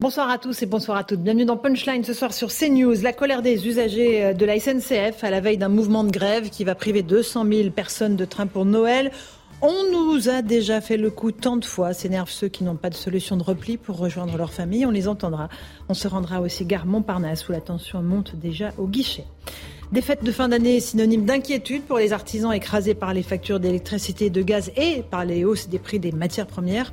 Bonsoir à tous et bonsoir à toutes. Bienvenue dans Punchline ce soir sur CNews. La colère des usagers euh, de la SNCF à la veille d'un mouvement de grève qui va priver 200 000 personnes de train pour Noël. On nous a déjà fait le coup tant de fois. S'énervent ceux qui n'ont pas de solution de repli pour rejoindre leur famille. On les entendra. On se rendra aussi gare Montparnasse où la tension monte déjà au guichet. Des fêtes de fin d'année synonymes d'inquiétude pour les artisans écrasés par les factures d'électricité et de gaz et par les hausses des prix des matières premières.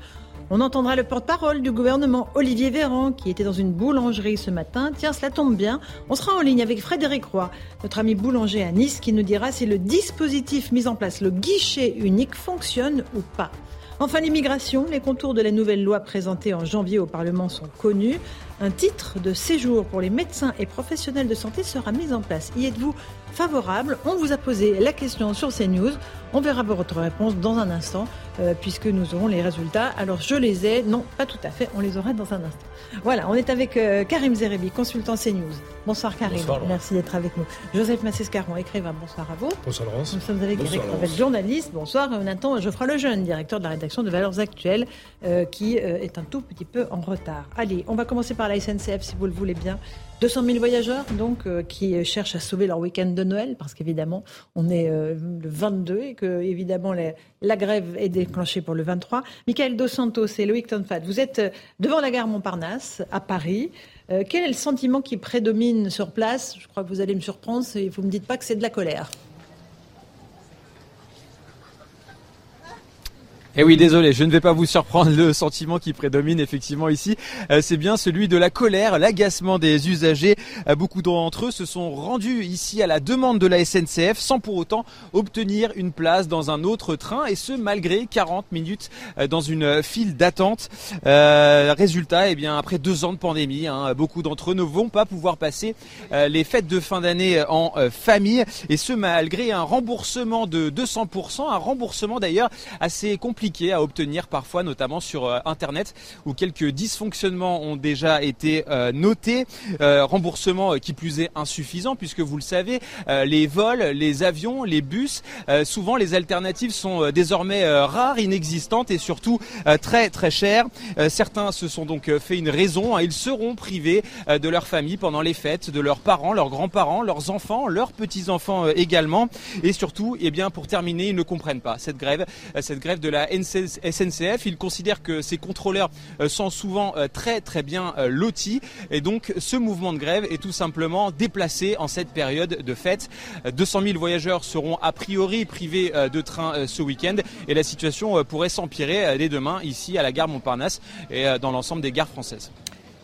On entendra le porte-parole du gouvernement, Olivier Véran, qui était dans une boulangerie ce matin. Tiens, cela tombe bien. On sera en ligne avec Frédéric Roy, notre ami boulanger à Nice, qui nous dira si le dispositif mis en place, le guichet unique, fonctionne ou pas. Enfin, l'immigration, les contours de la nouvelle loi présentée en janvier au Parlement sont connus. Un titre de séjour pour les médecins et professionnels de santé sera mis en place. Y êtes-vous favorable? On vous a posé la question sur CNews. On verra votre réponse dans un instant, euh, puisque nous aurons les résultats. Alors, je les ai. Non, pas tout à fait. On les aura dans un instant. Voilà, on est avec euh, Karim Zerebi, consultant CNews. Bonsoir Karim. Bonsoir, Merci d'être avec nous. Joseph Massescaron, écrivain. Bonsoir à vous. Bonsoir Laurence. Nous sommes avec Bonsoir, Eric. Revel, journaliste. Bonsoir. Euh, Nathan Geoffroy Lejeune, directeur de la rédaction de Valeurs Actuelles, euh, qui euh, est un tout petit peu en retard. Allez, on va commencer par la SNCF, si vous le voulez bien. 200 000 voyageurs, donc, euh, qui cherchent à sauver leur week-end de Noël, parce qu'évidemment, on est euh, le 22 et que, évidemment, la, grève est déclenchée pour le 23. Michael Dos Santos et Loïc Tonfat, vous êtes euh, devant la gare Montparnasse, à Paris. Quel est le sentiment qui prédomine sur place? Je crois que vous allez me surprendre, et vous ne me dites pas que c'est de la colère. Eh oui, désolé, je ne vais pas vous surprendre. Le sentiment qui prédomine effectivement ici, euh, c'est bien celui de la colère, l'agacement des usagers. Euh, beaucoup d'entre eux se sont rendus ici à la demande de la SNCF sans pour autant obtenir une place dans un autre train et ce malgré 40 minutes euh, dans une file d'attente. Euh, résultat, eh bien après deux ans de pandémie, hein, beaucoup d'entre eux ne vont pas pouvoir passer les fêtes de fin d'année en famille et ce malgré un remboursement de 200%, un remboursement d'ailleurs assez compliqué à obtenir parfois, notamment sur euh, Internet, où quelques dysfonctionnements ont déjà été euh, notés. Euh, remboursement qui plus est insuffisant, puisque vous le savez, les vols, les avions, les bus, souvent les alternatives sont désormais rares, inexistantes et surtout très très chères. Certains se sont donc fait une raison, hein, ils seront privés de leur famille pendant les fêtes, de leurs parents, leurs grands-parents, leurs enfants, leurs petits-enfants également. Et surtout, eh bien, pour terminer, ils ne comprennent pas cette grève, cette grève de la SNCF. Ils considèrent que ces contrôleurs euh, sont souvent euh, très très bien euh, lotis. Et donc, ce mouvement de grève est tout simplement déplacé en cette période de fête. Euh, 200 000 voyageurs seront a priori privés de train ce week-end. Et la situation pourrait s'empirer dès demain ici à la gare Montparnasse et dans l'ensemble des gares françaises.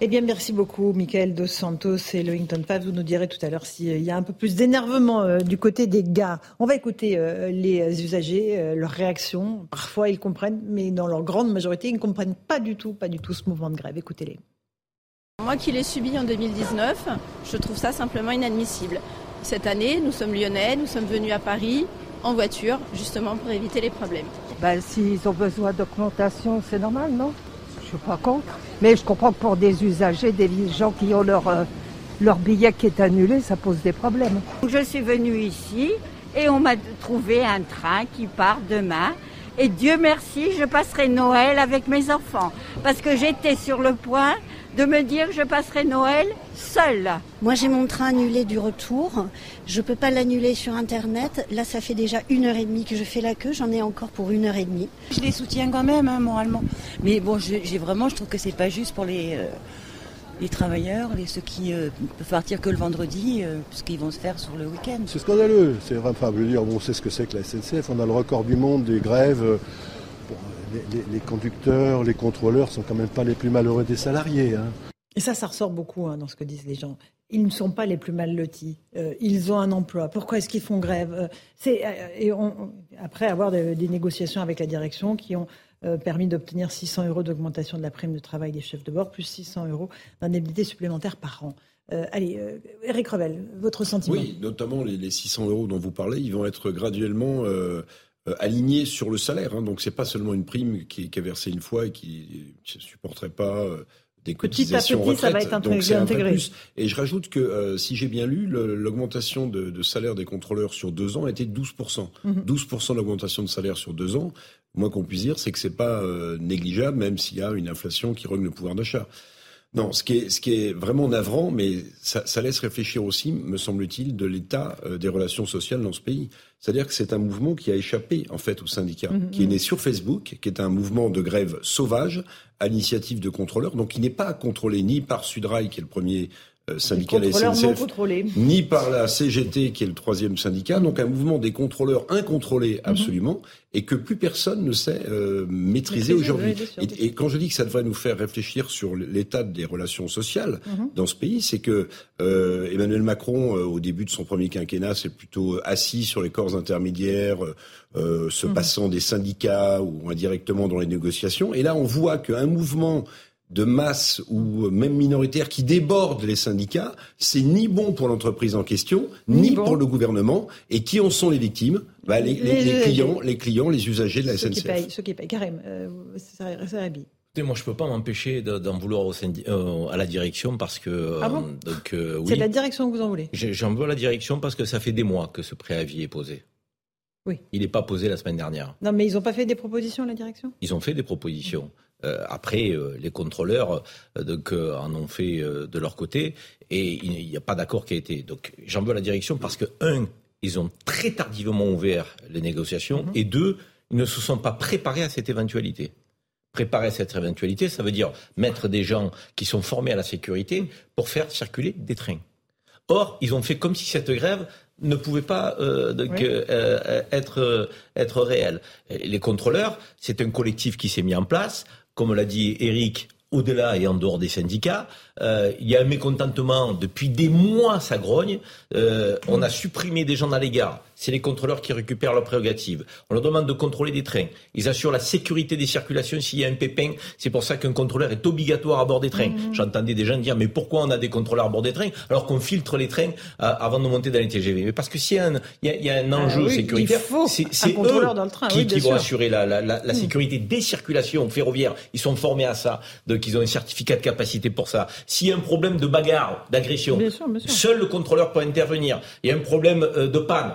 Eh bien, merci beaucoup, Michael Dos Santos et Loïngton Fave. Vous nous direz tout à l'heure s'il y a un peu plus d'énervement euh, du côté des gares. On va écouter euh, les usagers, euh, leurs réactions. Parfois, ils comprennent, mais dans leur grande majorité, ils ne comprennent pas du tout, pas du tout ce mouvement de grève. Écoutez-les. Moi qui l'ai subi en 2019, je trouve ça simplement inadmissible. Cette année, nous sommes lyonnais, nous sommes venus à Paris en voiture, justement pour éviter les problèmes. Ben, S'ils ont besoin d'augmentation, c'est normal, non? Suis pas contre. Mais je comprends que pour des usagers, des gens qui ont leur, euh, leur billet qui est annulé, ça pose des problèmes. Je suis venue ici et on m'a trouvé un train qui part demain. Et Dieu merci, je passerai Noël avec mes enfants. Parce que j'étais sur le point de me dire que je passerai Noël seule. Moi, j'ai mon train annulé du retour. Je peux pas l'annuler sur Internet. Là, ça fait déjà une heure et demie que je fais la queue. J'en ai encore pour une heure et demie. Je les soutiens quand même, hein, moralement. Mais bon, je- j'ai vraiment, je trouve que c'est pas juste pour les, euh, les travailleurs, les, ceux qui euh, peuvent partir que le vendredi, euh, parce qu'ils vont se faire sur le week-end. C'est scandaleux. C'est enfin, je veux dire, on sait ce que c'est que la SNCF. On a le record du monde des grèves. Bon, les, les- les conducteurs, les contrôleurs sont quand même pas les plus malheureux des salariés. hein. Et ça, ça ressort beaucoup hein, dans ce que disent les gens. Ils ne sont pas les plus mal lotis. Euh, ils ont un emploi. Pourquoi est-ce qu'ils font grève? Euh, C'est euh, et on- on- après avoir des, des négociations avec la direction qui ont euh, permis d'obtenir 600 euros d'augmentation de la prime de travail des chefs de bord, plus 600 euros d'indemnité supplémentaire par an. Euh, allez, euh, Eric Revel, votre sentiment Oui, notamment les, les 600 euros dont vous parlez, ils vont être graduellement alignés sur le salaire. Hein, donc c'est pas seulement une prime qui, qui est versée une fois et qui ne supporterait pas des Petit à cotisations petit, ça va être Donc un vrai intégré. plus. Et je rajoute que euh, si j'ai bien lu, l'augmentation de, de salaire des contrôleurs sur deux ans était de 12%. Mhm. 12% d'augmentation de salaire sur deux ans. Moi qu'on puisse dire, c'est que c'est pas euh, négligeable, même s'il y a une inflation qui rogne le pouvoir d'achat. Non, ce qui est, ce qui est vraiment navrant, mais ça, ça laisse réfléchir aussi, me semble-t-il, de l'état euh, des relations sociales dans ce pays. C'est-à-dire que c'est un mouvement qui a échappé, en fait, aux syndicats, Mhm, qui est né sur Facebook, qui est un mouvement de grève sauvage, à l'initiative de contrôleurs, donc qui n'est pas contrôlé ni par Sudrail, qui est le premier euh, non SNCF, ni par la CGT, qui est le troisième syndicat, donc un mouvement des contrôleurs incontrôlés Mhm. absolument, et que plus personne ne sait euh, maîtriser aujourd'hui. et quand je dis que ça devrait nous faire réfléchir sur l'état des relations sociales Mhm. dans ce pays, c'est que euh, Emmanuel Macron, euh, au début de son premier quinquennat, c'est plutôt assis sur les corps intermédiaires, euh, euh, se Mhm. passant des syndicats ou indirectement dans les négociations. Et là, on voit qu'un mouvement de masse ou même minoritaire qui déborde les syndicats, c'est ni bon pour l'entreprise en question, Ni ni, bon. pour le gouvernement. Et qui en sont les victimes? Bah, les, les- Les les usagers. clients, les clients, les usagers de la Ceux qui SNCF. payent, ceux qui payent. Karim, euh, c'est c'est Rabi. Écoutez, moi, je peux pas m'empêcher de- d'en vouloir au euh, à la direction parce que euh, Ah bon? donc euh, C'est oui, de la direction que vous en voulez? J'en veux à la direction parce que ça fait des mois que ce préavis est posé. Oui. Il n'est pas posé la semaine dernière. Non, mais ils n'ont pas fait des propositions, la direction? Ils ont fait des propositions. Euh, après, euh, les contrôleurs euh, donc, en ont fait de leur côté et il n'y a pas d'accord qui a été. Donc j'en veux à la direction parce que, un, ils ont très tardivement ouvert les négociations et deux, ils ne se sont pas préparés à cette éventualité. Préparer à cette éventualité, ça veut dire mettre des gens qui sont formés à la sécurité pour faire circuler des trains. Or, ils ont fait comme si cette grève ne pouvait pas euh, donc, Oui. euh, euh, être, être réelle. Les contrôleurs, c'est un collectif qui s'est mis en place, comme l'a dit Eric, au-delà et en dehors des syndicats. Euh, il y a un mécontentement depuis des mois, ça grogne. Euh, on a supprimé des gens dans les gares. C'est les contrôleurs qui récupèrent leurs prérogatives. On leur demande de contrôler des trains. Ils assurent la sécurité des circulations s'il y a un pépin. C'est pour ça qu'un contrôleur est obligatoire à bord des trains. J'entendais des gens dire mais pourquoi on a des contrôleurs à bord des trains alors qu'on filtre les trains euh, avant de monter dans les TGV Mais parce que s'il y a un, il y a, il y a un enjeu Ah oui, sécuritaire, c'est eux dans le train, qui, oui, qui bien vont assurer la, la, la, la sécurité des circulations ferroviaires. Ils sont formés à ça, donc ils ont un certificat de capacité pour ça. S'il y a un problème de bagarre, d'agression, seul le contrôleur peut intervenir. Il y a un problème euh, de panne,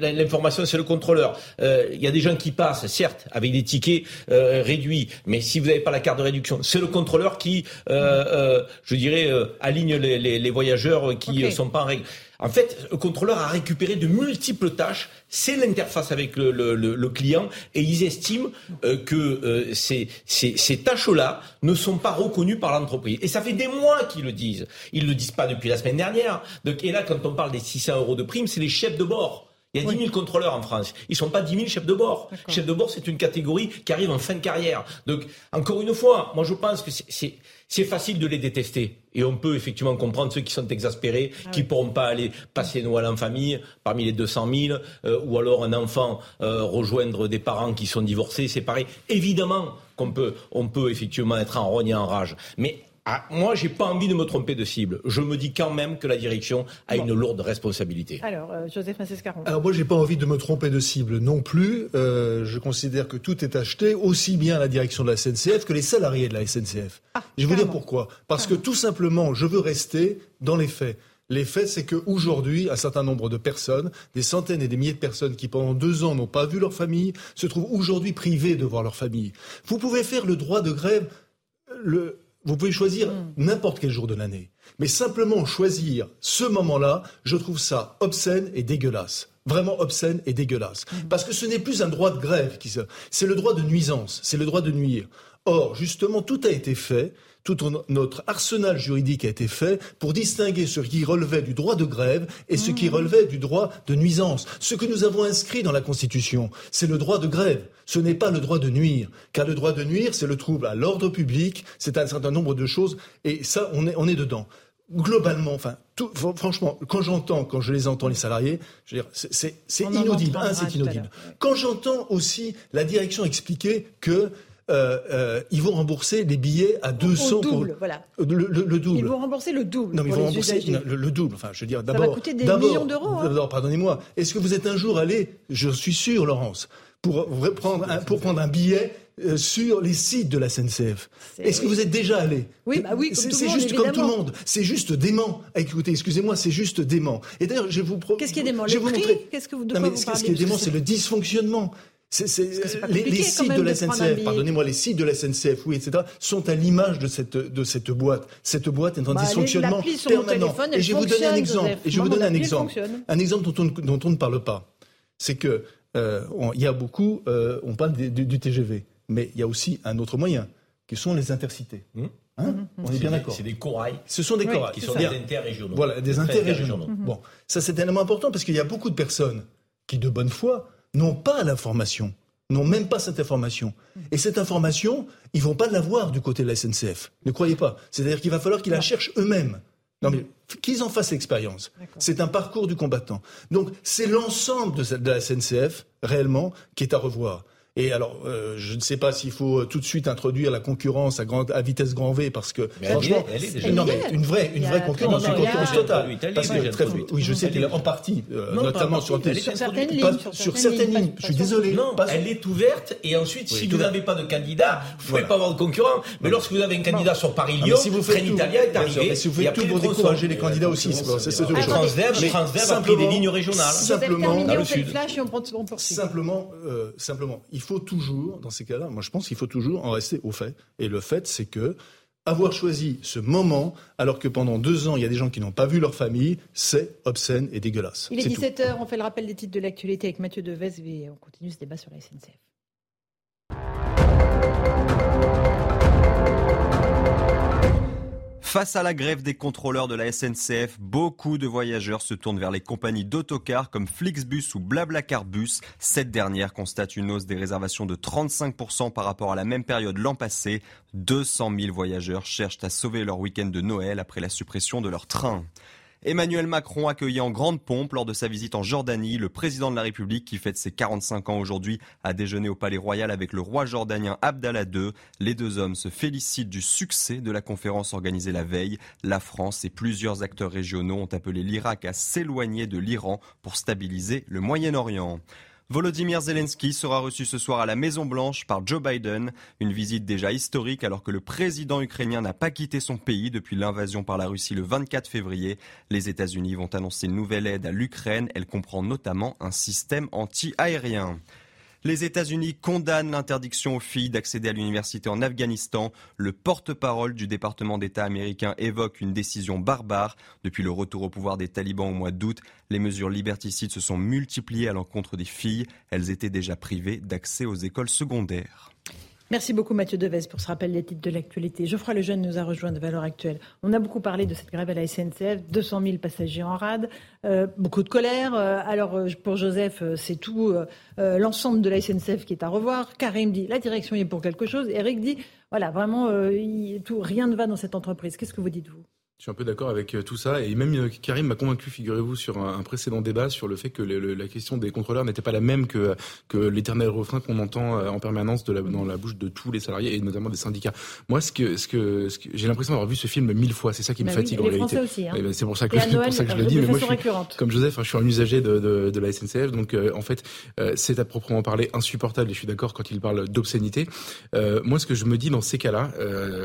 l'information c'est le contrôleur. Euh, il y a des gens qui passent, certes, avec des tickets euh, réduits, mais si vous n'avez pas la carte de réduction, c'est le contrôleur qui, euh, euh, je dirais, aligne les, les, les voyageurs qui ne sont pas en règle. En fait, le contrôleur a récupéré de multiples tâches. C'est l'interface avec le, le- le- le client et ils estiment euh, que euh, ces, ces, ces tâches-là ne sont pas reconnues par l'entreprise. Et ça fait des mois qu'ils le disent. Ils le disent pas depuis la semaine dernière. Donc, et là, quand on parle des 600 euros de prime, c'est les chefs de bord. Il y a 10 000 contrôleurs en France. Ils sont pas 10 000 chefs de bord. Chef de bord, c'est une catégorie qui arrive en fin de carrière. Donc, encore une fois, moi, je pense que c'est- c'est facile de les détester. Et on peut effectivement comprendre ceux qui sont exaspérés, Ah qui pourront pas aller passer Noël en famille parmi les 200 000, euh, ou alors un enfant euh, rejoindre des parents qui sont divorcés, séparés. Évidemment qu'on peut, on peut effectivement être en rogne et en rage. Mais ah, moi, j'ai pas envie de me tromper de cible. Je me dis quand même que la direction a Bon. une lourde responsabilité. Alors, euh, Joseph Massescaron. Alors moi, j'ai pas envie de me tromper de cible non plus. Euh, je considère que tout est acheté, aussi bien à la direction de la SNCF que les salariés de la SNCF. Ah, je vais vous dire pourquoi. Parce que tout simplement, je veux rester dans les faits. Les faits, c'est qu'aujourd'hui, un certain nombre de personnes, des centaines et des milliers de personnes qui pendant deux ans n'ont pas vu leur famille, se trouvent aujourd'hui privées de voir leur famille. Vous pouvez faire le droit de grève, le, vous pouvez choisir n'importe quel jour de l'année. Mais simplement choisir ce moment-là, je trouve ça obscène et dégueulasse. Vraiment obscène et dégueulasse. Parce que ce n'est plus un droit de grève, qui se... c'est le droit de nuisance, c'est le droit de nuire. Or, justement, tout a été fait, tout notre arsenal juridique a été fait pour distinguer ce qui relevait du droit de grève et ce qui relevait du droit de nuisance. Ce que nous avons inscrit dans la Constitution, c'est le droit de grève. Ce n'est pas le droit de nuire. Car le droit de nuire, c'est le trouble à l'ordre public, c'est un certain nombre de choses, et ça, on est, on est dedans. Globalement, enfin, tout, fr- franchement, quand j'entends, quand je les entends, les salariés, je veux dire, c'est- c'est c'est inaudible. Un, c'est tout à inaudible. Quand j'entends aussi la direction expliquer que euh, euh, ils vont rembourser les billets à 200 Au double, pour voilà. le, le- le double. Ils vont rembourser le double Non, mais ils vont rembourser le, le double. Enfin, je veux dire, va d'abord. coûter des millions d'euros, hein. D'abord, pardonnez-moi. Est-ce que vous êtes un jour allé, je suis sûr, Laurence, pour prendre un, pour prendre un billet euh, sur les sites de la SNCF Est-ce que vous êtes déjà allé? Oui, bah oui, C'est juste comme tout le monde. C'est juste dément. Écoutez, excusez-moi, c'est juste dément. Et d'ailleurs, je vous Qu'est-ce qui est dément? Le vous prix? montrer. Qu'est-ce que vous de Non, quoi mais vous ce parlez qui est dément, c'est le dysfonctionnement. C'est, les, les sites de la SNCF, pardonnez-moi, les sites de la SNCF, oui, etc., sont à l'image de cette, de cette boîte. Cette boîte est en Bah, dysfonctionnement permanent. Et je vais vous donner un exemple. Joseph. Et je vais vous donner un exemple. Un exemple dont on, dont on ne parle pas. C'est que, euh, il y a beaucoup, euh, on parle du, du TGV, mais il y a aussi un autre moyen, qui sont les intercités. Hum. Hein on est bien d'accord. C'est des corails. Ce sont des Oui, corails. qui sont des interrégionaux. Voilà, des interrégionaux. Bon, ça c'est tellement important parce qu'il y a beaucoup de personnes qui, de bonne foi, n'ont pas l'information, n'ont même pas cette information. Et cette information, ils vont pas l'avoir du côté de la SNCF. Ne croyez pas. C'est-à-dire qu'il va falloir qu'ils la cherchent eux-mêmes. Non mais qu'ils en fassent l'expérience. C'est un parcours du combattant. Donc c'est l'ensemble de la SNCF réellement qui est à revoir. Et alors, euh, je ne sais pas s'il faut euh, tout de suite introduire la concurrence à, grande, à vitesse grand V parce que Mais elle franchement, est, elle est déjà. non mais Elle une vraie, une vraie concurrence, une concurrence Elle totale. elle Parce que très- oui, je sais Elle qu'elle est en partie, euh, Non, notamment sur elle Sur certaines lignes, pas- sur certaines lignes, Je suis désolé. Non, pas- elle est ouverte et ensuite, Oui, si vous n'avez pas de candidat, vous ne pouvez Voilà. pas avoir de concurrent. Mais lorsque vous avez un candidat sur Ah, Paris-Lyon, si vous faites est arrivé. mais si vous il y a faites tout plus pour décourager les candidats aussi, c'est autre chose. Transdev, a pris des simplement- lignes régionales. Simplement, dans on le sud. flash et on, on poursuit. Simplement, euh, simplement, il faut toujours, dans ces cas-là, moi je pense qu'il faut toujours en rester au fait. Et le fait, c'est que avoir choisi ce moment, alors que pendant deux ans, il y a des gens qui n'ont pas vu leur famille, c'est obscène et dégueulasse. Il est tout. 17h, on fait le rappel des titres de l'actualité avec Mathieu Devez et on continue ce débat sur la SNCF. Face à la grève des contrôleurs de la SNCF, beaucoup de voyageurs se tournent vers les compagnies d'autocars comme Flixbus ou Blablacar Bus. Cette dernière constate une hausse des réservations de 35% par rapport à la même période l'an passé. 200 000 voyageurs cherchent à sauver leur week-end de Noël après la suppression de leur train. Emmanuel Macron accueillit en grande pompe lors de sa visite en Jordanie le président de la République qui fête ses 45 ans aujourd'hui a déjeuné au Palais Royal avec le roi jordanien Abdallah II. Les deux hommes se félicitent du succès de la conférence organisée la veille. La France et plusieurs acteurs régionaux ont appelé l'Irak à s'éloigner de l'Iran pour stabiliser le Moyen-Orient. Volodymyr Zelensky sera reçu ce soir à la Maison Blanche par Joe Biden, une visite déjà historique alors que le président ukrainien n'a pas quitté son pays depuis l'invasion par la Russie le 24 février. Les États-Unis vont annoncer une nouvelle aide à l'Ukraine, elle comprend notamment un système anti-aérien. Les États-Unis condamnent l'interdiction aux filles d'accéder à l'université en Afghanistan. Le porte-parole du département d'État américain évoque une décision barbare. Depuis le retour au pouvoir des talibans au mois d'août, les mesures liberticides se sont multipliées à l'encontre des filles. Elles étaient déjà privées d'accès aux écoles secondaires. Merci beaucoup Mathieu Devez pour ce rappel des titres de l'actualité. Geoffroy Lejeune nous a rejoint de Valeurs Actuelles. On a beaucoup parlé de cette grève à la SNCF, 200 000 passagers en rade, euh, beaucoup de colère. Euh, alors euh, pour Joseph, c'est tout l'ensemble de la SNCF qui est à revoir. Karim dit la direction est pour quelque chose. Eric dit voilà vraiment rien ne va dans cette entreprise. Qu'est-ce que vous dites vous? Je suis un peu d'accord avec euh, tout ça et même euh, Karim m'a convaincu, figurez-vous, sur un, précédent débat sur le fait que le- le- la question des contrôleurs n'était pas la même que, que l'éternel refrain qu'on entend euh, en permanence de la, dans la bouche de tous les salariés et notamment des syndicats. Moi, ce que, ce que, ce que j'ai l'impression d'avoir vu ce film mille fois, c'est ça qui me Bah oui, fatigue et en les réalité. Aussi, hein. Eh ben, c'est pour ça que, c'est pour Noël, ça que je le dis. Mais moi, je façon suis, récurrente. comme Joseph, hein, je suis un usager de, de, de la SNCF, donc euh, en fait, euh, c'est à proprement parler insupportable. Et je suis d'accord quand il parle d'obscénité. Euh, moi, ce que je me dis dans ces cas-là,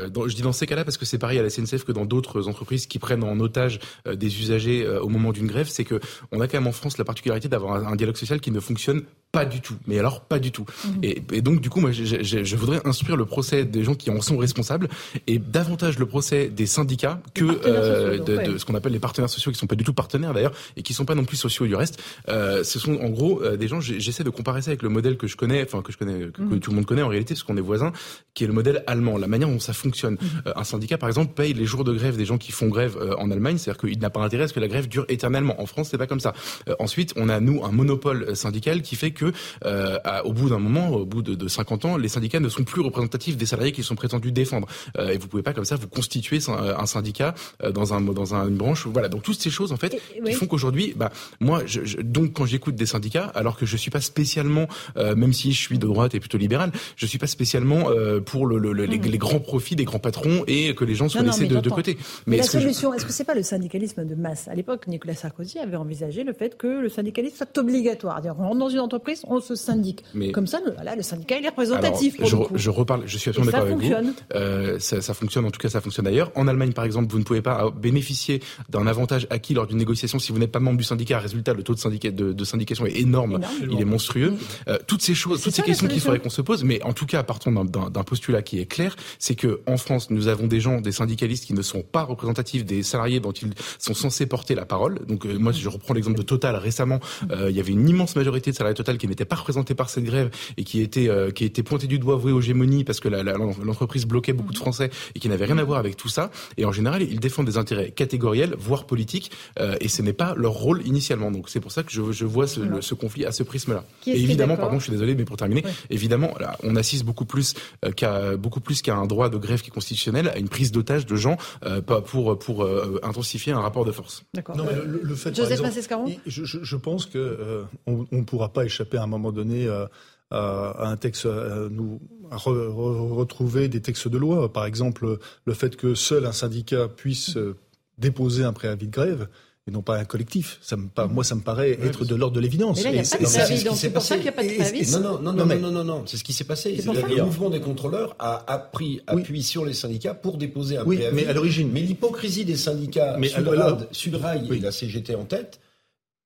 dans- je dis dans ces cas-là parce que c'est pareil à la SNCF que dans d'autres entreprises qui prennent en otage euh, des usagers euh, au moment d'une grève, c'est que on a quand même en France la particularité d'avoir un, un dialogue social qui ne fonctionne pas du tout. Mais alors pas du tout. Mhm. Et, et donc du coup, moi, j'ai- j'ai- je voudrais instruire le procès des gens qui en sont responsables et davantage le procès des syndicats que sociaux, euh, de, ouais. de ce qu'on appelle les partenaires sociaux qui sont pas du tout partenaires d'ailleurs et qui sont pas non plus sociaux du reste. Euh, ce sont en gros euh, des gens. J'essaie de comparer ça avec le modèle que je connais, enfin que je connais, que, que Mhm. tout le monde connaît en réalité, parce qu'on est voisins, qui est le modèle allemand. La manière dont ça fonctionne. Euh, un syndicat, par exemple, paye les jours de grève des gens qui font grève euh, en Allemagne, c'est-à-dire qu'il n'a pas intérêt à ce que la grève dure éternellement. En France, c'est pas comme ça. Euh, ensuite, on a nous un monopole syndical qui fait que euh, à- au bout d'un moment, au bout de, de 50 ans, les syndicats ne sont plus représentatifs des salariés qu'ils sont prétendus défendre. Euh, et vous pouvez pas comme ça vous constituer un syndicat euh, dans un dans un- une branche. Voilà. Donc toutes ces choses en fait oui. qui font qu'aujourd'hui, bah moi, je, je- donc quand j'écoute des syndicats, alors que je suis pas spécialement, euh, même si je suis de droite et plutôt libéral, je suis pas spécialement euh, pour le, le- le- les, Mhm. les grands profits des grands patrons et que les gens soient Non, non, laissés mais de, de côté. Mais la est-ce que je- solution, est-ce que c'est pas le syndicalisme de masse? À l'époque, Nicolas Sarkozy avait envisagé le fait que le syndicalisme soit obligatoire. On rentre dans une entreprise, entreprises, on se syndique. Mais- Comme ça, le, syndicat il est représentatif. Alors, je, pour le coup. je reparle, je suis absolument d'accord avec vous. fonctionne. Euh, ça, ça fonctionne, en tout cas, ça fonctionne ailleurs. En Allemagne, par exemple, vous ne pouvez pas bénéficier d'un avantage acquis lors d'une négociation si vous n'êtes pas membre du syndicat. Résultat, le taux de, syndicat, de, de syndication est énorme, il est monstrueux. Euh, toutes ces choses, toutes ces questions qu'il faudrait qu'on se pose, mais en tout cas, partons d'un- postulat qui est clair, c'est que en France, nous avons des gens, des syndicalistes qui ne sont pas représentatifs des salariés dont ils sont censés porter la parole. Donc, euh, moi, je reprends l'exemple de Total. Récemment, euh, il y avait une immense majorité de salariés Total qui n'étaient pas représentés par cette grève et qui étaient euh, qui étaient pointés du doigt, voués aux gémonies parce que l'entreprise bloquait beaucoup de Français et qui n'avait rien à voir avec tout ça. Et en général, ils défendent des intérêts catégoriels, voire politiques, euh, et ce n'est pas leur rôle initialement. Donc, c'est pour ça que je, je vois ce, le- ce conflit à ce prisme-là. Et évidemment, pardon, je suis désolé, mais pour terminer, évidemment, là, on assiste beaucoup plus euh, qu'à beaucoup plus qu'à un droit de grève qui est constitutionnel, à une prise d'otage de gens euh, pas pour pour euh, intensifier un rapport de force. D'accord. Non, mais le, le fait, par Joseph exemple, je, je- je pense que euh, on ne pourra pas échapper à un moment donné euh, à, à un texte, à nous à re- re- retrouver des textes de loi. Par exemple, le fait que seul un syndicat puisse euh, déposer un préavis de grève. Et non pas un collectif. Ça me, moi, ça me paraît être de l'ordre de l'évidence. Mais là, il n'y a pas de c'est- préavis, c'est- donc c'est pour ça qu'il n'y a pas de préavis. Non, non, non, non, Non, mais- non, non, non, c'est ce qui s'est passé. C'est pour ça. Le mouvement des contrôleurs a, a pris appui sur les syndicats pour déposer un Oui, préavis. mais à l'origine. Mais l'hypocrisie des syndicats, Mais Sudrail, Sudrail Oui. et la CGT en tête,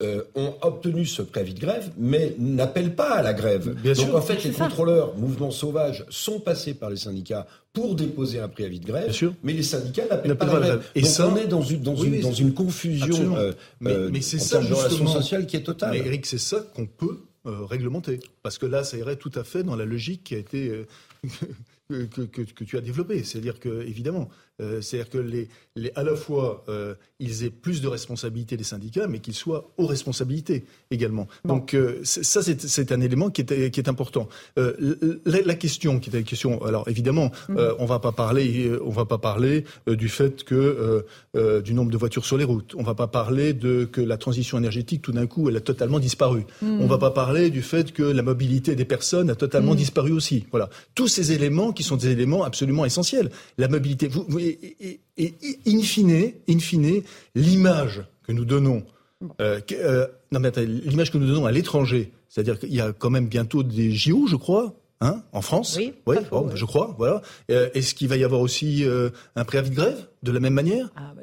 euh, ont obtenu ce préavis de grève, mais n'appellent pas à la grève. Bien Donc sûr. en fait, les ça. contrôleurs, mouvement sauvage, sont passés par les syndicats pour déposer un préavis de grève, Bien sûr. mais les syndicats n'appellent pas à pas la grève. grève. Et Donc ça- on est dans une, dans Oui, une, oui, dans une confusion euh, Mais, euh, mais c'est en ça termes de relations justement. sociales qui est totale. Mais Eric, c'est ça qu'on peut euh, réglementer, parce que là, ça irait tout à fait dans la logique qui a été euh, que, que- que tu as développée. C'est-à-dire que évidemment, euh, c'est-à-dire que les, les, à la fois euh, ils aient plus de responsabilités les syndicats, mais qu'ils soient aux responsabilités également. Donc euh, ça, c'est un élément qui est, qui est important. La, la question qui est la question. Alors évidemment, euh, on va pas parler, on va pas parler du fait que du nombre de voitures sur les routes. On va pas parler de que la transition énergétique tout d'un coup elle a totalement disparu. On va pas parler du fait que la mobilité des personnes a totalement disparu aussi. Voilà, tous ces éléments qui sont des éléments absolument essentiels. La mobilité, vous, vous- et, et- et- et in fine, in fine, l'image que nous donnons. euh, que- euh, non mais attends, l'image que nous donnons à l'étranger, c'est-à-dire qu'il y a quand même bientôt des JO, je crois, hein, en France. Oui, oui, pas faux, bon, oui. je crois. Voilà. Euh, Est-ce qu'il va y avoir aussi euh, un préavis de grève de la même manière? Ah, bah,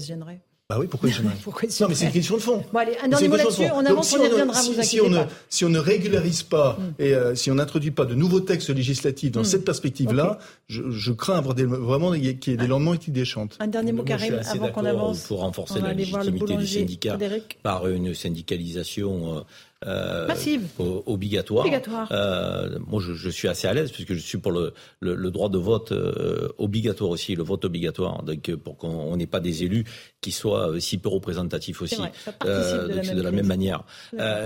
se gênerait Bah oui, pourquoi il gênerait Pourquoi Non, mais c'est une question de fond. Bon, allez, un dernier mot là-dessus. fond. On avance, si on y reviendra, si- vous si on ne, si on ne régularise pas et euh, si on n'introduit pas de nouveaux textes législatifs dans Mm. cette perspective-là, je, je crains avoir des, vraiment qu'il y ait des lendemains qui déchantent. Un dernier mot, Karim, avant qu'on avance. Pour renforcer la légitimité du syndicat Frédéric. par une syndicalisation euh, Massive. obligatoire. Obligatoire. Euh, moi, je, je suis assez à l'aise puisque je suis pour le, le, le droit de vote euh, obligatoire aussi, le vote obligatoire, donc pour qu'on on n'ait pas des élus qui soient si peu représentatifs aussi, vrai, ça de la donc même de la même manière.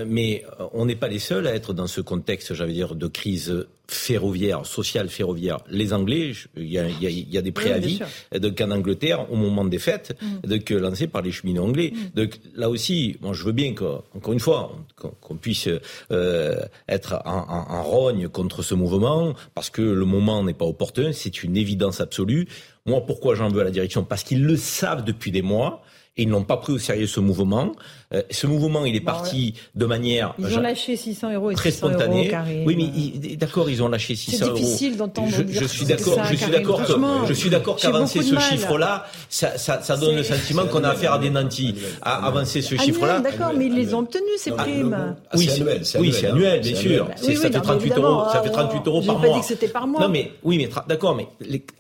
Mais on n'est pas les seuls à être dans ce contexte, j'allais dire, de crise ferroviaire, sociale ferroviaire. Les Anglais, il y a, il y a- il y a des préavis donc en Angleterre au moment des fêtes, Mm. donc lancés par les cheminots anglais. Donc là aussi, moi je veux bien que, encore une fois, qu'on puisse euh, être en, en- en rogne contre ce mouvement, parce que le moment n'est pas opportun, c'est une évidence absolue. Moi, pourquoi j'en veux à la direction? Parce qu'ils le savent depuis des mois. Et ils n'ont pas pris au sérieux ce mouvement. Euh, ce mouvement, il est parti de manière Ils ont lâché 600 euros et très 600 euros, spontané. Karim. Oui, mais ils- d'accord, ils ont lâché 600 euros. difficile d'entendre Je, suis d'accord, je suis d'accord je suis d'accord qu'avancer ce chiffre-là, ça, ça, ça donne le C'est- sentiment qu'on a affaire à des nantis. À avancer ce chiffre-là. D'accord, mais ils les ont obtenus, ces primes. Ah, Oui, c'est c'est annuel, c'est oui, annuel, c'est hein. annuel, bien C'est sûr. C'est- ça fait non, mais 38 évidemment, euros, ça fait euh, 38 euros par pas mois. dit que c'était par mois. Non, mais, oui, mais d'accord, mais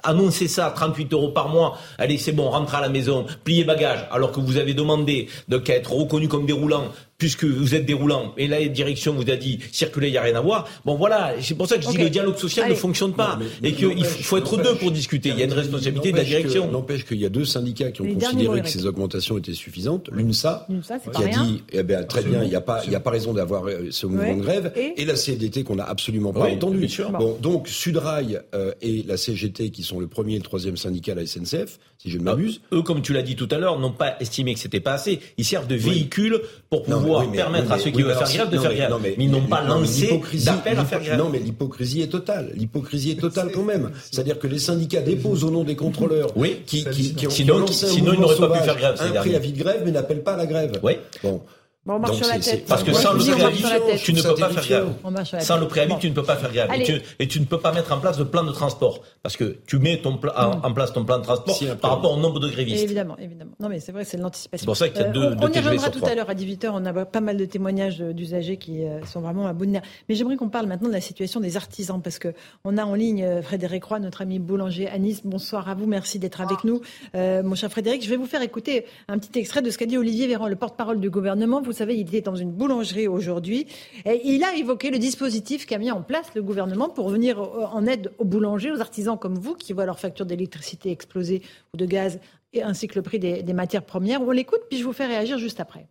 annoncer ça, 38 euros par mois. Allez, c'est bon, rentrez à la maison, pliez bagages, alors que vous avez demandé de qu'à être reconnu comme déroulant, puisque vous êtes déroulant. Et la direction vous a dit, circuler, il n'y a rien à voir. Bon, voilà. C'est pour ça que je dis que le dialogue social Allez. ne fonctionne pas. Non, mais- et qu'il faut être deux pour discuter. Il y a une responsabilité de la direction. N'empêche qu'il y a deux syndicats qui ont Les considéré que ces augmentations étaient suffisantes. L'UNSA, qui a rien. dit, eh bien, très bien, il n'y a pas, il y a pas raison d'avoir euh, ce mouvement Ouais. de grève, Et et, la CFDT qu'on n'a absolument pas entendu. Bon, donc Sudrail euh, et la CGT, qui sont le premier et le troisième syndicat à la SNCF, si je ne m'abuse. Eux, comme tu l'as dit tout à l'heure, n'ont pas estimé que c'était pas assez. Ils servent de véhicule pour mais pouvoir oui, mais- permettre oui, à ceux qui oui, veulent faire grève de non, faire grève. non, mais- Mais ils n'ont pas lancé l'hypocrisie- d'appel à faire grève. Non, mais l'hypocrisie est totale. L'hypocrisie est totale quand même. C'est-à-dire que les syndicats déposent au nom des contrôleurs Oui. qui, qui, qui ont Sinon- lancé un sinon, ils n'auraient pas pu faire grève, un préavis de grève, mais n'appellent pas à la grève. Oui. Bon. Bon, on marche sur la tête. Parce que sans le préavis, tu ne peux pas faire grève. Sans le préavis, tu ne peux pas faire grève. Et tu, ne peux pas mettre en place le plan de transport. Parce que tu mets ton en, place ton plan de transport par rapport au nombre de grévistes. Évidemment, évidemment. Non, mais c'est vrai, c'est l'anticipation. C'est pour ça qu'il y a deux, euh, On y reviendra tout à l'heure à 18h. On a pas mal de témoignages d'usagers qui euh, sont vraiment à bout de nerfs. Mais j'aimerais qu'on parle maintenant de la situation des artisans. Parce que on a en ligne euh, Frédéric Roy, notre ami boulanger à Nice. Bonsoir à vous. Merci d'être avec nous. mon cher Frédéric, je vais vous faire écouter un petit extrait de ce qu'a dit Olivier Véran, le porte-parole du gouvernement. Vous savez, il était dans une boulangerie aujourd'hui. Il a évoqué le dispositif qu'a mis en place le gouvernement pour venir en aide aux boulangers, aux artisans comme vous, qui voient leur facture d'électricité exploser ou de gaz, et ainsi que le prix des, des matières premières. On l'écoute, puis je vous fais réagir juste après.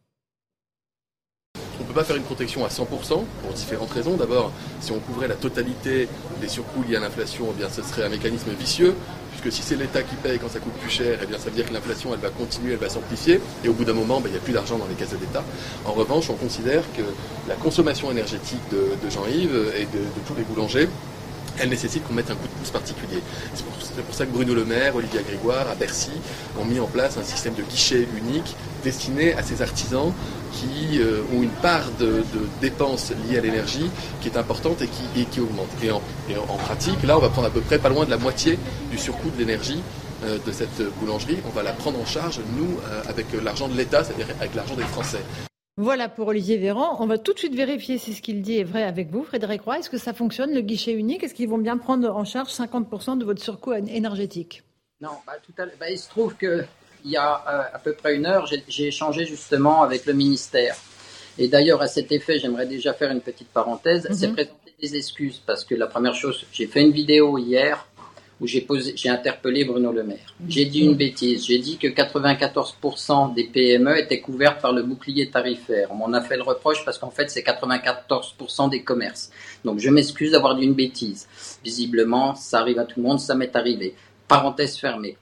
On ne peut pas faire une protection à 100% pour différentes raisons. D'abord, si on couvrait la totalité des surcoûts liés à l'inflation, eh bien ce serait un mécanisme vicieux, puisque si c'est l'État qui paye quand ça coûte plus cher, eh bien ça veut dire que l'inflation va continuer, elle va s'amplifier, et au bout d'un moment, ben, il n'y a plus d'argent dans les caisses de l'État. En revanche, on considère que la consommation énergétique de, Jean-Yves et de tous les boulangers elle nécessite qu'on mette un coup de pouce particulier. C'est pour, ça que Bruno Le Maire, Olivier Grégoire, à Bercy, ont mis en place un système de guichet unique destiné à ces artisans qui euh, ont une part de, dépenses liées à l'énergie qui est importante et qui, qui augmente. Et en, pratique, là, on va prendre à peu près pas loin de la moitié du surcoût de l'énergie euh, de cette boulangerie. On va la prendre en charge, nous, euh, avec l'argent de l'État, c'est-à-dire avec l'argent des Français. Voilà pour Olivier Véran. On va tout de suite vérifier si ce qu'il dit est vrai avec vous, Frédéric Roy. Est-ce que ça fonctionne, le guichet unique? Est-ce qu'ils vont bien prendre en charge 50% de votre surcoût énergétique? Non, bah, tout à bah, il se trouve qu'il y a euh, à peu près une heure, j'ai échangé justement avec le ministère. Et d'ailleurs, à cet effet, j'aimerais déjà faire une petite parenthèse. C'est mhm. présenter des excuses parce que la première chose, j'ai fait une vidéo hier où j'ai posé, j'ai interpellé Bruno Le Maire. J'ai dit une bêtise. J'ai dit que 94% des PME étaient couvertes par le bouclier tarifaire. On m'en a fait le reproche parce qu'en fait, c'est 94% des commerces. Donc, je m'excuse d'avoir dit une bêtise. Visiblement, ça arrive à tout le monde, ça m'est arrivé. Parenthèse fermée.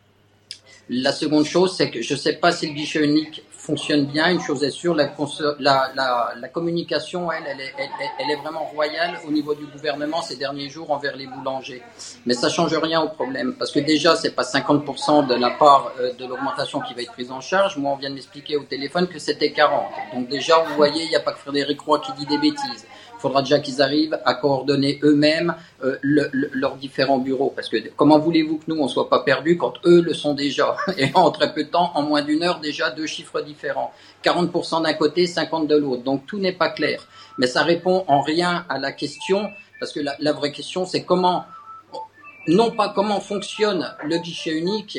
La seconde chose, c'est que je ne sais pas si le guichet unique fonctionne bien. Une chose est sûre, la, la, la, communication, elle, elle est, elle, est, vraiment royale au niveau du gouvernement ces derniers jours envers les boulangers. Mais ça change rien au problème, parce que déjà, c'est pas 50% de la part euh, de l'augmentation qui va être prise en charge. Moi, on vient de m'expliquer au téléphone que c'était 40. Donc déjà, vous voyez, il n'y a pas que Frédéric Roy qui dit des bêtises. Il faudra déjà qu'ils arrivent à coordonner eux-mêmes euh, leurs différents bureaux. Parce que comment voulez-vous que nous, on soit pas perdus quand eux le sont déjà Et en très peu de temps, en moins d'une heure, déjà deux chiffres différents? 40% d'un côté, 50% de l'autre. Donc tout n'est pas clair. Mais ça répond en rien à la question, parce que la, la vraie question, c'est comment, non pas comment fonctionne le guichet unique,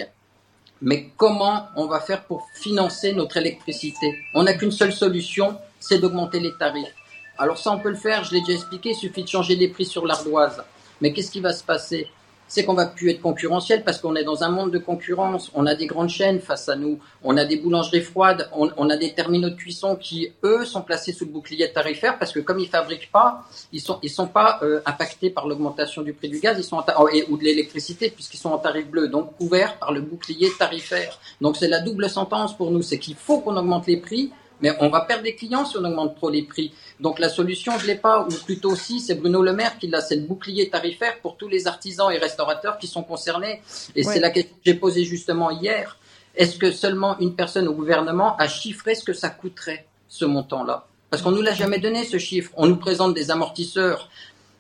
mais comment on va faire pour financer notre électricité. On n'a qu'une seule solution, c'est d'augmenter les tarifs. Alors ça, on peut le faire, je l'ai déjà expliqué, il suffit de changer les prix sur l'ardoise. Mais qu'est-ce qui va se passer? C'est qu'on va plus être concurrentiel parce qu'on est dans un monde de concurrence. On a des grandes chaînes face à nous, on a des boulangeries froides, on, a des terminaux de cuisson qui, eux, sont placés sous le bouclier tarifaire parce que comme ils fabriquent pas, ils sont ils sont pas euh, impactés par l'augmentation du prix du gaz, ils sont oh, ou de l'électricité puisqu'ils sont en tarif bleu, donc couverts par le bouclier tarifaire. Donc c'est la double sentence pour nous, c'est qu'il faut qu'on augmente les prix mais on va perdre des clients si on augmente trop les prix. Donc la solution, je l'ai pas, ou plutôt si, c'est Bruno Le Maire qui l'a, c'est le bouclier tarifaire pour tous les artisans et restaurateurs qui sont concernés. Et c'est la question que j'ai posée justement hier. Est-ce que seulement une personne au gouvernement a chiffré ce que ça coûterait, ce montant-là? Parce qu'on nous l'a jamais donné, ce chiffre. On nous présente des amortisseurs.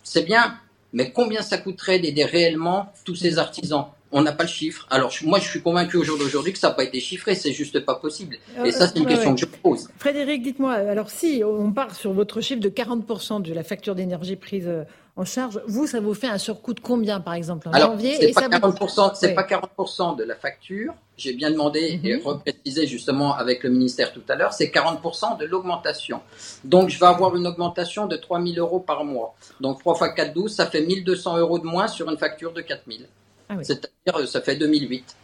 C'est bien, mais combien ça coûterait d'aider réellement tous ces artisans? On n'a pas le chiffre. Alors moi, je suis convaincu au jour d'aujourd'hui que ça n'a pas été chiffré, c'est juste pas possible. Et ça, c'est une question que je pose. Frédéric, dites-moi, alors si on part sur votre chiffre de 40% de la facture d'énergie prise euh, en charge, vous, ça vous fait un surcoût de combien, par exemple, en janvier C'est pas, 40%, c'est pas 40% de la facture. J'ai bien demandé et mhm. reprécisé justement avec le ministère tout à l'heure, c'est 40% de l'augmentation. Donc, je vais avoir une augmentation de 3 000 euros par mois. Donc, 3 fois 4, 12, ça fait 1 200 euros de moins sur une facture de 4 000. Ah C'est-à-dire, ça fait 2008.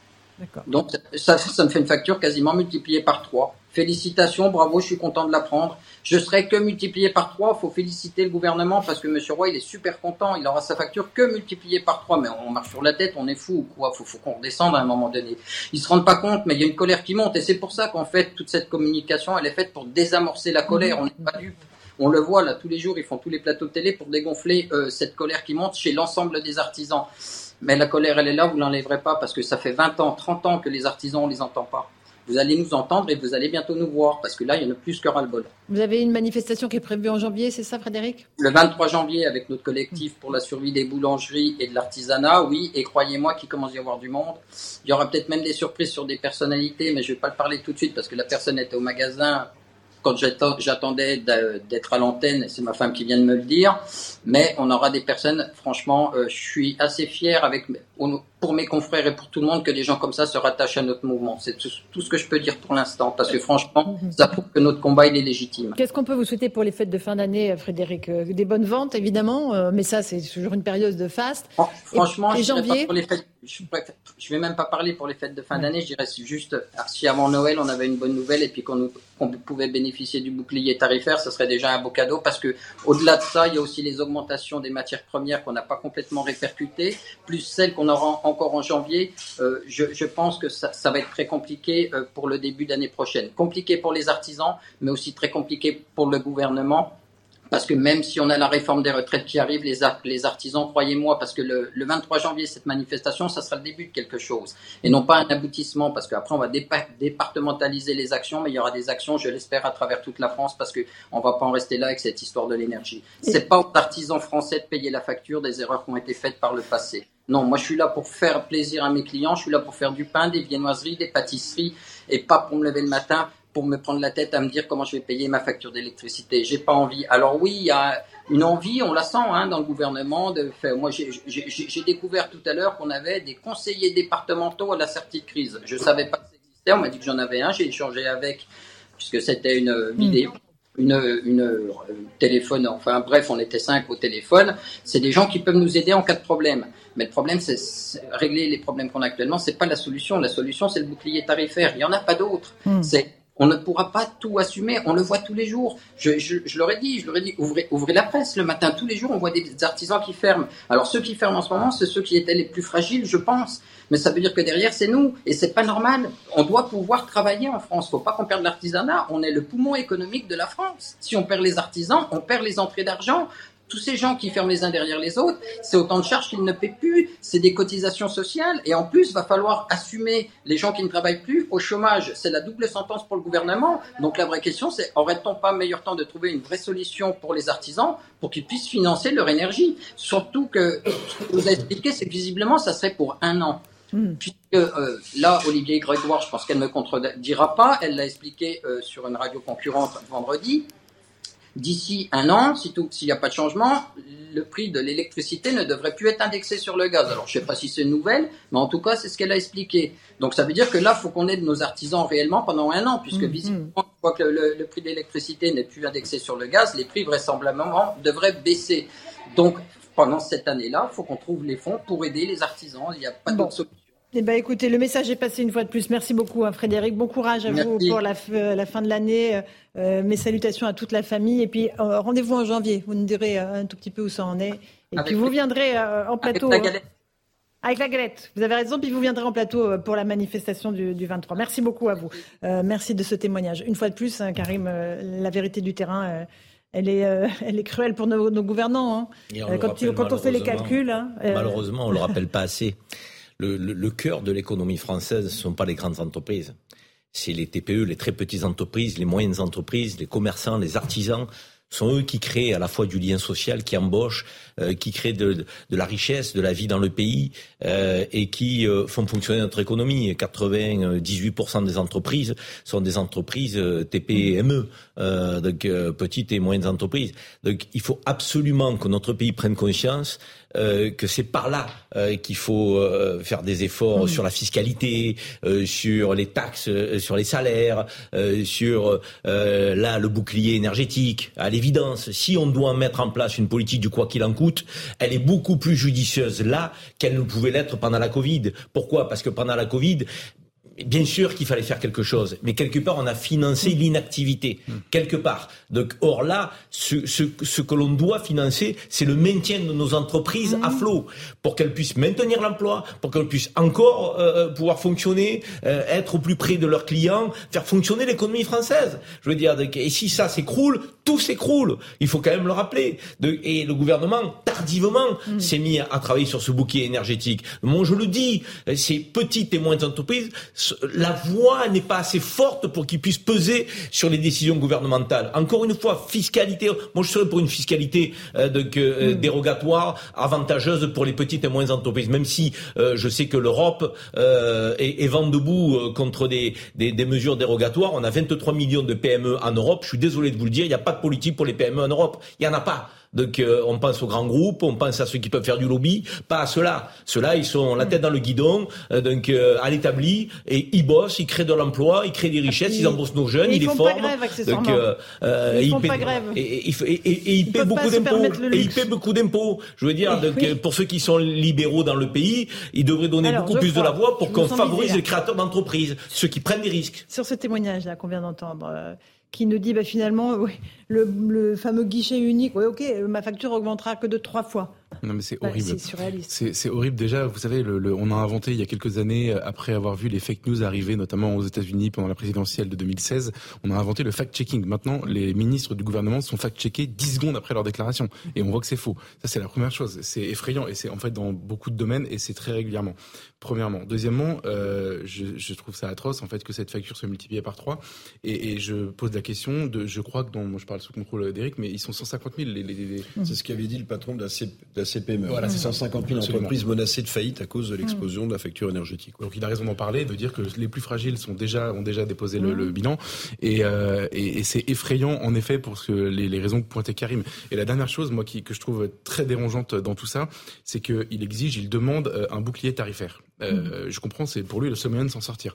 Donc, ça, ça me fait une facture quasiment multipliée par 3. Félicitations, bravo, je suis content de l'apprendre. Je serai que multiplié par 3. Il faut féliciter le gouvernement parce que M. Roy, il est super content. Il aura sa facture que multipliée par 3. Mais on marche sur la tête, on est fou ou quoi? Faut, faut qu'on redescende à un moment donné. Ils se rendent pas compte, mais il y a une colère qui monte. Et c'est pour ça qu'en fait, toute cette communication, elle est faite pour désamorcer la colère. On n'est pas dupe. On le voit là tous les jours, ils font tous les plateaux de télé pour dégonfler euh, cette colère qui monte chez l'ensemble des artisans. Mais la colère, elle est là, vous l'enlèverez pas parce que ça fait 20 ans, 30 ans que les artisans, on les entend pas. vous allez nous entendre et vous allez bientôt nous voir, parce que là, il y en a plus que ras-le-bol. Vous avez une manifestation qui est prévue en janvier, c'est ça, Frédéric? Le 23 janvier, avec notre collectif pour la survie des boulangeries et de l'artisanat, oui, et croyez-moi qu'il commence à y avoir du monde. Il y aura peut-être même des surprises sur des personnalités, mais je ne vais pas le parler tout de suite, parce que la personne était au magasin quand j'attendais d'être à l'antenne, c'est ma femme qui vient de me le dire, mais on aura des personnes, franchement, euh, je suis assez fier avec, pour mes confrères et pour tout le monde que des gens comme ça se rattachent à notre mouvement. C'est tout, ce que je peux dire pour l'instant, parce que franchement, ça prouve que notre combat, il est légitime. Qu'est-ce qu'on peut vous souhaiter pour les fêtes de fin d'année, Frédéric? Euh, Des bonnes ventes, évidemment, euh, mais ça, c'est toujours une période de faste. franchement, et, janvier pour les fêtes, je ne vais même pas parler pour les fêtes de fin d'année, je dirais juste, si avant Noël, on avait une bonne nouvelle et puis qu'on pouvait bénéficier du bouclier tarifaire, ce serait déjà un beau cadeau, parce que au-delà de ça, il y a aussi les augmentations des matières premières qu'on n'a pas complètement répercutées, plus celles qu'on aura encore en janvier, euh, je, pense que ça, va être très compliqué euh, pour le début d'année prochaine. Compliqué pour les artisans, mais aussi très compliqué pour le gouvernement. Parce que même si on a la réforme des retraites qui arrive, les, les artisans, croyez-moi, parce que le, 23 janvier, cette manifestation, ça sera le début de quelque chose. Et non pas un aboutissement, parce qu'après, on va départementaliser les actions, mais il y aura des actions, je l'espère, à travers toute la France, parce qu'on ne va pas en rester là avec cette histoire de l'énergie. C'est pas aux artisans français de payer la facture des erreurs qui ont été faites par le passé. Non, moi je suis là pour faire plaisir à mes clients, je suis là pour faire du pain, des viennoiseries, des pâtisseries, et pas pour me lever le matin pour me prendre la tête à me dire comment je vais payer ma facture d'électricité. J'ai pas envie. Alors oui, il y a une envie, on la sent hein, dans le gouvernement de faire. Moi, j'ai découvert tout à l'heure qu'on avait des conseillers départementaux à la sortie de crise. Je savais pas que ça existait. On m'a dit que j'en avais un. J'ai échangé avec, puisque c'était une vidéo. Une, une euh, téléphone, enfin bref, on était cinq au téléphone. C'est des gens qui peuvent nous aider en cas de problème. Mais le problème, c'est régler les problèmes qu'on a actuellement, c'est pas la solution. La solution, c'est le bouclier tarifaire. Il y en a pas d'autre. Hmm. C'est on ne pourra pas tout assumer. On le voit tous les jours. Je, je, je leur ai dit, je leur ai dit, ouvrez, ouvrez la presse le matin. Tous les jours, on voit des artisans qui ferment. Alors ceux qui ferment en ce moment, c'est ceux qui étaient les plus fragiles, je pense. Mais ça veut dire que derrière, c'est nous. Et c'est pas normal. On doit pouvoir travailler en France. Faut pas qu'on perde l'artisanat. On est le poumon économique de la France. Si on perd les artisans, on perd les entrées d'argent tous ces gens qui ferment les uns derrière les autres, c'est autant de charges qu'ils ne paient plus, c'est des cotisations sociales, et en plus, va falloir assumer les gens qui ne travaillent plus au chômage. C'est la double sentence pour le gouvernement. Donc la vraie question, c'est aurait-on pas meilleur temps de trouver une vraie solution pour les artisans pour qu'ils puissent financer leur énergie? Surtout que ce que vous avez expliqué, c'est que visiblement, ça serait pour un an. Hmm. Puisque euh, là, Olivier Grégoire, je pense qu'elle ne me contredira pas, elle l'a expliqué euh, sur une radio concurrente vendredi, d'ici un an, s'il n'y a pas de changement, le prix de l'électricité ne devrait plus être indexé sur le gaz. Alors, je ne sais pas si c'est une nouvelle, mais en tout cas, c'est ce qu'elle a expliqué. Donc, ça veut dire que là, il faut qu'on aide nos artisans réellement pendant un an, puisque mm, visiblement, une fois que le, prix de l'électricité n'est plus indexé sur le gaz, les prix vraisemblablement devraient baisser. Donc, pendant cette année-là, il faut qu'on trouve les fonds pour aider les artisans. Il n'y a pas d'autre solution. Eh ben, écoutez, le message est passé une fois de plus. Merci beaucoup, hein, Frédéric. Bon courage à vous pour la, la, fin de l'année. Euh, mes salutations à toute la famille. Et puis, euh, rendez-vous en janvier. Vous nous direz euh, un tout petit peu où ça en est. Et puis, vous viendrez en plateau. Avec la galette. Avec la galette. Vous avez raison. Puis, vous viendrez en plateau pour la manifestation du, 23. Merci beaucoup à vous. merci de ce témoignage. Une fois de plus, hein, Karim, la vérité du terrain. elle est, elle est cruelle pour nos, gouvernants. Hein. Quand, quand on fait les calculs. Hein, malheureusement, on ne le rappelle pas assez. Le, cœur de l'économie française, ce ne sont pas les grandes entreprises c'est les TPE, les très petites entreprises, les moyennes entreprises, les commerçants, les artisans, sont eux qui créent à la fois du lien social, qui embauchent, euh, qui créent de, la richesse, de la vie dans le pays euh, et qui euh, font fonctionner notre économie. 98% des entreprises sont des entreprises TPME, donc petites et moyennes entreprises. Donc il faut absolument que notre pays prenne conscience euh, que c'est par là euh, qu'il faut euh, faire des efforts mmh. sur la fiscalité, sur les taxes, sur les salaires, sur là le bouclier énergétique. À l'évidence, si on doit mettre en place une politique du quoi qu'il en coûte, elle est beaucoup plus judicieuse là qu'elle ne pouvait l'être pendant la Covid. Pourquoi? Parce que pendant la Covid, bien sûr qu'il fallait faire quelque chose, mais quelque part on a financé mm. l'inactivité, mm. quelque part. Donc, or là, ce, ce, ce que l'on doit financer, c'est le maintien de nos entreprises à mm. flot, pour qu'elles puissent maintenir l'emploi, pour qu'elles puissent encore euh, euh, pouvoir fonctionner, euh, être au plus près de leurs clients, faire fonctionner l'économie française. Je veux dire, et si ça s'écroule, tout s'écroule. Il faut quand même le rappeler. De, et le gouvernement, tardivement, s'est mis à, à travailler sur ce bouquet énergétique. Moi, je le dis, ces petites et moyennes entreprises, la voix n'est pas assez forte pour qu'ils puissent peser sur les décisions gouvernementales. Encore une fois, fiscalité. Moi, je serais pour une fiscalité euh, de, euh, Mm. dérogatoire, avantageuse pour les petites et moyennes entreprises. Même si euh, je sais que l'Europe euh, est, est vent debout euh, contre des, des, des mesures dérogatoires. On a 23 millions de PME en Europe. Je suis désolé de vous le dire, il n'y a pas de politique pour les PME en Europe. Il n'y en a pas. Donc euh, on pense aux grands groupes, on pense à ceux qui peuvent faire du lobby, pas à ceux-là. Ceux-là, ils sont la tête dans le guidon, euh, donc euh, à l'établi, et ils bossent, ils créent de l'emploi, ils créent des richesses, ils embauchent nos jeunes, ils ils les font pas forment. Donc, euh, euh, Ils font paient- pas grève. Et, et- et- et- ils paient beaucoup d'impôts. Et ils paient beaucoup d'impôts. Je veux dire, donc, Oui. pour ceux qui sont libéraux dans le pays, ils devraient donner Alors, beaucoup plus de la voix pour qu'on favorise les créateurs d'entreprises, ceux qui prennent des risques. Sur ce témoignage là qu'on vient d'entendre, euh, qui nous dit bah, finalement le, le fameux guichet unique, oui ma facture augmentera que de trois fois. Non mais c'est Bah, horrible. c'est surréaliste. C'est c'est horrible déjà. Vous savez, le, le- on a inventé il y a quelques années, euh, après avoir vu les fake news arriver, notamment aux États-Unis pendant la présidentielle de 2016, on a inventé le fact-checking. Maintenant, les ministres du gouvernement sont fact-checkés 10 secondes après leur déclaration, et on voit que c'est faux. Ça, c'est la première chose. C'est effrayant, et c'est en fait dans beaucoup de domaines, et c'est très régulièrement. Premièrement. Deuxièmement, euh, je, je trouve ça atroce en fait que cette facture soit multipliée par 3 et, et je pose la question de, je crois que dans, moi je parle sous contrôle d'Eric, mais ils sont 150 000 les, les, les- C'est ce qu'avait dit le patron de la, C- de la CPME. Voilà, c'est ça. 150 000 Absolument. entreprises menacées de faillite à cause de l'explosion de la facture énergétique. Donc il a raison d'en parler, de dire que les plus fragiles sont déjà ont déjà déposé le, le bilan et, euh, et, et c'est effrayant en effet pour ce que les, les raisons que pointait Karim. Et la dernière chose, moi qui que je trouve très dérangeante dans tout ça, c'est qu'il exige, il demande euh, un bouclier tarifaire. Euh, Je comprends, c'est pour lui le seul moyen de s'en sortir.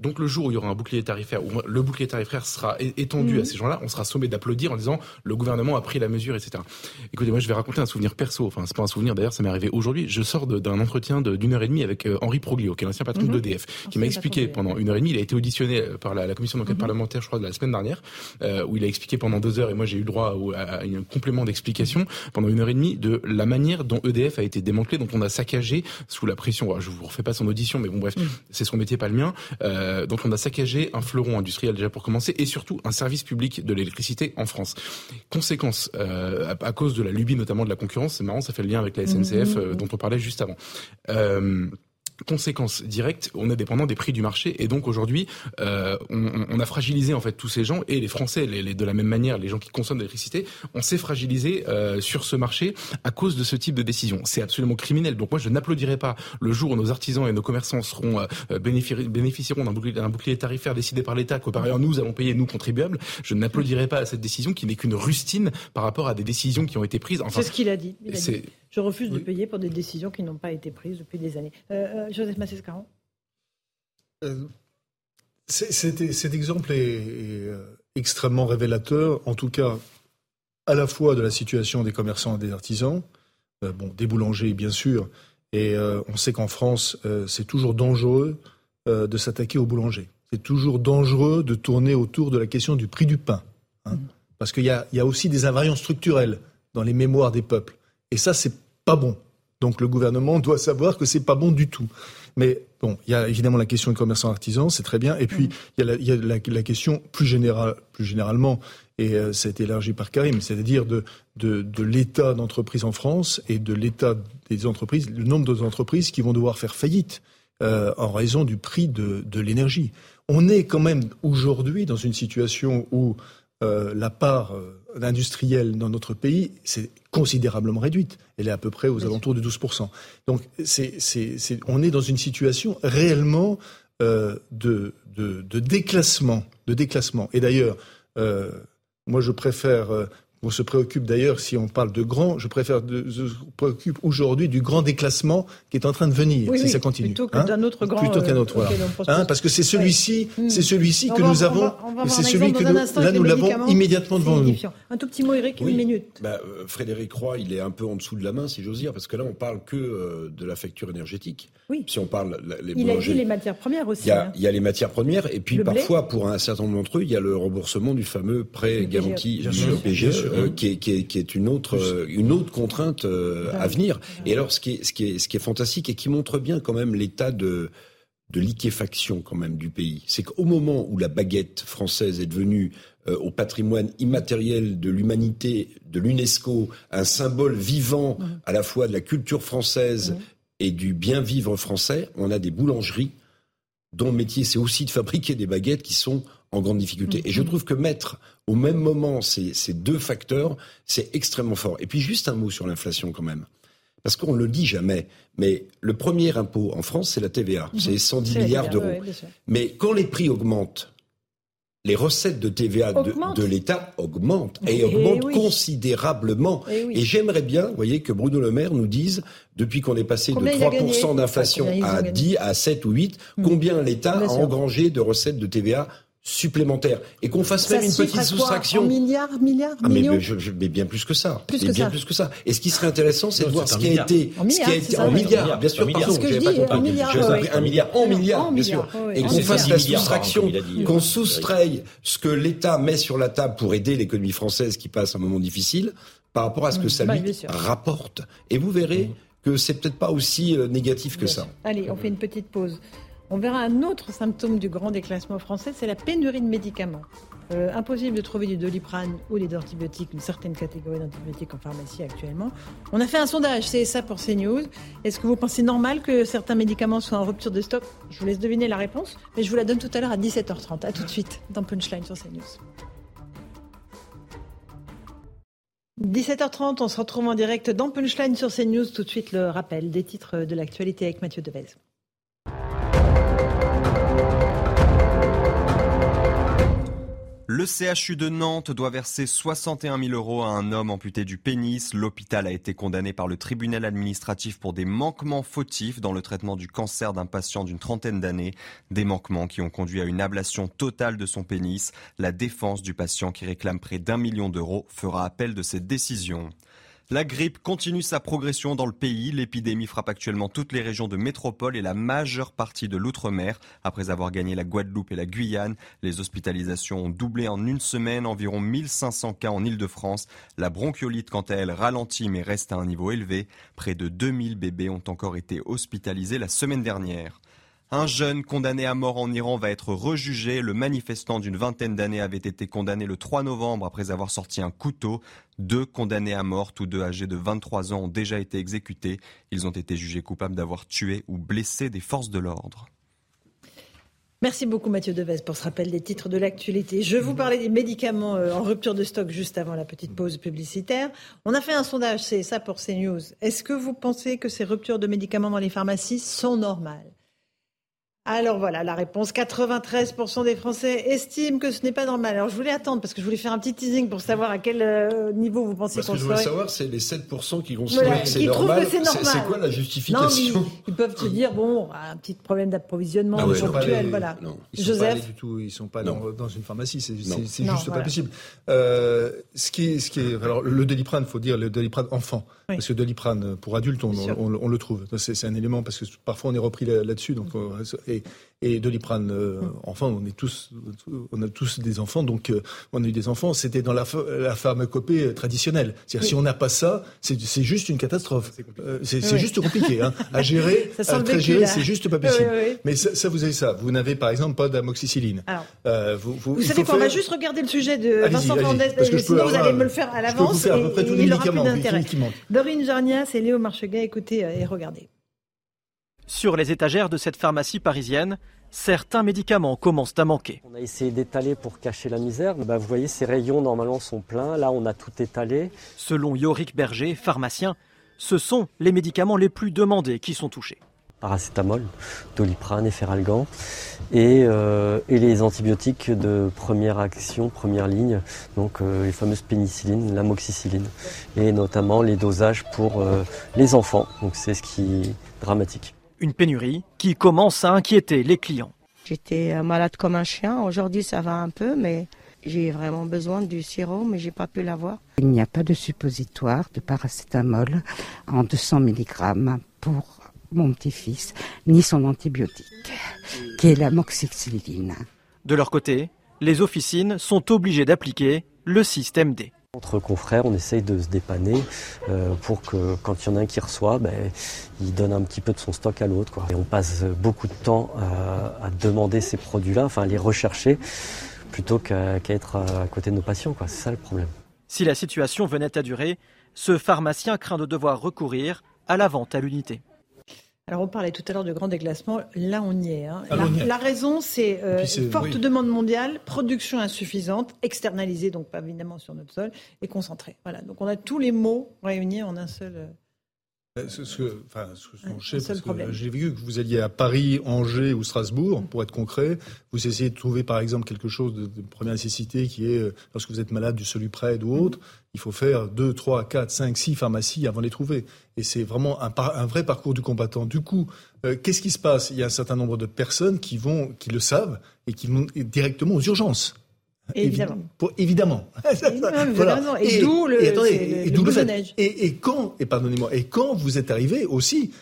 Donc le jour où il y aura un bouclier tarifaire, où le bouclier tarifaire sera étendu Mhm. à ces gens-là, on sera sommé d'applaudir en disant le gouvernement a pris la mesure, etc. Écoutez, moi je vais raconter un souvenir perso. Enfin, c'est pas un souvenir d'ailleurs, ça m'est arrivé aujourd'hui. Je sors d'un entretien d'une heure et demie avec euh, Henri Proglio, qui est l'ancien patron Mhm. d'EDF, qui m'a expliqué pendant une heure et demie. Il a été auditionné euh, par la, la commission d'enquête parlementaire, je crois, de la semaine dernière, euh, où il a expliqué pendant deux heures, et moi j'ai eu droit à, à un complément d'explication pendant une heure et demie de la manière dont EDF a été démantelé, dont on a saccagé sous la pression. Alors, je vous refais pas son audition, mais bon bref, c'est son métier, pas le mien. Euh, dont on a saccagé un fleuron industriel déjà pour commencer, et surtout un service public de l'électricité en France. Conséquence, euh, à, à cause de la lubie notamment de la concurrence, c'est marrant, ça fait le lien avec la SNCF Mhm. euh, dont on parlait juste avant. Euh, Conséquence directe, on est dépendant des prix du marché et donc aujourd'hui, euh, on, on- a fragilisé en fait tous ces gens et les Français, les, les- de la même manière, les gens qui consomment de l'électricité, on s'est fragilisé euh, sur ce marché à cause de ce type de décision. C'est absolument criminel. Donc moi, je n'applaudirai pas le jour où nos artisans et nos commerçants seront euh, bénéfici- bénéficieront d'un bouclier, bouclier tarifaire décidé par l'État que par ailleurs nous allons payer nous contribuables. Je n'applaudirai pas à cette décision qui n'est qu'une rustine par rapport à des décisions qui ont été prises. Enfin, c'est ce qu'il a dit. Il a c'est- dit, Je refuse de payer pour des décisions qui n'ont pas été prises depuis des années. Euh, euh, Joseph Massescaron Euh, cet exemple est, est, euh, extrêmement révélateur, en tout cas, à la fois de la situation des commerçants et des artisans, euh, bon, des boulangers bien sûr, et euh, on sait qu'en France, euh, c'est toujours dangereux de s'attaquer aux boulangers. C'est toujours dangereux de tourner autour de la question du prix du pain. hein. Parce qu'il y a, il y a aussi des invariants structurels dans les mémoires des peuples. Et ça, c'est pas bon. Donc le gouvernement doit savoir que c'est pas bon du tout. Mais bon, il y a évidemment la question des commerçants artisans, c'est très bien. Et puis il y a la, il y a la- la question plus, générale, plus généralement, et euh, ça a été élargi par Karim, c'est-à-dire de, de, de l'état d'entreprise en France et de l'état des entreprises, le nombre d'entreprises qui vont devoir faire faillite euh, en raison du prix de, de l'énergie. On est quand même aujourd'hui dans une situation où euh, la part euh, industrielle dans notre pays c'est considérablement réduite. Elle est à peu près aux alentours de 12%. Donc c'est, c'est, c'est, on est dans une situation réellement euh, de, de, de déclassement, de déclassement. Et d'ailleurs, euh, moi je préfère euh, on se préoccupe d'ailleurs, si on parle de grand, je préfère de, je préoccupe aujourd'hui du grand déclassement qui est en train de venir, Oui, si oui, ça continue. plutôt que Hein d'un autre grand, Plutôt qu'un euh, voilà. Hein, parce que c'est celui-ci, Ouais. c'est celui-ci que va- nous on avons, c'est un celui que dans un nous, instant là nous l'avons immédiatement C'est devant nous. Un tout petit mot, Eric, Oui. une minute. Bah, euh, Frédéric Roy, il est un peu en dessous de la main, si j'ose dire, parce que là, on parle que euh, de la facture énergétique. Oui. Si on parle la- les Il a dit les matières premières aussi. il y, a, hein. il y a les matières premières, et puis Le blé. parfois, pour un certain nombre d'entre eux, il y a le remboursement du fameux prêt Le garanti sûr, PGE. Euh, qui, est, qui, est, qui est une autre, euh, une autre contrainte euh, à venir. Et alors, ce qui est, ce qui est, ce qui est fantastique et qui montre bien quand même l'état de de liquéfaction quand même du pays. C'est qu'au moment où la baguette française est devenue euh, au patrimoine immatériel de l'humanité, de l'UNESCO, un symbole vivant mmh. à la fois de la culture française et du bien vivre français, on a des boulangeries dont le métier c'est aussi de fabriquer des baguettes qui sont en grande difficulté. Mmh. Et je trouve que mettre au même moment ces, ces deux facteurs, c'est extrêmement fort. Et puis juste un mot sur l'inflation quand même parce qu'on ne le dit jamais, mais le premier impôt en France, c'est la TVA. Mhm. C'est 110 milliards d'euros. mais quand les prix augmentent, les recettes de TVA de, l'État augmentent et, eh augmentent considérablement. Eh et, j'aimerais bien, vous voyez, que Bruno Le Maire nous dise, depuis qu'on est passé de 3% d'inflation à 10, à 7 ou 8, hmm. combien l'État a engrangé de recettes de TVA supplémentaire et qu'on fasse même une petite soustraction. En milliards, milliards, ah, mais, mais, bien plus que ça. Plus que bien ça. plus que ça. Et ce qui serait intéressant, c'est de voir ce qui a été, en ce qui a été en milliards, bien sûr, pardon, j'avais pas compris. Un milliard, un milliard, en milliards, bien sûr. Et qu'on fasse la soustraction, qu'on soustraye ce que l'État met sur la table pour aider l'économie française qui passe un moment difficile par rapport à ce que ça lui rapporte. Et vous verrez que c'est peut-être pas aussi euh, négatif que ça. Allez, on fait une petite pause. On verra un autre symptôme du grand déclassement français, c'est la pénurie de médicaments. Euh, impossible de trouver du doliprane ou des antibiotiques, une certaine catégorie d'antibiotiques en pharmacie actuellement. On a fait un sondage, c'est ça pour CNews. Est-ce que vous pensez normal que certains médicaments soient en rupture de stock? Je vous laisse deviner la réponse, mais je vous la donne tout à l'heure à 17h30. A tout de suite dans Punchline sur CNews. 17h30, on se retrouve en direct dans Punchline sur CNews. Tout de suite le rappel des titres de l'actualité avec Mathieu Devez. Le CHU de Nantes doit verser 61 000 euros à un homme amputé du pénis. L'hôpital a été condamné par le tribunal administratif pour des manquements fautifs dans le traitement du cancer d'un patient d'une trentaine d'années. Des manquements qui ont conduit à une ablation totale de son pénis. La défense du patient qui réclame près d'un million d'euros fera appel de cette décision. La grippe continue sa progression dans le pays. L'épidémie frappe actuellement toutes les régions de métropole et la majeure partie de l'outre-mer. Après avoir gagné la Guadeloupe et la Guyane, les hospitalisations ont doublé en une semaine, environ 1500 cas en Ile-de-France. La bronchiolite, quant à elle, ralentit mais reste à un niveau élevé. Près de 2000 bébés ont encore été hospitalisés la semaine dernière. Un jeune condamné à mort en Iran va être rejugé. Le manifestant d'une vingtaine d'années avait été condamné le 3 novembre après avoir sorti un couteau. Deux condamnés à mort, tous deux âgés de 23 ans, ont déjà été exécutés. Ils ont été jugés coupables d'avoir tué ou blessé des forces de l'ordre. Merci beaucoup Mathieu Devez pour ce rappel des titres de l'actualité. Je vous parlais des médicaments euh, en rupture de stock juste avant la petite pause publicitaire. On a fait un sondage, c'est ça pour CNews. Est-ce que vous pensez que ces ruptures de médicaments dans les pharmacies sont normales? Alors voilà la réponse. 93% des Français estiment que ce n'est pas normal. Alors je voulais attendre parce que je voulais faire un petit teasing pour savoir à quel euh, niveau vous pensez qu'on serait. Ce que je voulais savoir, c'est les 7% qui considèrent que c'est normal. C'est quoi la justification non, ils, peuvent se dire bon, un petit problème d'approvisionnement ah ponctuel, voilà. Ils Joseph, sont pas du tout, ils sont pas dans, dans, une pharmacie, c'est juste pas possible. Euh, ce qui est, ce qui est, alors le Doliprane, faut dire le Doliprane enfant, parce que Doliprane pour adultes, on, on, le trouve. C'est un élément parce que parfois on est repris là-dessus, donc. Euh, et, et Doliprane, euh, enfin, on est tous, on a tous des enfants, donc euh, on a eu des enfants. C'était dans la, la pharmacopée traditionnelle. C'est-à-dire si on n'a pas ça, c'est juste une catastrophe. C'est juste compliqué hein. à gérer, à très gérer, c'est juste pas possible. Mais ça, vous avez ça. Vous n'avez par exemple pas d'amoxicilline. vous, vous, vous savez quoi On va juste regarder le sujet de Vincent Fernandez, sinon vous allez me le faire à l'avance. et, il aura plus d'intérêt. Dorine Jarnias et Léo Marcheguin, écoutez et regardez. Sur les étagères de cette pharmacie parisienne, certains médicaments commencent à manquer. On a essayé d'étaler pour cacher la misère. Bah, vous voyez, ces rayons normalement sont pleins. Là, on a tout étalé. Selon Yorick Berger, pharmacien, ce sont les médicaments les plus demandés qui sont touchés. Paracétamol, doliprane, efferalgan et, euh, et les antibiotiques de première action, première ligne, donc euh, les fameuses pénicillines, l'amoxicilline et notamment les dosages pour euh, les enfants. Donc c'est ce qui est dramatique. Une pénurie qui commence à inquiéter les clients. J'étais euh, malade comme un chien. Aujourd'hui, ça va un peu, mais j'ai vraiment besoin du sirop, mais j'ai pas pu l'avoir. Il n'y a pas de suppositoire de paracétamol en 200 mg pour mon petit-fils, ni son antibiotique, qui est l'amoxicilline. De leur côté, les officines sont obligées d'appliquer le système D. Entre confrères, on essaye de se dépanner euh, pour que quand il y en a un qui reçoit, ben, il donne un petit peu de son stock à l'autre. Et on passe beaucoup de temps à, demander ces produits-là, enfin à les rechercher, plutôt qu'à être à côté de nos patients. C'est ça le problème. Si la situation venait à durer, ce pharmacien craint de devoir recourir à la vente à l'unité. Alors on parlait tout à l'heure de grand déclassement, là on y est. Hein. La, raison c'est euh, forte demande mondiale, production insuffisante, externalisée donc pas évidemment sur notre sol et concentrée. Voilà, donc on a tous les mots réunis en un seul. Euh, euh, ce, que, enfin, ce que j'ai vu que vous alliez à Paris, Angers ou Strasbourg, pour être concret. Vous essayez de trouver, par exemple, quelque chose de, première nécessité qui est, euh, lorsque vous êtes malade du Soluprède ou autre, il faut faire 2, 3, 4, 5, 6 pharmacies avant de les trouver. Et c'est vraiment un, un, vrai parcours du combattant. Du coup, euh, qu'est-ce qui se passe? Il y a un certain nombre de personnes qui, vont, qui le savent et qui vont directement aux urgences. Évidemment. évidemment. Et, d'où le, et, et, et, quand, et pardonnez-moi, et quand vous êtes arrivé aussi,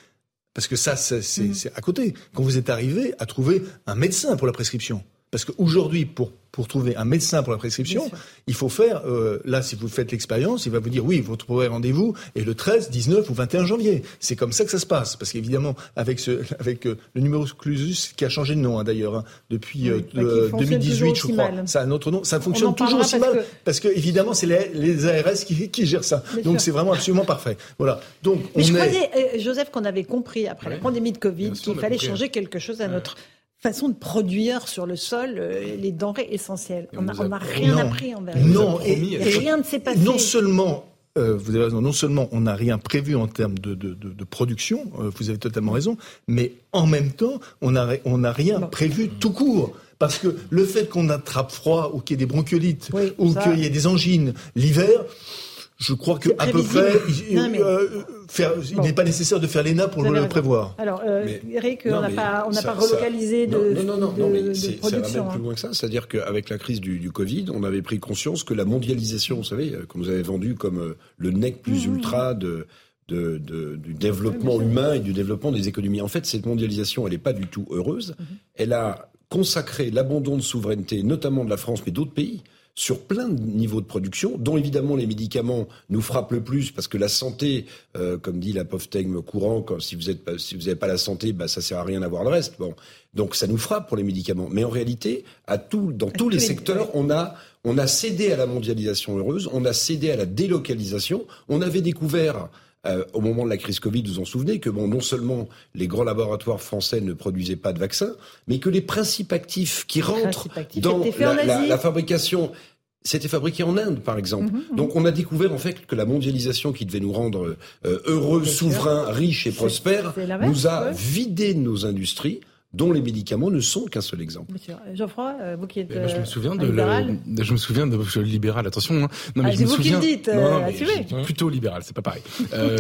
parce que ça, c'est mm. à côté, quand vous êtes arrivé à trouver un médecin pour la prescription. Parce qu'aujourd'hui, pour pour trouver un médecin pour la prescription, il faut faire, euh, là, si vous faites l'expérience, il va vous dire, oui, vous trouverez rendez-vous et le 13, 19 ou 21 janvier. C'est comme ça que ça se passe. Parce qu'évidemment, avec, ce, avec euh, le numéro Clusus, qui a changé de nom hein, d'ailleurs, hein, depuis 2018, euh, je crois, ça a un autre nom, ça fonctionne toujours aussi mal. Parce que, évidemment, c'est les, les, ARS qui, qui gèrent ça. Donc c'est vraiment absolument parfait. Voilà. Donc, Mais je croyais, Joseph, qu'on avait compris après la pandémie de Covid qu'il fallait changer quelque chose à notre façon de produire sur le sol euh, les denrées essentielles. on n'a rien appris en vérité. Non, et, rien ne s'est passé. Non seulement euh, vous avez raison, non seulement on n'a rien prévu en termes de, de, de, production, euh, vous avez totalement raison, mais en même temps, on n'a on rien prévu tout court. Parce que le fait qu'on attrape froid ou qu'il y ait des bronchiolites ou qu'il y ait des angines l'hiver, je crois que à peu près, euh, faire, il n'est pas nécessaire de faire l'ENA pour le prévoir. Alors, euh, Eric, on n'a pas, pas relocalisé de, non, non, non, mais ça va même plus loin que ça. C'est-à-dire qu'avec la crise du, Covid, on avait pris conscience que la mondialisation, vous savez, qu'on nous avait vendu comme euh, le nec plus mmh. ultra de de, du développement humain et du développement des économies. En fait, cette mondialisation, elle n'est pas du tout heureuse. Mmh. Elle a consacré l'abandon de souveraineté, notamment de la France, mais d'autres pays, sur plein de niveaux de production, dont évidemment les médicaments nous frappent le plus parce que la santé, euh, comme dit l'apophthegme courant, quand, si vous êtes si vous n'avez pas la santé, bah, ça sert à rien d'avoir le reste. Bon, donc ça nous frappe pour les médicaments. Mais en réalité, à tout, dans tous les, secteurs, on a on a cédé à la mondialisation heureuse, on a cédé à la délocalisation. On avait découvert euh, au moment de la crise Covid, vous vous en souvenez que bon, non seulement les grands laboratoires français ne produisaient pas de vaccins, mais que les principes actifs qui rentrent dans la, fabrication c'était fabriqué en Inde, par exemple. Mhm, mhm. Donc, on a découvert en fait que la mondialisation qui devait nous rendre euh, heureux, souverains, riches et prospères, nous a vidé nos industries dont les médicaments ne sont qu'un seul exemple. Monsieur Geoffroy, euh, vous qui êtes je me souviens de libéral. je me souviens de libéral. Attention, hein. non mais ah, je me vous souviens. Qui le dites, euh, plutôt libéral, c'est pas pareil. Euh,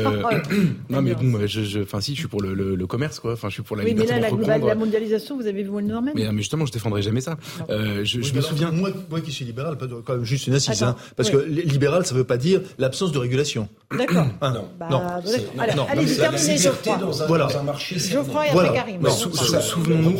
non mais bon, je, enfin si, je suis pour le, le, commerce quoi. Enfin, je suis pour la. Oui, mais là, la, la mondialisation, vous avez vu le même. Mais, mais justement, je défendrai jamais ça. Euh, je, je me souviens. Moi, moi qui suis libéral, quand même juste une assise, hein, parce que libéral, ça veut pas dire l'absence de régulation. D'accord. Ah, non. Bah, non. Allez, terminez, Geoffroy. Voilà. Geoffroy et après Karim. Souvenons-nous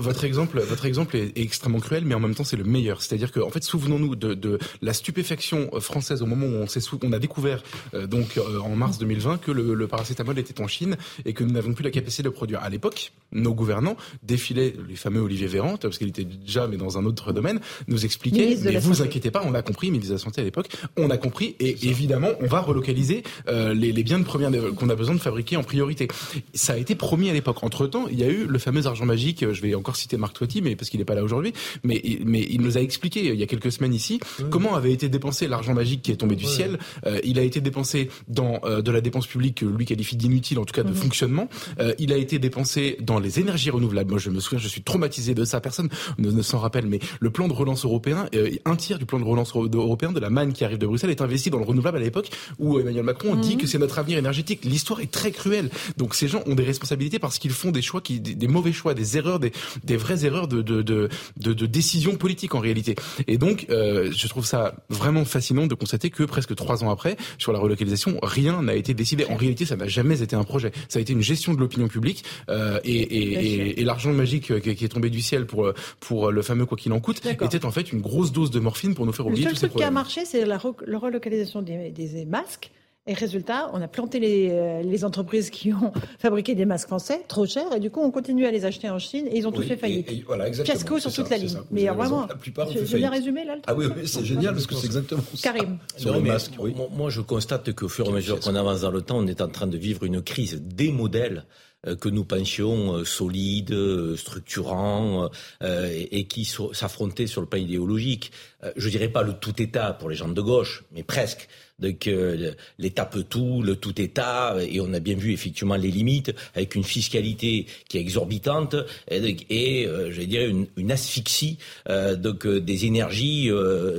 votre exemple, votre exemple est, extrêmement cruel, mais en même temps c'est le meilleur. C'est-à-dire que, en fait, souvenons-nous de, de, la stupéfaction euh, française au moment où on, on a découvert, euh, donc euh, en mars 2020, que le, le, paracétamol était en Chine et que nous n'avions plus la capacité de produire. À l'époque, nos gouvernants défilaient les fameux Olivier Véran, parce qu'il était déjà mais dans un autre domaine, nous expliquaient, mais vous inquiétez pas, on a compris, ministre de la Santé à l'époque, on a compris et évidemment on va relocaliser les, les biens de première qu'on a besoin de fabriquer en priorité. Ça a été promis à l'époque. Entre temps, il y a eu le fameux argent magique. Je vais encore citer Marc Toiti, mais parce qu'il n'est pas là aujourd'hui. Mais, mais il nous a expliqué il y a quelques semaines ici comment avait été dépensé l'argent magique qui est tombé du ciel. Euh, il a été dépensé dans euh, de la dépense publique que lui qualifie d'inutile, en tout cas de mhm. fonctionnement. Euh, il a été dépensé dans les énergies renouvelables. Moi, je me souviens, je suis traumatisé de ça. Personne ne, s'en rappelle, mais le plan de relance européen, un tiers du plan de relance européen de la manne qui arrive de Bruxelles est investi dans le renouvelable à l'époque où Emmanuel Macron dit mhm. que c'est notre avenir énergétique. L'histoire est très cruelle. Donc ces gens ont des responsabilités parce qu'ils font des choix qui, des, mauvais choix, des erreurs, des, des vraies erreurs de, de, de, de, de décision politique en réalité. Et donc, euh, je trouve ça vraiment fascinant de constater que presque trois ans après, sur la relocalisation, rien n'a été décidé. En réalité, ça n'a jamais été un projet. Ça a été une gestion de l'opinion publique euh, et, et, et, l'argent magique qui est tombé du ciel pour pour le fameux quoi qu'il en coûte était en fait une grosse dose de morphine pour nous faire oublier. Le seul truc qui a marché, c'est la, relocalisation des, des masques et résultat, on a planté les, euh, les, entreprises qui ont fabriqué des masques français trop chers et du coup on continue à les acheter en Chine et ils ont tous fait faillite. Et, voilà, exactement. sur toute la ligne. Mais vraiment, la plupart j'ai bien résumé là. Ah oui, oui c'est génial parce que c'est exactement ça. Karim. Sur les masques. Oui. Moi, je constate qu'au fur et à mesure qu'on avance dans le temps, on est en train de vivre une crise des modèles euh, que nous pensions euh, solides, structurants et qui s'affrontaient sur le plan idéologique. Je dirais pas le tout État pour les gens de gauche, mais presque. Donc euh, l'État peut tout, le tout État, et on a bien vu effectivement les limites avec une fiscalité qui est exorbitante et, et euh, je dire une, une asphyxie euh, donc des énergies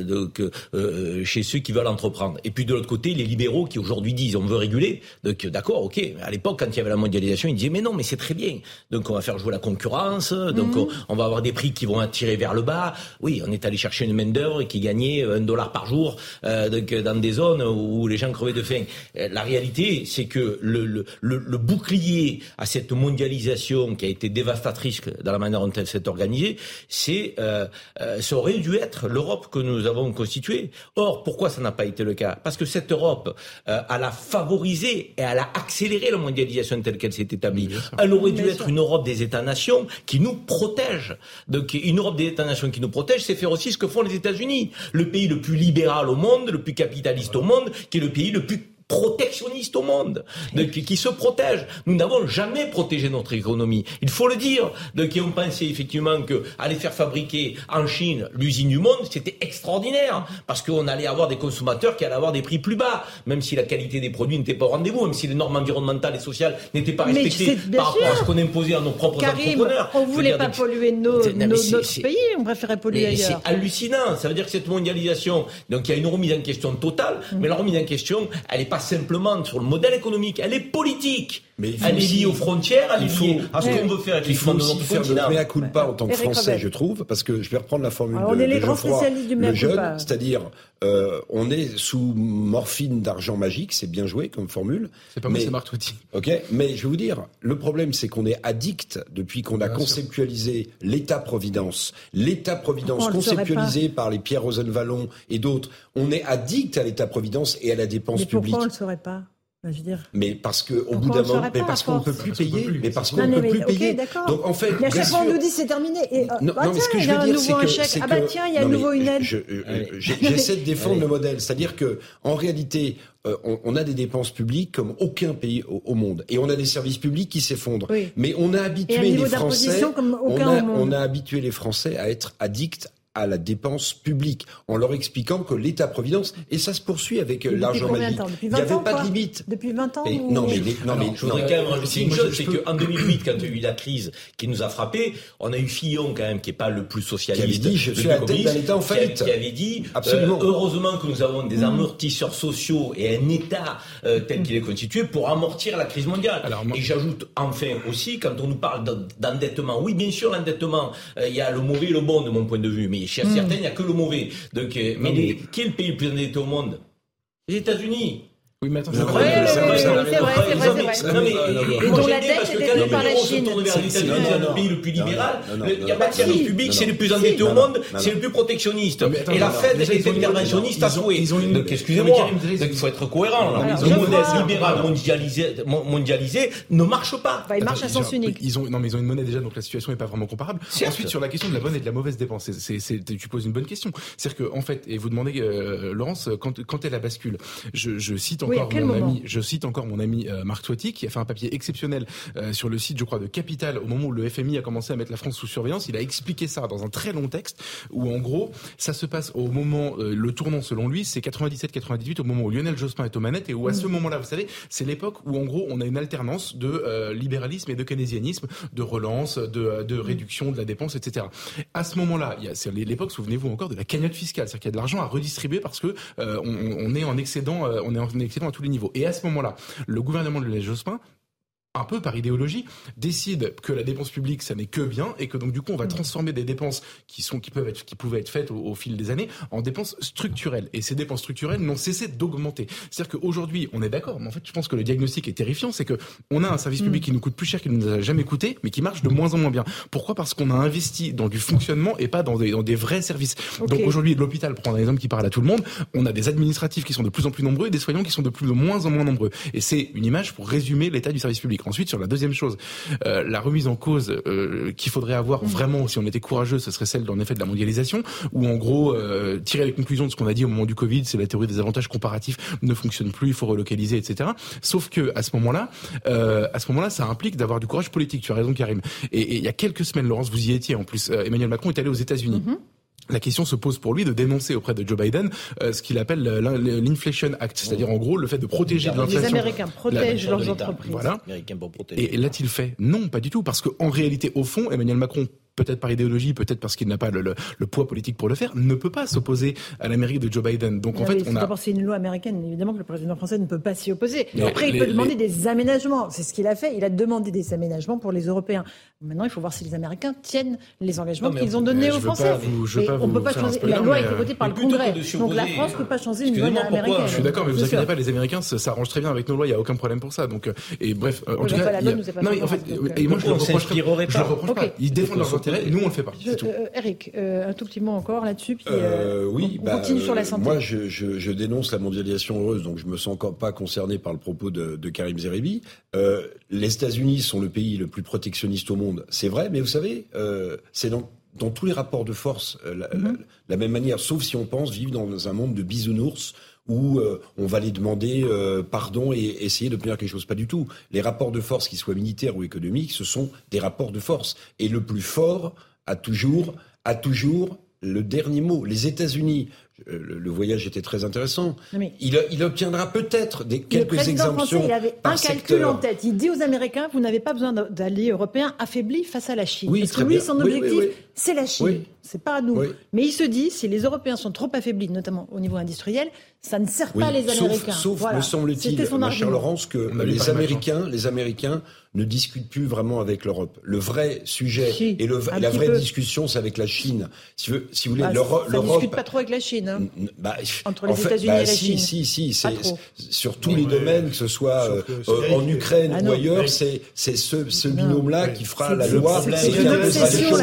donc chez ceux qui veulent entreprendre. Et puis de l'autre côté, les libéraux qui aujourd'hui disent on veut réguler. Donc d'accord, ok. À l'époque, quand il y avait la mondialisation, ils disaient mais non, mais c'est très bien. Donc on va faire jouer la concurrence. Donc mhm. on, va avoir des prix qui vont attirer vers le bas. Oui, on est allé chercher une main d'œuvre qui gagnait un dollar par jour donc dans des zones où les gens crevaient de faim. Euh, la réalité, c'est que le, le, le, bouclier à cette mondialisation qui a été dévastatrice dans la manière dont elle s'est organisée, c'est euh, euh, ça aurait dû être l'Europe que nous avons constituée. Or, pourquoi ça n'a pas été le cas? Parce que cette Europe, euh, elle a favorisé et elle a accéléré la mondialisation telle qu'elle s'est établie. Elle aurait dû être une Europe des États-nations qui nous protège. Donc, une Europe des États-nations qui nous protège, c'est faire aussi ce que font les États-Unis, le pays le plus libéral au monde, le plus capitaliste au monde qui est le pays le plus protectionniste au monde, de, qui, se protège. Nous n'avons jamais protégé notre économie. Il faut le dire. De, qui ont pensé effectivement que aller faire fabriquer en Chine l'usine du monde, c'était extraordinaire parce qu'on allait avoir des consommateurs qui allaient avoir des prix plus bas, même si la qualité des produits n'était pas au rendez-vous, même si les normes environnementales et sociales n'étaient pas respectées par rapport à ce qu'on imposait à nos propres Karim, entrepreneurs. On voulait pas polluer nos, notre pays, on préférait polluer ailleurs. C'est hallucinant. Ça veut dire que cette mondialisation, donc il y a une remise en question totale, mm. mais la remise en question, elle est pas simplement sur le modèle économique, elle est politique. Mais elle est liée aux frontières, elle est liée à ce qu'on veut faire avec il faut aussi faire le mea culpa en tant que Français, je trouve, parce que je vais reprendre la formule de, on est les grands spécialistes du le jeune, c'est-à-dire euh, on est sous morphine d'argent magique, c'est bien joué comme formule. C'est pas moi, c'est Martouti. Ok, mais je vais vous dire, le problème c'est qu'on est addict depuis qu'on a conceptualisé l'État-providence, l'État-providence conceptualisé par les Pierre Rosenvallon et d'autres. On est addict à l'État-providence et à la dépense mais publique. Pourquoi on le saurait pas? Mais parce que au bout d'un moment, mais parce qu'on ne peut plus payer, mais parce qu'on ne peut plus payer. Donc en fait, mais à chaque fois on nous dit c'est terminé. Et, euh, non, bah, non, mais ce que je veux dire, c'est que, ah bah tiens, il y a à nouveau une aide. Euh, j'essaie de défendre le modèle, c'est-à-dire que en réalité, euh, on, on, a des dépenses publiques comme aucun pays au, au monde, et on a des services publics qui s'effondrent. Mais on a habitué les Français, on a, on a habitué les Français à être addicts à la dépense publique, en leur expliquant que l'État-providence, et ça se poursuit avec euh, l'argent magique, il n'y avait pas de limite. Depuis 20 ans Non, mais, non, mais je voudrais quand même rajouter une chose, c'est qu'en 2008, quand il y a eu la crise qui nous a frappé, on a eu Fillon quand même, qui n'est pas le plus socialiste. Qui avait dit, je suis à la tête d'un État en faillite. Qui avait dit, Absolument. Euh, heureusement que nous avons des mm. amortisseurs sociaux et un État euh, tel qu'il est constitué pour amortir la crise mondiale. Et j'ajoute enfin aussi, quand on nous parle d'endettement, oui, bien sûr, l'endettement, il y a le mauvais et le bon de mon point de vue, mais chez hmm. certains, il n'y a que le mauvais. Donc, euh, mais les, qui est le pays le plus endetté au monde? Les États-Unis. Oui, mais attends, c'est vrai, c'est vrai, c'est vrai, c'est vrai. Et dont la dette est détenue par la Chine. C'est le pays le plus libéral. Il n'y a pas de service public, c'est le plus endetté au monde, c'est le plus protectionniste. Et la Fed est interventionniste à souhait. Donc, excusez-moi, il faut être cohérent. Le modèle libéral mondialisé ne marche pas. Il marche à sens unique. Non, mais ils ont une monnaie déjà, donc la situation n'est pas vraiment comparable. Ensuite, sur la question de la bonne et de la mauvaise dépense, tu poses une bonne question. C'est-à-dire qu'en fait, et vous demandez, Laurence, quand elle a bascule, je cite encore mon ami, je cite encore mon ami euh, Marc Toiti qui a fait un papier exceptionnel euh, sur le site, je crois, de Capital au moment où le FMI a commencé à mettre la France sous surveillance. Il a expliqué ça dans un très long texte où, en gros, ça se passe au moment, euh, le tournant selon lui, c'est 97-98, au moment où Lionel Jospin est aux manettes et où à ce mm. moment-là, vous savez, c'est l'époque où, en gros, on a une alternance de libéralisme et de keynésianisme, de relance, de, de mm. réduction de la dépense, etc. À ce moment-là, c'est l'époque, souvenez-vous encore, de la cagnotte fiscale, c'est-à-dire qu'il y a de l'argent à redistribuer parce que on, on, est en excédent, on est en excédent à tous les niveaux. Et à ce moment-là, le gouvernement de Lionel Jospin un peu par idéologie, décide que la dépense publique, ça n'est que bien, et que donc du coup, on va transformer des dépenses qui sont qui peuvent être qui pouvaient être faites au, au fil des années en dépenses structurelles. Et ces dépenses structurelles n'ont cessé d'augmenter. C'est-à-dire qu'aujourd'hui, on est d'accord, mais en fait, je pense que le diagnostic est terrifiant, c'est que on a un service public qui nous coûte plus cher qu'il ne nous a jamais coûté, mais qui marche de moins en moins bien. Pourquoi? Parce qu'on a investi dans du fonctionnement et pas dans des, dans des vrais services. Donc aujourd'hui, l'hôpital, prend un exemple qui parle à tout le monde, on a des administratifs qui sont de plus en plus nombreux et des soignants qui sont de plus de moins en moins nombreux. Et c'est une image pour résumer l'état du service public. Ensuite, sur la deuxième chose, euh, la remise en cause euh, qu'il faudrait avoir vraiment, si on était courageux, ce serait celle, en effet, de la mondialisation, où en gros, euh, tirer les conclusions de ce qu'on a dit au moment du Covid, c'est la théorie des avantages comparatifs ne fonctionne plus, il faut relocaliser, etc. Sauf que à ce moment-là, euh, à ce moment-là, ça implique d'avoir du courage politique. Tu as raison, Karim. Et, et il y a quelques semaines, Laurence, vous y étiez en plus. euh, Emmanuel Macron est allé aux États-Unis. La question se pose pour lui de dénoncer auprès de Joe Biden euh, ce qu'il appelle euh, l'in- l'Inflation Act, c'est-à-dire en gros le fait de protéger de Les l'inflation. Américains protègent leurs entreprises. Voilà. Et l'a-t-il fait? Non, pas du tout, parce qu'en réalité, au fond, Emmanuel Macron peut-être par idéologie, peut-être parce qu'il n'a pas le, le- le poids politique pour le faire, ne peut pas s'opposer à l'Amérique de Joe Biden. Donc en Non, fait, on a d'abord, c'est une loi américaine. Évidemment que le président français ne peut pas s'y opposer. Mais Après, il peut demander les- des aménagements. C'est ce qu'il a fait. Il a demandé des aménagements pour les Européens. Maintenant, il faut voir si les Américains tiennent les engagements Non, qu'ils ont on- donnés aux Français. vous- on ne peut pas changer. La loi a été votée euh, par le Congrès. Donc la France ne peut pas changer une loi américaine. Je suis d'accord, mais vous inquiétez pas, les Américains ça s'arrange très bien avec nos lois, il y a aucun problème pour ça. Donc euh, et bref, euh, en tout cas, non en fait, et moi je s'inspirerait je le pas. reproche pas. Ils défendent leurs Intérêts, nous on le fait pas. Je- C'est tout. euh, Eric, euh, un tout petit mot encore là-dessus, puis Euh, oui, on bah, continue sur la santé. Moi, je, je, je dénonce la mondialisation heureuse, donc je me sens encore pas concerné par le propos de, de Karim Zeribi. Euh, les États-Unis sont le pays le plus protectionniste au monde, c'est vrai, mais vous savez, euh, c'est dans dans tous les rapports de force la, la- la même manière, sauf si on pense vivre dans un monde de bisounours où euh, on va les demander euh, pardon et essayer d'obtenir quelque chose. Pas du tout. Les rapports de force, qu'ils soient militaires ou économiques, ce sont des rapports de force. Et le plus fort a toujours, a toujours le dernier mot. Les États-Unis, euh, le, le voyage était très intéressant. Mais- Il, il obtiendra peut-être des Le quelques président exemptions français, il avait par un calcul secteur. en tête. Il dit aux Américains, vous n'avez pas besoin d'alliés européens affaiblis face à la Chine. Oui, Parce que lui, bien. son oui, objectif, oui. C'est la Chine. Oui. C'est pas à nous. Oui. Mais il se dit, si les Européens sont trop affaiblis, notamment au niveau industriel, ça ne sert Oui, pas les sauf- Américains. Sauf, Voilà. me semble-t-il, C'était son ma chère. Laurence, que On les Américains, les Américains ne discutent plus vraiment avec l'Europe. Le vrai sujet Si, et le, la vraie peu. discussion, c'est avec la Chine. Si vous, si vous voulez, Bah, l'Euro- ça l'Europe. discute pas trop avec la Chine. hein. Bah, Entre en les fait, États-Unis bah, et la si, Chine. Si, si, Pas c'est trop. sur tous les domaines, que ce soit euh, que euh, en Ukraine Ah ou ailleurs, c'est ce, binôme-là qui fera la loi. c'est- une obsession.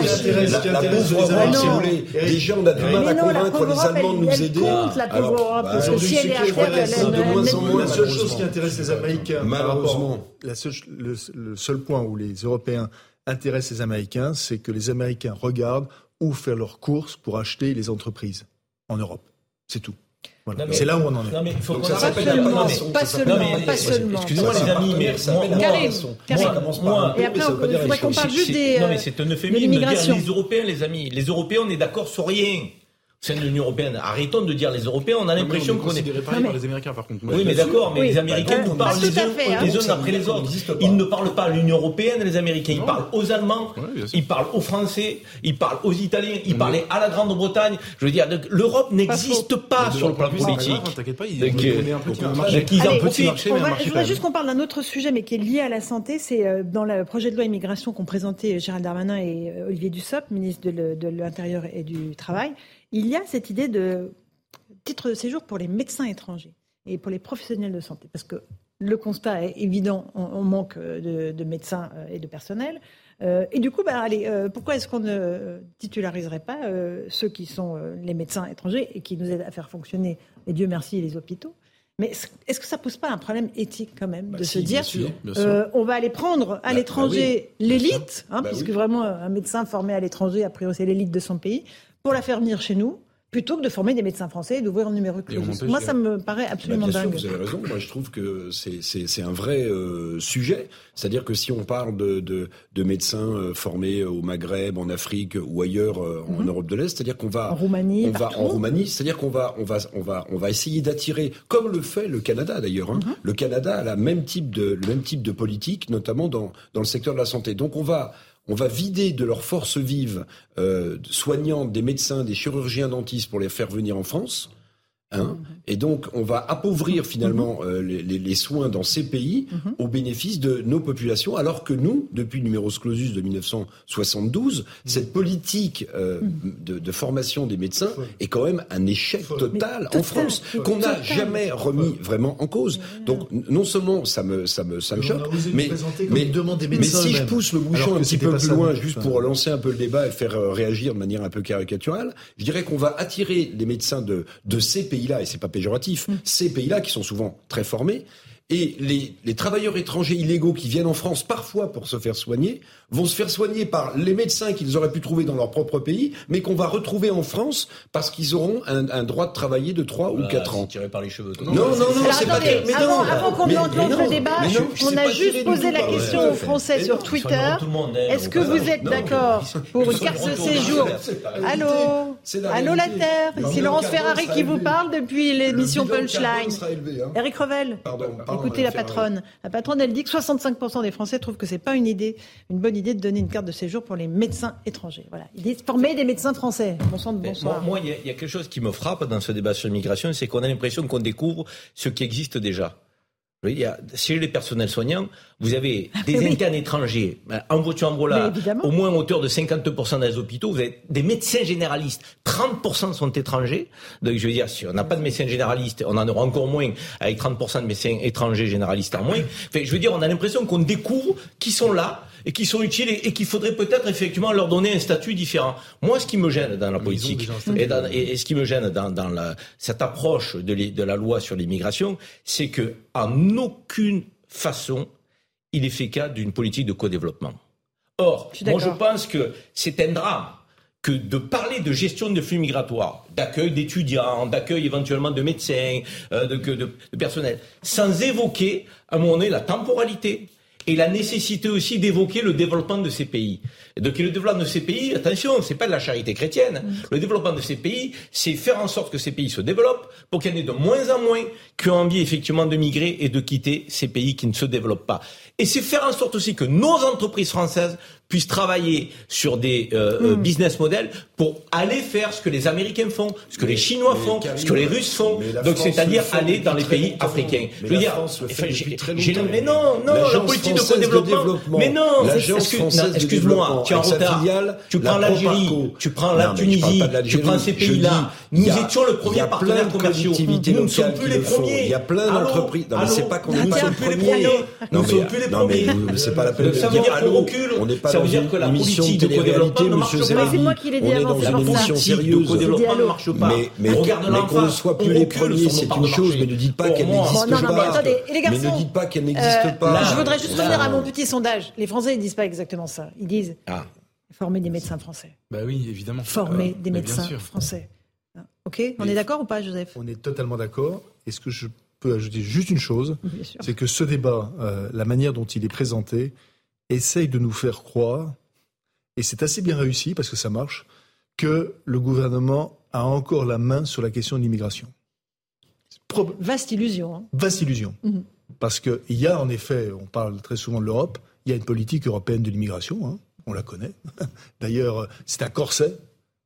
La. La, Ce qui la intéresse pauvre les Europe, si vous voulez. Déjà, on a du mal à convaincre les Allemands de nous aider. la pauvre Alors, Europe, bah, parce que Aujourd'hui, si elle c'est est que que de moins en moins, La seule chose malheureusement. qui intéresse les Américains, Malheureusement. la seule- le, le seul point où les Européens intéressent les Américains, c'est que les Américains regardent où faire leurs courses pour acheter les entreprises en Europe. C'est tout. Voilà. C'est là où on en est. Non, mais il faut Donc ça s'appelle la seulement, non, mais- relation, pas seulement, pas seulement. Excusez-moi les amis, mais ça moi, moi, Et après, dire faudrait les qu'on parle juste des, Non, euh, mais c'est un euphémisme les Européens, les amis. Les Européens, on est d'accord sur rien. Sein de l'Union Européenne, arrêtons de dire les Européens, on a l'impression qu'on est. considéré pareil par les Américains par contre. Moi, Oui, mais d'accord, mais Oui. les Américains Euh, nous parlent les uns, fait, hein. les uns après autres. Ils ne parlent pas à l'Union Européenne, les Américains. Ils Non. parlent aux Allemands, ils parlent aux Français, ils parlent aux Italiens, ils parlent à la Grande-Bretagne. Je veux dire, l'Europe n'existe pas sur le plan C'est politique. T'inquiète pas, on est- on est un petit marché. on je voudrais juste qu'on parle d'un autre sujet, mais qui est lié à la santé. C'est euh, dans le projet de loi immigration qu'ont présenté Gérald Darmanin et euh, Olivier Dussopt, ministre de l'Intérieur et du Travail. Il y a cette idée de titre de séjour pour les médecins étrangers et pour les professionnels de santé. Parce que le constat est évident, on, on manque euh, de, de médecins euh, et de personnel. Euh, et du coup, bah, allez, euh, pourquoi est-ce qu'on ne titulariserait pas euh, ceux qui sont les médecins étrangers et qui nous aident à faire fonctionner, et Dieu merci, les hôpitaux? Mais est-ce que ça pose pas un problème éthique quand même Bah de si, se dire bien sûr, bien euh, on va aller prendre à Bah, l'étranger bah oui, bien l'élite, hein, puisque oui. vraiment un médecin formé à l'étranger, a priori c'est l'élite de son pays, pour la faire venir chez nous, plutôt que de former des médecins français et d'ouvrir un numéro empêche Moi, ça me paraît Bah, absolument sûr, dingue. vous avez raison. Moi, je trouve que c'est un vrai euh, sujet. C'est-à-dire que si on parle de de, de médecins euh, formés au Maghreb, en Afrique ou ailleurs euh, en Mhm. Europe de l'Est, c'est-à-dire qu'on va En Roumanie, on va en Roumanie, c'est-à-dire qu'on va on va on va on va essayer d'attirer, comme le fait le Canada d'ailleurs. Hein. Mhm. Le Canada a la même type de le même type de politique, notamment dans dans le secteur de la santé. Donc on va on va vider de leurs forces vives euh, soignantes, des médecins, des chirurgiens dentistes pour les faire venir en France. Hein et donc, on va appauvrir finalement euh, les, les- les soins dans ces pays au bénéfice de nos populations, alors que nous, depuis numerus clausus de 1972, cette politique euh, de, de formation des médecins est quand même un échec total en France, qu'on n'a jamais remis vraiment en cause. Donc, non seulement ça me, ça me, ça me choque, mais, mais, mais si je pousse le bouchon un petit peu plus loin, juste pour lancer un peu le débat et faire euh, réagir de manière un peu caricaturale, je dirais qu'on va attirer les médecins de, de ces pays-là, et c'est pas péjoratif, ces pays-là qui sont souvent très formés, et les, les travailleurs étrangers illégaux qui viennent en France parfois pour se faire soigner vont se faire soigner par les médecins qu'ils auraient pu trouver dans leur propre pays, mais qu'on va retrouver en France parce qu'ils auront un, un droit de travailler de 3 ou 4 ans. tiré par les cheveux. Non, non, non, c'est pas attendez, mais avant, non. avant qu'on non, le débat, mais non, on a juste posé la question ouais, aux Français sur non, Twitter. hein, Est-ce que vous êtes Non, d'accord pour une carte de séjour Allô Allô la. Terre C'est Laurence Ferrari qui vous parle depuis l'émission Punchline. hein. Eric Revel, Pardon, écoutez la patronne. La patronne, elle dit que 65% des Français trouvent que c'est pas une idée, une bonne idée de donner une carte de séjour pour les médecins étrangers. Voilà, ils disent former des médecins français. Bon sang de bonsoir. Moi, il y, il y a quelque chose qui me frappe dans ce débat sur l'immigration, c'est qu'on a l'impression qu'on découvre ce qui existe déjà. Il y a- chez les personnels soignants, vous avez des oui. internes étrangers ben, en voiture en au moins à hauteur de 50% dans les hôpitaux. Vous avez des médecins généralistes, 30% sont étrangers. Donc je veux dire, si on n'a pas de médecins généralistes, on en aura encore moins avec 30% de médecins étrangers généralistes en moins. Enfin, je veux dire, on a l'impression qu'on découvre qui sont là et qui sont utiles et, et qu'il faudrait peut-être effectivement leur donner un statut différent. Moi, ce qui me gêne dans la politique et, dans- et- et ce qui me gêne dans, dans la- cette approche de, la loi sur l'immigration, c'est que en aucune façon il est fait cas d'une politique de co-développement. Or, Je moi je pense que c'est un drame que de parler de gestion de flux migratoires, d'accueil d'étudiants, d'accueil éventuellement de médecins, euh, de, que- de- de personnel, sans évoquer à un moment donné la temporalité et la nécessité aussi d'évoquer le développement de ces pays. Et donc le développement de ces pays, attention, c'est pas de la charité chrétienne. Le développement de ces pays, c'est faire en sorte que ces pays se développent pour qu'il y en ait de moins en moins qui ont envie effectivement de migrer et de quitter ces pays qui ne se développent pas. Et c'est faire en sorte aussi que nos entreprises françaises puissent travailler sur des euh, euh, business models pour aller faire ce que les Américains font, ce que les Chinois mais font, Karim, ce que les Russes font. mais Donc c'est-à-dire aller dans les pays africains. Mais Je veux dire, mais non, non, la politique de co-développement. développement, Mais non, excuse-moi, tu es en retard. Tu prends l'Algérie, tu prends la mais Tunisie, tu prends ces pays-là. Nous étions le premier partenaire commercial. Nous ne sommes plus les premiers. Il y a plein d'entreprises. Non, mais c'est pas qu'on n'est les premiers. Nous ne sommes mais- plus les mais premiers. c'est pas la peine de dire. Allô, recule. Pas veut dire une que la politique de co-développement ne monsieur marche pas. C'est moi qui l'ai dit On est avant, dans c'est pour ça. émission politique de sérieuse. co-développement Allô. ne marche pas. Mais, qu'on ne soit plus les premiers, c'est une chose, mais ne dites pas qu'elle n'existe Bon, non, non, mais pas. Mais ne dites pas qu'elle Euh, n'existe pas. là, je voudrais juste revenir à mon petit sondage. Les Français ne disent pas exactement ça. Ils disent Ah. former des médecins français. Bah oui, évidemment. Former Euh, des médecins français. Ok On est d'accord ou pas, Joseph On est totalement d'accord. Est-ce que je peux ajouter juste une chose. C'est que ce débat, euh, la manière dont il est présenté, essaye de nous faire croire, et c'est assez bien réussi parce que ça marche, que le gouvernement a encore la main sur la question de l'immigration. Prob- Vaste illusion. hein. Vaste illusion. Mhm. Parce qu'il y a en effet, on parle très souvent de l'Europe, il y a une politique européenne de l'immigration, hein, on la connaît. D'ailleurs, c'est un corset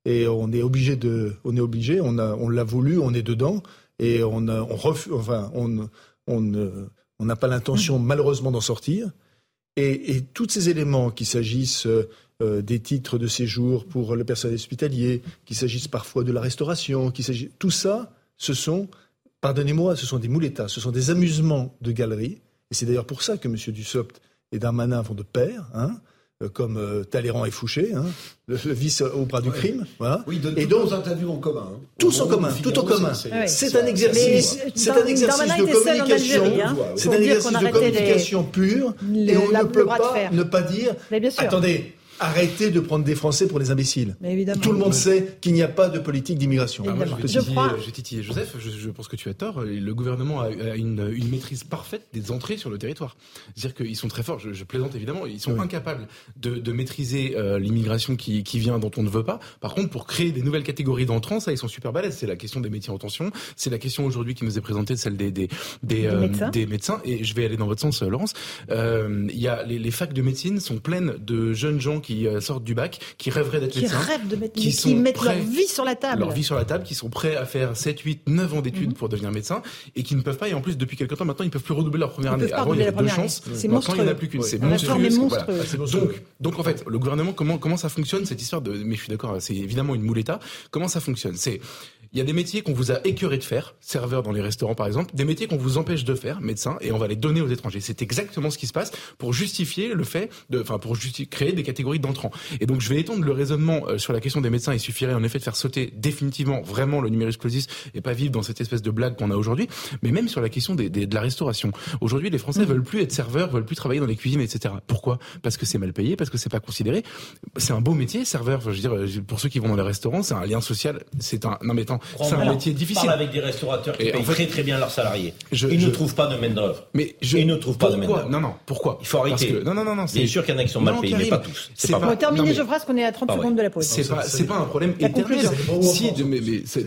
et on est obligé de, on est obligé, on a, on l'a voulu, on est dedans et on, a- on refuse, enfin, on, on, ne- on n'a pas l'intention malheureusement d'en sortir. Et, tous ces éléments, qu'il s'agisse euh, euh, des titres de séjour pour le personnel hospitalier, qu'il s'agisse parfois de la restauration, qu'il s'agisse, tout ça, ce sont, pardonnez-moi, ce sont des moulettas, ce sont des amusements de galerie. Et c'est d'ailleurs pour ça que M. Dussopt et Darmanin vont de pair, hein, comme euh, Talleyrand et Fouché, hein, le, le vice au bras du crime. Voilà. Oui, de et donc, interviews en commun. hein. tous en commun, Figaro, tout en commun. c'est- un exercice, c'est un exercice de communication. Hein. C'est un exercice de les- communication pure. et on ne peut pas ne pas dire. Attendez, arrêtez de prendre des Français pour des imbéciles. Mais évidemment. Tout le monde sait qu'il n'y a pas de politique d'immigration. Ah, moi, je vais Je crois- je vais titiller Joseph. Je, je pense que tu as tort. Le gouvernement a, a une, une maîtrise parfaite des entrées sur le territoire. C'est-à-dire qu'ils sont très forts. Je, je plaisante évidemment. Ils sont Oui. incapables de, de maîtriser euh, l'immigration qui, qui vient dont on ne veut pas. Par contre, pour créer des nouvelles catégories d'entrants, ça, ils sont super balèzes. C'est la question des métiers en tension. C'est la question aujourd'hui qui nous est présentée, celle des des des, euh, médecins. des médecins. Et je vais aller dans votre sens, euh, Laurence. Euh, Il y a les, les facs de médecine sont pleines de jeunes gens qui sortent du bac, qui rêveraient d'être médecins, qui rêvent de mettre, qui, qui mettent leur vie sur la table, leur vie sur la table, qui sont prêts à faire 7, 8, 9 ans d'études Mhm. pour devenir médecin et qui ne peuvent pas. Et en plus, depuis quelques temps maintenant, ils peuvent plus redoubler leur première Ils année. Avant, il y avait deux chances. C'est Maintenant, il n'y en a monstrueux. plus qu'une. Ouais. C'est monstrueux. Voilà. donc en fait, le gouvernement, comment comment ça fonctionne cette histoire de Mais je suis d'accord, c'est évidemment une mouletta. Comment ça fonctionne? C'est il y a des métiers qu'on vous a écœuré de faire, serveur dans les restaurants par exemple, des métiers qu'on vous empêche de faire, médecin, et on va les donner aux étrangers. C'est exactement ce qui se passe pour justifier le fait de, enfin pour créer des catégories d'entrants. Et donc je vais étendre le raisonnement euh, sur la question des médecins. Il suffirait en effet de faire sauter définitivement vraiment le numerus clausus et pas vivre dans cette espèce de blague qu'on a aujourd'hui. Mais même sur la question des, des- de la restauration. Aujourd'hui, les Français veulent plus être serveurs, veulent plus travailler dans les cuisines, etc. Pourquoi? Parce que c'est mal payé, parce que c'est pas considéré. C'est un beau métier, serveur. Je veux dire, euh, pour ceux qui vont dans les restaurants, c'est un lien social. C'est un non mais attends, c'est un métier difficile. Parle avec des restaurateurs qui Et en payent fait, très très bien leurs salariés. je- Ils je- ne trouvent pas de main d'œuvre. Mais je, Ils ne trouvent pas de main pourquoi d'œuvre. Non, non. Pourquoi Il faut arrêter. Parce que, non, non, non, non. Bien sûr qu'il y en a qui sont mal payés, mais pas tous. c'est pas On terminer, Geoffroy, parce qu'on est à 30 Ah ouais. secondes de la pause. C'est pas, c'est pas un problème éternel. Si, mais,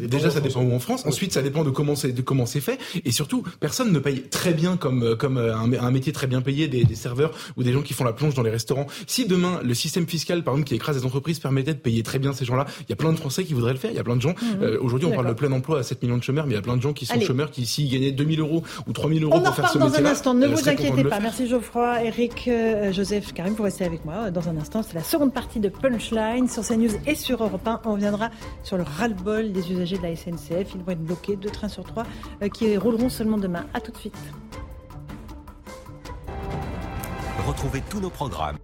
déjà, ça dépend où en France. Ensuite, ça dépend de comment c'est, de comment c'est fait. Et surtout, personne ne paye très bien comme, comme euh, un, un métier très bien payé des, des serveurs ou des gens qui font la plonge dans les restaurants. Si demain, le système fiscal, par exemple, qui écrase les entreprises permettait de payer très bien ces gens-là, il y a plein de Français qui voudraient le faire. Il y a plein de gens. Mhm. euh, aujourd'hui, on parle de plein emploi à 7 millions de chômeurs, mais il y a plein de gens qui sont Allez. chômeurs qui, s'ils gagnaient 2000 euros ou 3000 euros On en pour faire ce reparle dans un instant. Ne euh, vous inquiétez pas. Merci Geoffroy, Eric, euh, Joseph, Karim, pour rester avec moi. Dans un instant, c'est la seconde partie de Punchline sur CNews et sur Europe 1. On reviendra sur le ras-le-bol des usagers de la SNCF. Ils vont être bloqués, deux trains sur trois, euh, qui rouleront seulement demain. À tout de suite. Retrouvez tous nos programmes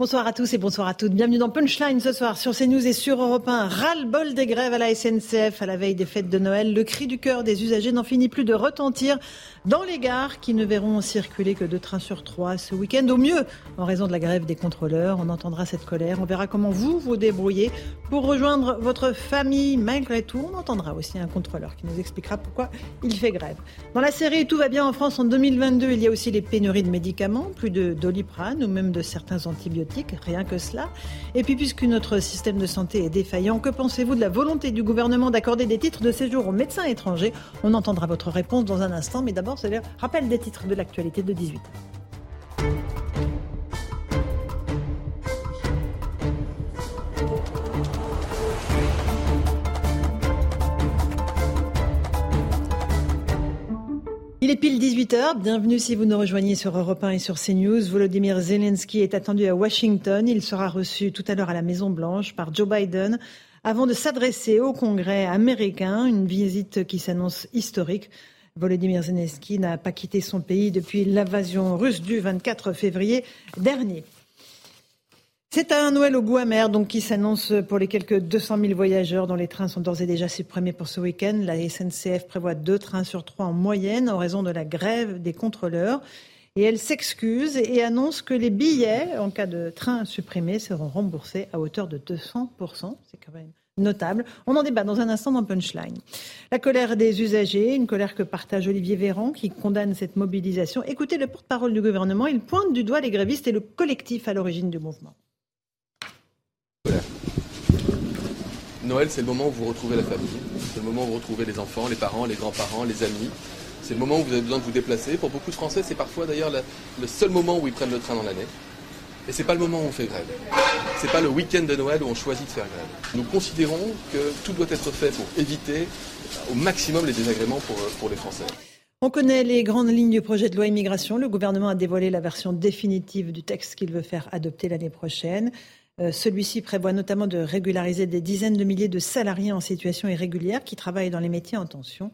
Bonsoir à tous et bonsoir à toutes. Bienvenue dans Punchline ce soir sur CNews et sur Europe 1. Ras-le-bol des grèves à la SNCF à la veille des fêtes de Noël. Le cri du cœur des usagers n'en finit plus de retentir dans les gares qui ne verront circuler que deux trains sur trois ce week-end. Au mieux, en raison de la grève des contrôleurs. On entendra cette colère. On verra comment vous vous débrouillez pour rejoindre votre famille. Malgré tout, on entendra aussi un contrôleur qui nous expliquera pourquoi il fait grève. Dans la série Tout va bien en France en 2022, il y a aussi les pénuries de médicaments, plus de doliprane ou même de certains antibiotiques, rien que cela. Et puis puisque notre système de santé est défaillant, que pensez-vous de la volonté du gouvernement d'accorder des titres de séjour aux médecins étrangers? On entendra votre réponse dans un instant, mais d'abord c'est le rappel des titres de l'actualité de 18 Il est pile 18h, bienvenue si vous nous rejoignez sur Europe 1 et sur CNews. Volodymyr Zelensky est attendu à Washington. Il sera reçu tout à l'heure à la Maison Blanche par Joe Biden avant de s'adresser au Congrès américain, une visite qui s'annonce historique. Volodymyr Zelensky n'a pas quitté son pays depuis l'invasion russe du 24 février dernier. C'est un Noël au goût amer, donc qui s'annonce pour les quelques 200 000 voyageurs dont les trains sont d'ores et déjà supprimés pour ce week-end. La SNCF prévoit deux trains sur trois en moyenne en raison de la grève des contrôleurs. Et elle s'excuse et annonce que les billets, en cas de train supprimé, seront remboursés à hauteur de 200%. C'est quand même notable. On en débat dans un instant dans Punchline. La colère des usagers, une colère que partage Olivier Véran qui condamne cette mobilisation. Écoutez le porte-parole du gouvernement, il pointe du doigt les grévistes et le collectif à l'origine du mouvement. Noël, c'est le moment où vous retrouvez la famille, c'est le moment où vous retrouvez les enfants, les parents, les grands-parents, les amis. C'est le moment où vous avez besoin de vous déplacer. Pour beaucoup de Français, c'est parfois d'ailleurs le seul moment où ils prennent le train dans l'année. Et c'est pas le moment où on fait grève. C'est pas le week-end de Noël où on choisit de faire grève. Nous considérons que tout doit être fait pour éviter au maximum les désagréments pour, euh, pour les Français. On connaît les grandes lignes du projet de loi immigration. Le gouvernement a dévoilé la version définitive du texte qu'il veut faire adopter l'année prochaine. Euh, Celui-ci prévoit notamment de régulariser des dizaines de milliers de salariés en situation irrégulière qui travaillent dans les métiers en tension.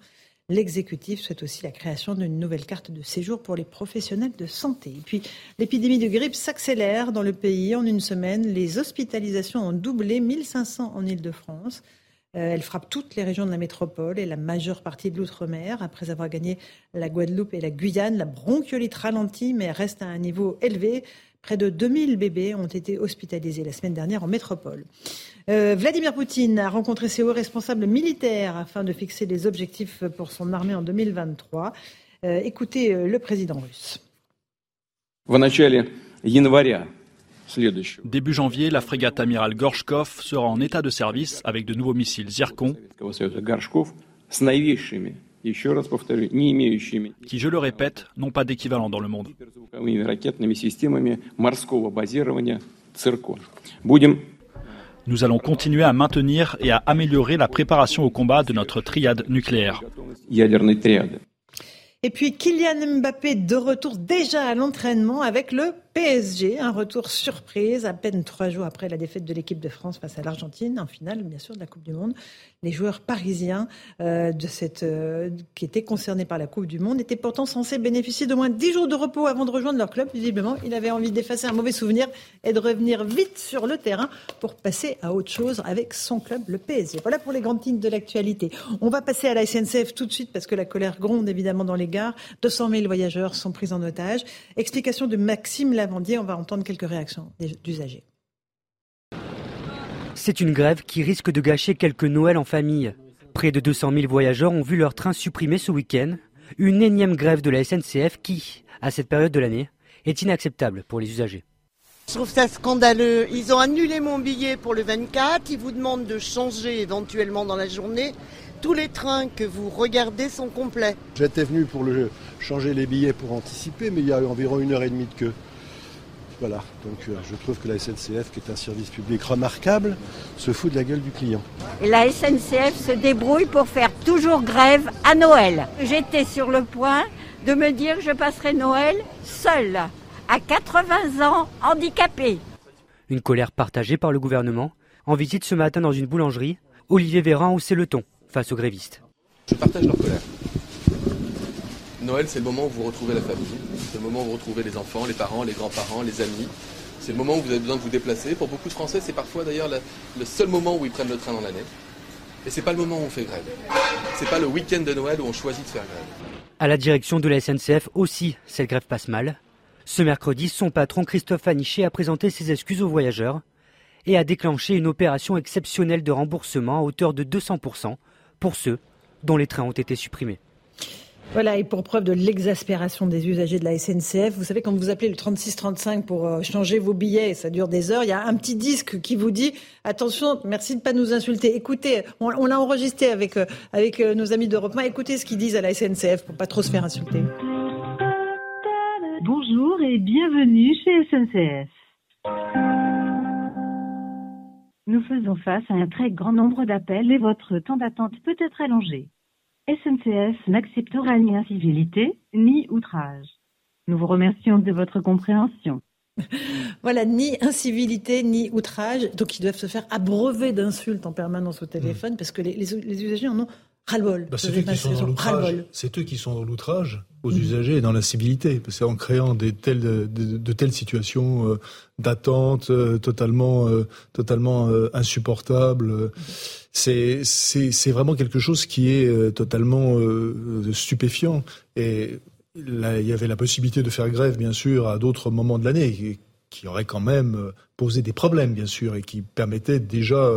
L'exécutif souhaite aussi la création d'une nouvelle carte de séjour pour les professionnels de santé. Puis, l'épidémie de grippe s'accélère dans le pays. En une semaine, les hospitalisations ont doublé, 1500 en Ile-de-France. Euh, elle frappe toutes les régions de la métropole et la majeure partie de l'outre-mer. Après avoir gagné la Guadeloupe et la Guyane, la bronchiolite ralentit, mais reste à un niveau élevé. Près de 2000 bébés ont été hospitalisés la semaine dernière en métropole. Euh, Vladimir Poutine a rencontré ses hauts responsables militaires afin de fixer les objectifs pour son armée en 2023. Euh, écoutez euh, le président russe. Début janvier, la frégate amiral Gorshkov sera en état de service avec de nouveaux missiles Zircon qui, je le répète, n'ont pas d'équivalent dans le monde. Nous allons continuer à maintenir et à améliorer la préparation au combat de notre triade nucléaire. Et puis Kylian Mbappé de retour déjà à l'entraînement avec le PSG, un retour surprise à peine trois jours après la défaite de l'équipe de France face à l'Argentine, en finale bien sûr de la Coupe du Monde. Les joueurs parisiens euh, euh, qui étaient concernés par la Coupe du Monde étaient pourtant censés bénéficier de moins 10 jours de repos avant de rejoindre leur club. Visiblement, il avait envie d'effacer un mauvais souvenir et de revenir vite sur le terrain pour passer à autre chose avec son club, le PSG. Voilà pour les grandes lignes de l'actualité. On va passer à la SNCF tout de suite parce que la colère gronde évidemment dans les gares. 200 000 voyageurs sont pris en otage. Explication de Maxime Lavandier. On va entendre quelques réactions d'usagers. C'est une grève qui risque de gâcher quelques Noëls en famille. Près de 200 000 voyageurs ont vu leur train supprimé ce week-end. Une énième grève de la SNCF qui, à cette période de l'année, est inacceptable pour les usagers. Je trouve ça scandaleux. Ils ont annulé mon billet pour le 24. Ils vous demandent de changer éventuellement dans la journée. Tous les trains que vous regardez sont complets. J'étais venu pour le, changer les billets pour anticiper, mais il y a environ une heure et demie de queue. Voilà, donc euh, je trouve que la SNCF, qui est un service public remarquable, se fout de la gueule du client. Et la SNCF se débrouille pour faire toujours grève à Noël. J'étais sur le point de me dire que je passerai Noël seule, à 80 ans, handicapée. Une colère partagée par le gouvernement. En visite ce matin dans une boulangerie, Olivier Véran haussait le ton face aux grévistes. Je partage leur colère. Noël, c'est le moment où vous retrouvez la famille, c'est le moment où vous retrouvez les enfants, les parents, les grands-parents, les amis. C'est le moment où vous avez besoin de vous déplacer. Pour beaucoup de Français, c'est parfois d'ailleurs le seul moment où ils prennent le train dans l'année. Et c'est pas le moment où on fait grève. C'est pas le week-end de Noël où on choisit de faire grève. À la direction de la SNCF aussi, cette grève passe mal. Ce mercredi, son patron Christophe Aniché a présenté ses excuses aux voyageurs et a déclenché une opération exceptionnelle de remboursement à hauteur de 200% pour ceux dont les trains ont été supprimés. Voilà, et pour preuve de l'exaspération des usagers de la SNCF, vous savez, quand vous appelez le 3635 pour euh, changer vos billets, et ça dure des heures, il y a un petit disque qui vous dit attention, merci de ne pas nous insulter. Écoutez, on, l'a enregistré avec, euh, avec euh, nos amis d'Europe 1, écoutez ce qu'ils disent à la SNCF pour pas trop se faire insulter. Bonjour et bienvenue chez SNCF. Nous faisons face à un très grand nombre d'appels et votre temps d'attente peut être allongé. SNCF n'acceptera ni incivilité ni outrage. Nous vous remercions de votre compréhension. voilà, ni incivilité, ni outrage. Donc ils doivent se faire abreuver d'insultes en permanence au téléphone parce que les, usagers en ont ras-le-bol. Bah, c'est eux, qui sont dans l'outrage aux mmh. usagers et dans l'incivilité. C'est en créant des telles, de, telles situations euh, d'attente euh, totalement, euh, totalement insupportables c'est vraiment quelque chose qui est totalement stupéfiant. Et là, il y avait la possibilité de faire grève, bien sûr, à d'autres moments de l'année, qui aurait quand même posé des problèmes, bien sûr, et qui permettaient déjà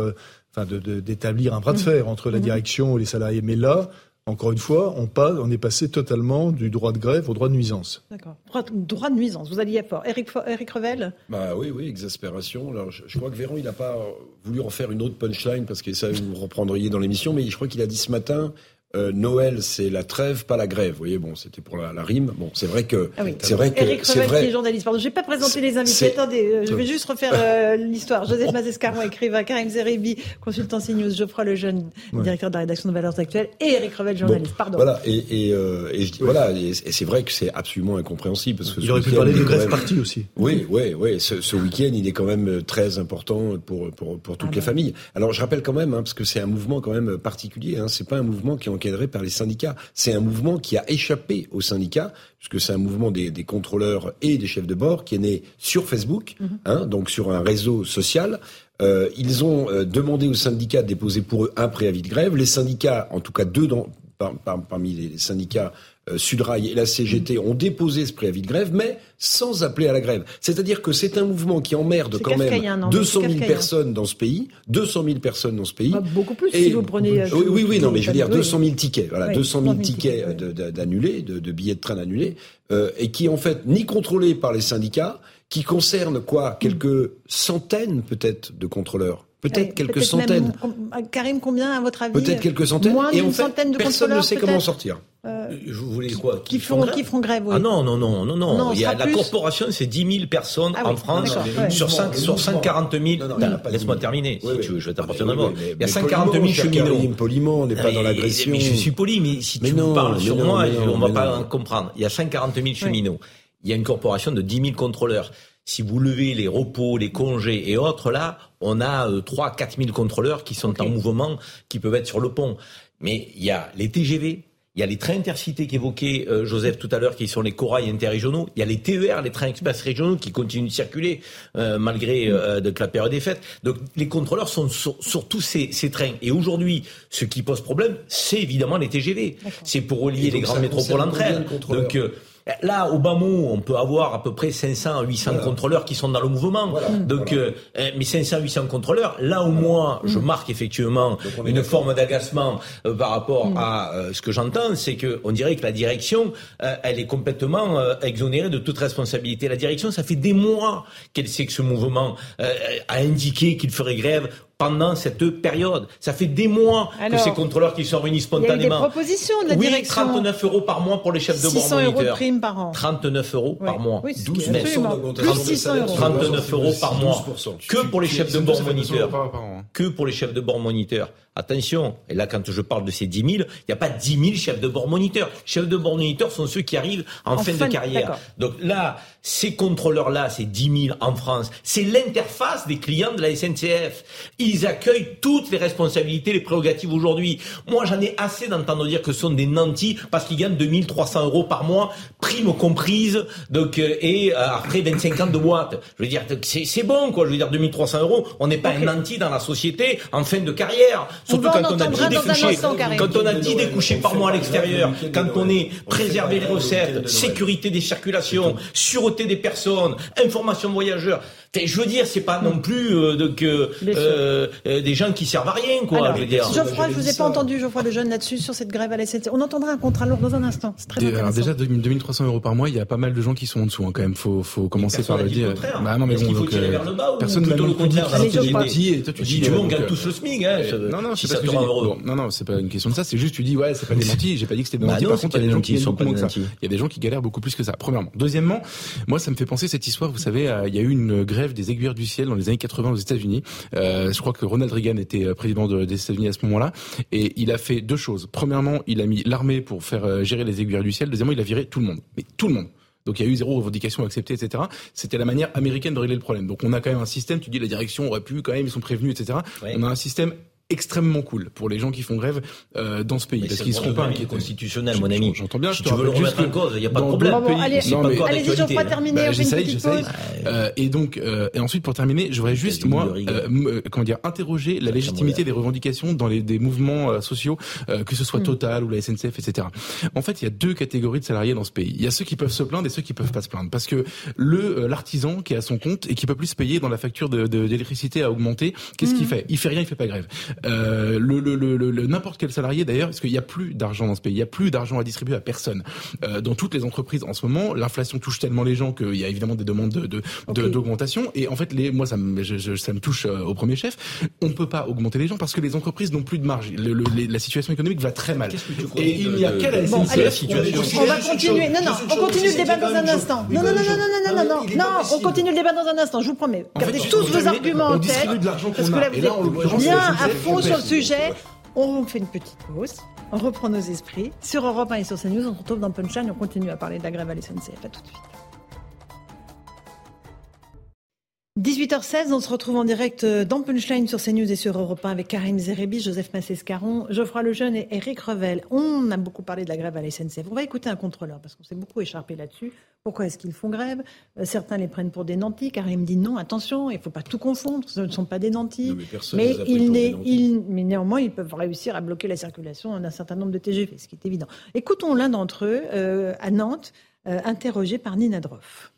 enfin, d'établir un bras de fer entre la mmh. direction et les salariés. Mais là, encore une fois, on, on, est passé totalement du droit de grève au droit de nuisance. D'accord. Droit, de nuisance, vous alliez fort. Eric, Eric Revel? Bah Oui, oui, exaspération. Alors, je, crois que Véron, il n'a pas voulu en faire une autre punchline parce que ça, vous reprendriez dans l'émission, mais je crois qu'il a dit ce matin euh, Noël, c'est la trêve, pas la grève. Vous voyez, bon, c'était pour la, rime. Bon, c'est vrai que, ah c'est vrai que, Eric Revel, qui est journaliste. Pardon, j'ai pas présenté les invités. Attendez, euh, je vais juste refaire euh, l'histoire. Joseph Mazescaron, écrivain, Karim Zeribi, consultant CNews, Geoffroy Lejeune, directeur de la rédaction de Valeurs Actuelles, et Eric Revel, journaliste. Pardon. Voilà, et, et, et je dis, voilà, et, c'est vrai que c'est absolument incompréhensible parce que il aurait pu parler de grève partie aussi. Oui, oui, oui. Ce, ce week-end, il est quand même très important pour pour, pour toutes ah les familles. Alors, je rappelle quand même, hein, parce que c'est un mouvement quand même particulier. Hein, c'est pas un mouvement qui est encadré par les syndicats c'est un mouvement qui a échappé aux syndicats, puisque c'est un mouvement des, contrôleurs et des chefs de bord qui est né sur Facebook, mhm. hein, donc sur un réseau social. Euh, ils ont euh, demandé aux syndicats de déposer pour eux un préavis de grève. Les syndicats, en tout cas deux parmi les syndicats Sudrail et la CGT ont déposé ce préavis de grève, mais sans appeler à la grève. C'est-à-dire que c'est un mouvement qui emmerde quand même 200 000 personnes dans ce pays, 200 000 personnes dans ce pays. Bah, beaucoup plus si vous prenez. Euh, oui, oui, non, mais je veux dire 200 000 tickets, voilà, 200 000 tickets d'annulés, de, billets de train annulés, euh, et qui en fait ni contrôlés par les syndicats, qui concernent quoi, quelques centaines peut-être de contrôleurs. Peut-être quelques centaines. Karim, combien à votre avis Peut-être quelques centaines. Moins d'une centaine de personne ne sait comment sortir. Euh, vous voulez quoi qui, font, qui font grève oui. Ah non, non, non, non, non. Non, Il y a, la plus. corporation, c'est 10 000 personnes Ah en oui, France d'accord, ouais. sur, 5, Les sur mouvements. 140 000. Non, non, Attends, pas Laisse-moi terminer, Oui, si oui. tu veux, je vais t'apporter mais- Il y a mais 140 000 poliment, cher cheminots. Poliment, on n'est pas dans l'agression. Mais je suis poli, mais si Mais tu non, me parles sur non, moi, on va mais pas en comprendre. Il y a 140 000 cheminots. Il y a une corporation de 10 000 contrôleurs. Si vous levez les repos, les congés et autres, là, on a euh, 3 4 000 contrôleurs qui sont en mouvement, qui peuvent être sur le pont. Mais il y a les TGV, il y a les trains intercités qu'évoquait euh, Joseph tout à l'heure, qui sont les corails interrégionaux. Il y a les TER, les trains express régionaux, qui continuent de circuler euh, malgré euh, de- la période est faite. Donc les contrôleurs sont sur, sur tous ces, ces trains. Et aujourd'hui, ce qui pose problème, c'est évidemment les TGV. C'est pour relier les grandes métropoles entre elles. Donc euh, Là, au bas mot, on peut avoir à peu près 500 à 800 contrôleurs qui sont dans le mouvement. Donc, euh, euh, mais 500 800 contrôleurs, là au moins, je marque effectivement une forme d'agacement euh, par rapport Mm. à euh, ce que j'entends, c'est que on dirait que la direction, euh, elle est complètement euh, exonérée de toute responsabilité. La direction, ça fait des mois qu'elle sait que ce mouvement euh, a indiqué qu'il ferait grève pendant cette période. Ça fait des mois Alors, que ces contrôleurs qui sont réunis Il y a eu des spontanément. propositions de la oui, direction. 39 euros par mois pour les chefs de bord 600 euros de moniteurs. prime par an. 39 euros par mois. Oui, ce qui est 12 mètres. absolument. d'augmentation Plus des 600 salaires euros. sur le 39 euros par mois. 12%. Que pour les chefs de bord 12 moniteurs. par an. Que pour les chefs de bord moniteurs. Attention, et là quand je parle de ces 10 000, il n'y a pas 10 000 chefs de bord moniteurs. Chefs de bord moniteurs sont ceux qui arrivent en, En fin, fin- de carrière. Donc là, ces contrôleurs-là, ces 10 000 en France, c'est l'interface des clients de la SNCF. Ils accueillent toutes les responsabilités, les prérogatives aujourd'hui. Moi, j'en ai assez d'entendre dire que ce sont des nantis parce qu'ils gagnent 2300 euros par mois, prime comprise, donc, euh, et euh, après 25 ans de boîte. Je veux dire, c'est c'est bon, quoi. Je veux dire, 2300 euros, on n'est pas un nanti dans la société en fin de carrière. Surtout quand on a entendre 10 un dans un découchés, quand on a 10 découchés par mois à l'extérieur, quand on est préservé les recettes, sécurité des circulations, sûreté des personnes, information voyageurs. Enfin, Je veux dire, c'est pas non plus euh, donc, euh, euh, euh, des gens qui servent à rien, quoi. Alors, je veux dire. Geoffroy, je vous ai pas entendu, Geoffroy Lejeune, là-dessus, sur cette grève à la SNCF. On entendra un contrat lourd dans un instant. C'est très alors déjà 2000 2300 euros par mois, il y a pas mal de gens qui sont en dessous hein, quand même. Faut faut commencer par le dire. contraire. Bah non mais bon qu'il faut donc tirer euh, vers le bas ou personne n'a le contraire que et toi tu Si dis tu veux, euh, on gagne tous le SMIC, hein. ça- non non c'est pas que non non c'est pas une question de ça. C'est juste tu dis ouais c'est pas des mentis. J'ai pas dit que c'était des Bah mentis. non, Par contre il y a des gens qui sont pas que. Il y a des gens qui galèrent beaucoup plus que ça. Premièrement. Deuxièmement, moi ça me fait penser cette histoire. Vous savez il y a eu une grève des aiguilleurs du ciel dans les années 80 aux États-Unis. Euh, je crois que Ronald Reagan était euh, président de- des États-Unis à ce moment-là et il a fait deux choses. Premièrement il a mis l'armée pour faire euh, gérer les aiguilleurs du ciel. Deuxièmement il a viré tout le monde. Mais tout le monde. Donc il y a eu zéro revendication acceptée, etc. C'était la manière américaine de régler le problème. Donc on a quand même un système, tu dis la direction aurait pu quand même, ils sont prévenus, etc. Ouais. On a un système extrêmement cool pour les gens qui font grève euh, dans ce pays Mais parce qu'ils seront pas problème inquiétés. constitutionnel, mon ami. J'entends bien. Si je te tu veux le remettre en cause, il n'y a pas de problème. Bon, allez, non, pas mais- d'actualité, Geoffroy, hein. terminez, Bah, j'essaye, j'essaye. Euh, et donc, euh, et ensuite pour terminer, je voudrais juste moi, euh, euh, comment dire, interroger la légitimité des revendications dans les des mouvements euh, sociaux, euh, que ce soit Total ou la SNCF, etc. En fait, il y a deux catégories de salariés dans ce pays. Il y a ceux qui peuvent se plaindre et ceux qui peuvent pas se plaindre, parce que le l'artisan qui est à son compte et qui peut plus se payer dans la facture de- de- d'électricité à augmenter, qu'est-ce qu'il fait? Il fait rien, il fait pas grève. Euh, le, le, le, le n'importe quel salarié d'ailleurs, parce qu'il n'y a plus d'argent dans ce pays, il n'y a plus d'argent à distribuer à personne. Euh, dans toutes les entreprises en ce moment, l'inflation touche tellement les gens qu'il y a évidemment des demandes de, d'augmentation. De, okay. de, et en fait, les, moi ça me, je, je, ça me touche euh, au premier chef. On ne peut pas augmenter les gens parce que les entreprises n'ont plus de marge. Les, la situation économique va très mal. Et il n'y a qu'à la SNCF. on va continuer. Non, non, on continue le débat dans un instant. Non, non, non, non, non, non, non, non. on continue le débat dans un instant. Je vous promets. Gardez tous vos arguments en tête. de l'argent qu'on a. Et là, en l'occurrence, fond sur le sujet. On fait une petite pause. On reprend nos esprits. Sur Europe 1 et sur CNews, on se retrouve dans Punchline. On continue à parler de la grève à la SNCF. À tout de suite. 18h16, on se retrouve en direct euh, dans Punchline sur CNews et sur Europe 1 avec Karim Zerebi, Joseph Massescaron, Geoffroy Lejeune et Eric Revel. On a beaucoup parlé de la grève à la SNCF. On va écouter un contrôleur parce qu'on s'est beaucoup écharpé là-dessus. Pourquoi est-ce qu'ils font grève? Euh, Certains les prennent pour des nantis. Karim dit non, attention, il ne faut pas tout confondre. Ce ne sont pas des nantis. Non, mais des nantis. néanmoins, ils peuvent réussir à bloquer la circulation d'un certain nombre de TGV, ce qui est évident. Écoutons l'un d'entre eux euh, à Nantes, euh, interrogé par Nina Droff.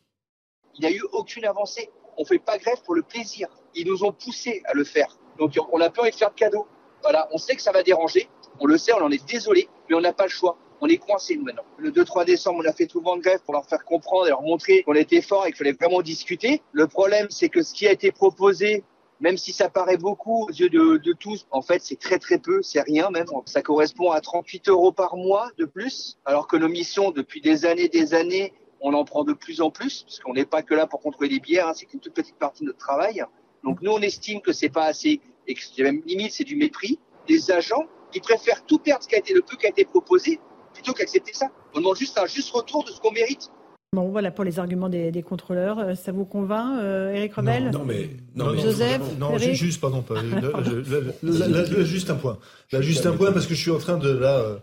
Il n'y a eu aucune avancée. On fait pas grève pour le plaisir. Ils nous ont poussés à le faire. Donc on a peur de faire de cadeaux. Voilà, on sait que ça va déranger. On le sait, on en est désolé, mais on n'a pas le choix. On est coincés nous maintenant. Le 2-3 décembre, on a fait tout le vent de grève pour leur faire comprendre et leur montrer qu'on était fort et qu'il fallait vraiment discuter. Le problème, c'est que ce qui a été proposé même si ça paraît beaucoup aux yeux de, de tous, en fait, c'est très très peu, c'est rien même. Ça correspond à 38 euros par mois de plus, alors que nos missions, depuis des années, des années, on en prend de plus en plus, parce qu'on n'est pas que là pour contrôler les bières, hein, c'est qu'une toute petite partie de notre travail. Donc nous, on estime que c'est pas assez, et que même limite, c'est du mépris. Des agents qui préfèrent tout perdre ce qui a été le peu qui a été proposé, plutôt qu'accepter ça. On demande juste un juste retour de ce qu'on mérite. Bon, voilà pour les arguments des, des contrôleurs. Euh, Ça vous convainc, euh, Éric Rebel Non, mais non, mais Joseph, non, Eric juste pardon, pas, là, je- là, là, là, là, juste un point. Là, juste un point parce que je suis en train de là. euh,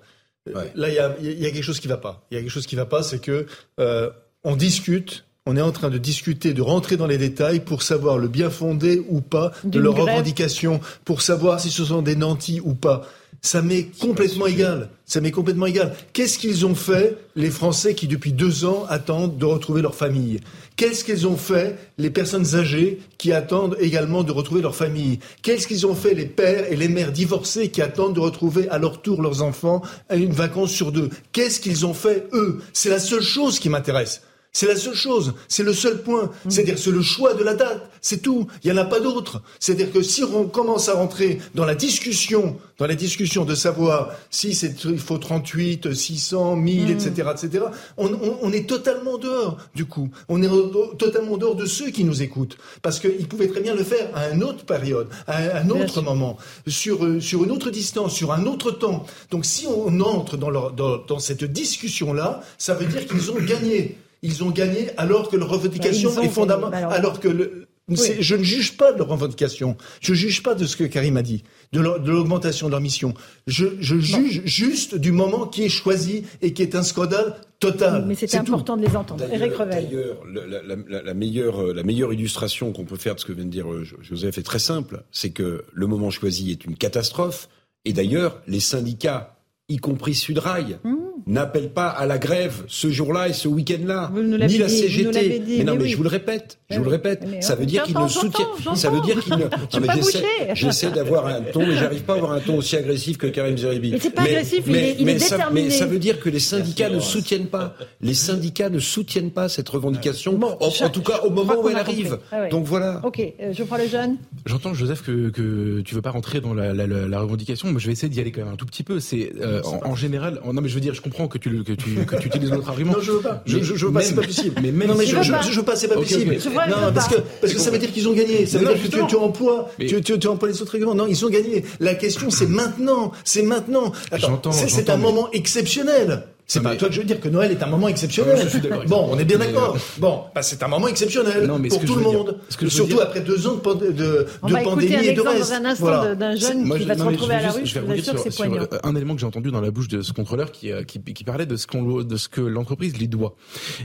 Là, il y a, quelque chose qui va pas. Il y a quelque chose qui va pas, c'est que euh, on discute. On est en train de discuter, de rentrer dans les détails pour savoir le bien fondé ou pas de leurs revendications, pour savoir si ce sont des nantis ou pas. Ça m'est complètement égal. Ça m'est complètement égal. Qu'est-ce qu'ils ont fait, les Français qui depuis deux ans attendent de retrouver leur famille? Qu'est-ce qu'ils ont fait, les personnes âgées qui attendent également de retrouver leur famille? Qu'est-ce qu'ils ont fait, les pères et les mères divorcés qui attendent de retrouver à leur tour leurs enfants à une vacance sur deux? Qu'est-ce qu'ils ont fait, eux? C'est la seule chose qui m'intéresse. C'est la seule chose, c'est le seul point. C'est-à-dire c'est le choix de la date, c'est tout. Il n'y en a pas d'autre. C'est-à-dire que si on commence à rentrer dans la discussion, dans la discussion de savoir si c'est il faut 38, 600, 1000, etc., etc., on, on- on est totalement dehors du coup. On est totalement dehors de ceux qui nous écoutent. Parce qu'ils pouvaient très bien le faire à une autre période, à un autre moment, sur, euh, sur une autre distance, sur un autre temps. Donc si on entre dans, leur, dans, dans cette discussion-là, ça veut dire qu'ils ont gagné. Ils ont gagné alors que leur revendication Bah, est fondamentale. gagné. Alors- Alors que le, je ne juge pas de leur revendication. Je ne juge pas de ce que Karim a dit, de l'augmentation de leur mission. Je, je juge juste du moment qui est choisi et qui est un scandale total. Mais c'était tout. important de les entendre. Éric D'ailleurs, Revel. d'ailleurs, la, la- la- la meilleure, euh, la meilleure illustration qu'on peut faire de ce que vient de dire euh, Jo- Joseph est très simple. C'est que le moment choisi est une catastrophe. Et d'ailleurs, les syndicats, y compris Sudrail, Mmh. n'appellent pas à la grève ce jour-là et ce week-end-là. Ni la CGT. dit, mais non, mais mais oui. je vous le répète. Je vous le répète. Mais ça veut dire qu'ils ne soutiennent. Ça veut dire qu'ils ne. J'essaie, d'avoir un ton, mais j'arrive pas à avoir un ton aussi agressif que Karim Zeribi. Mais c'est pas agressif, il est- il est ça, déterminé. mais ça veut dire que les syndicats Merci, ne soutiennent pas. Les syndicats ne soutiennent pas cette revendication. en, en je- tout cas, au moment où elle arrive. Ah ouais. Donc voilà. Ok, euh, je prends le jeune. J'entends Joseph que, que tu veux pas rentrer dans la, revendication, mais je vais essayer d'y aller quand même un tout petit peu. C'est euh, en, en général, en- non mais je veux dire, je comprends que tu que tu que tu utilises notre argument. Non, je veux pas. Je, je, je veux pas, c'est pas possible. Mais même non, mais je, je, je veux pas, c'est pas Ok, possible. ok. C'est vrai, je non, parce pas. que, parce que ça veut dire qu'ils ont gagné. Ça veut Non, dire que tu, tu emploies, Mais- tu, tu, tu emploies les autres règlements. Non, ils ont gagné. La question, c'est maintenant. C'est maintenant. Attends, J'entends, c'est, un moment exceptionnel. C'est pas mais- à toi que je veux dire que Noël est un moment exceptionnel. Non, je suis bon, on est bien d'accord. euh, Bon, bah, c'est un moment exceptionnel Non, mais pour tout le monde. ce que Surtout dire- après deux ans de, pand- de, On de va écouter pandémie un et de exemple reste. dans un instant Voilà. d'un jeune Moi, qui je- va se non, mais retrouver je à la juste- rue. je vous assure que sur, c'est sur, poignant. un élément que j'ai entendu dans la bouche de ce contrôleur qui, euh, qui, qui parlait de ce, qu'on, de ce que l'entreprise lui doit.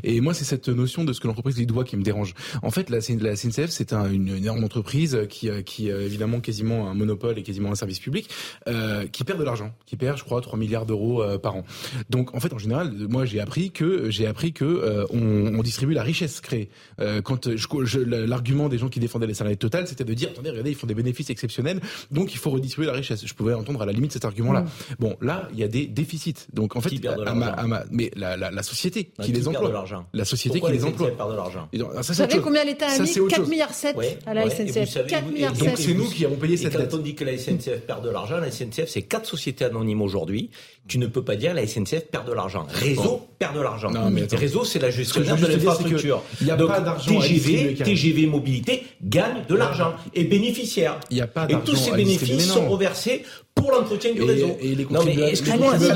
Et moi, c'est cette notion de ce que l'entreprise lui doit qui me dérange. En fait, la, la CNCF, c'est un- une, une énorme entreprise qui, euh, qui évidemment quasiment un monopole et quasiment un service public, euh, qui perd de l'argent, qui perd, je crois, 3 milliards d'euros par an. Donc, en fait, en général, moi, j'ai appris que j'ai appris que euh, on, on distribue la richesse créée. Euh, quand je, je- l'argument des gens qui défendaient les salariés Total, c'était de dire, attendez, regardez, ils font des bénéfices exceptionnels, donc il faut redistribuer la richesse. Je pouvais entendre à la limite cet argument-là. Mm. Bon, là, il y a des déficits. Donc, en fait, Qui perd de à ma- l'argent à ma- mais la, la, la société Non, qui qui les perd emploie. de La société Pourquoi qui les les emploie. SNCF perdent de l'argent Et donc, ça, Vous c'est savez combien l'État a mis c'est autre 4 chose. milliards 7 Ouais, à la ouais, SNCF. savez, 4 oui, milliards Donc, 7. c'est nous qui avons payé Et cette quand dette. on dit que la SNCF perd de l'argent, la SNCF c'est quatre sociétés anonymes aujourd'hui. Tu ne peux pas dire la SNCF perd de l'argent. Réseau Bon. perd de l'argent. Réseau c'est la gestionnaire de l'infrastructure. il y a Donc pas d'argent TGV. TGV mobilité gagne de l'argent et bénéficiaire. Il y a pas Et tous ces bénéfices sont reversés pour l'entretien du Et- réseau. et les non mais excuse-moi, Allez-y, ça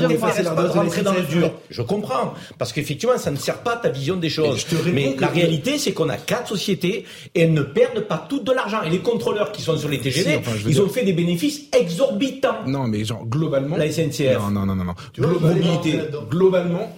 ne rentrer dans le dur. Je comprends parce qu'effectivement ça ne sert pas à ta vision des choses. je Mais la réalité c'est qu'on a quatre sociétés et elles ne perdent pas toutes de l'argent. Et les contrôleurs qui sont sur les TGV, Si, enfin, je ils dire- ont fait des bénéfices exorbitants. Non, mais genre globalement. La SNCF. Non, non, non, non, Globalement, mobilité. globalement,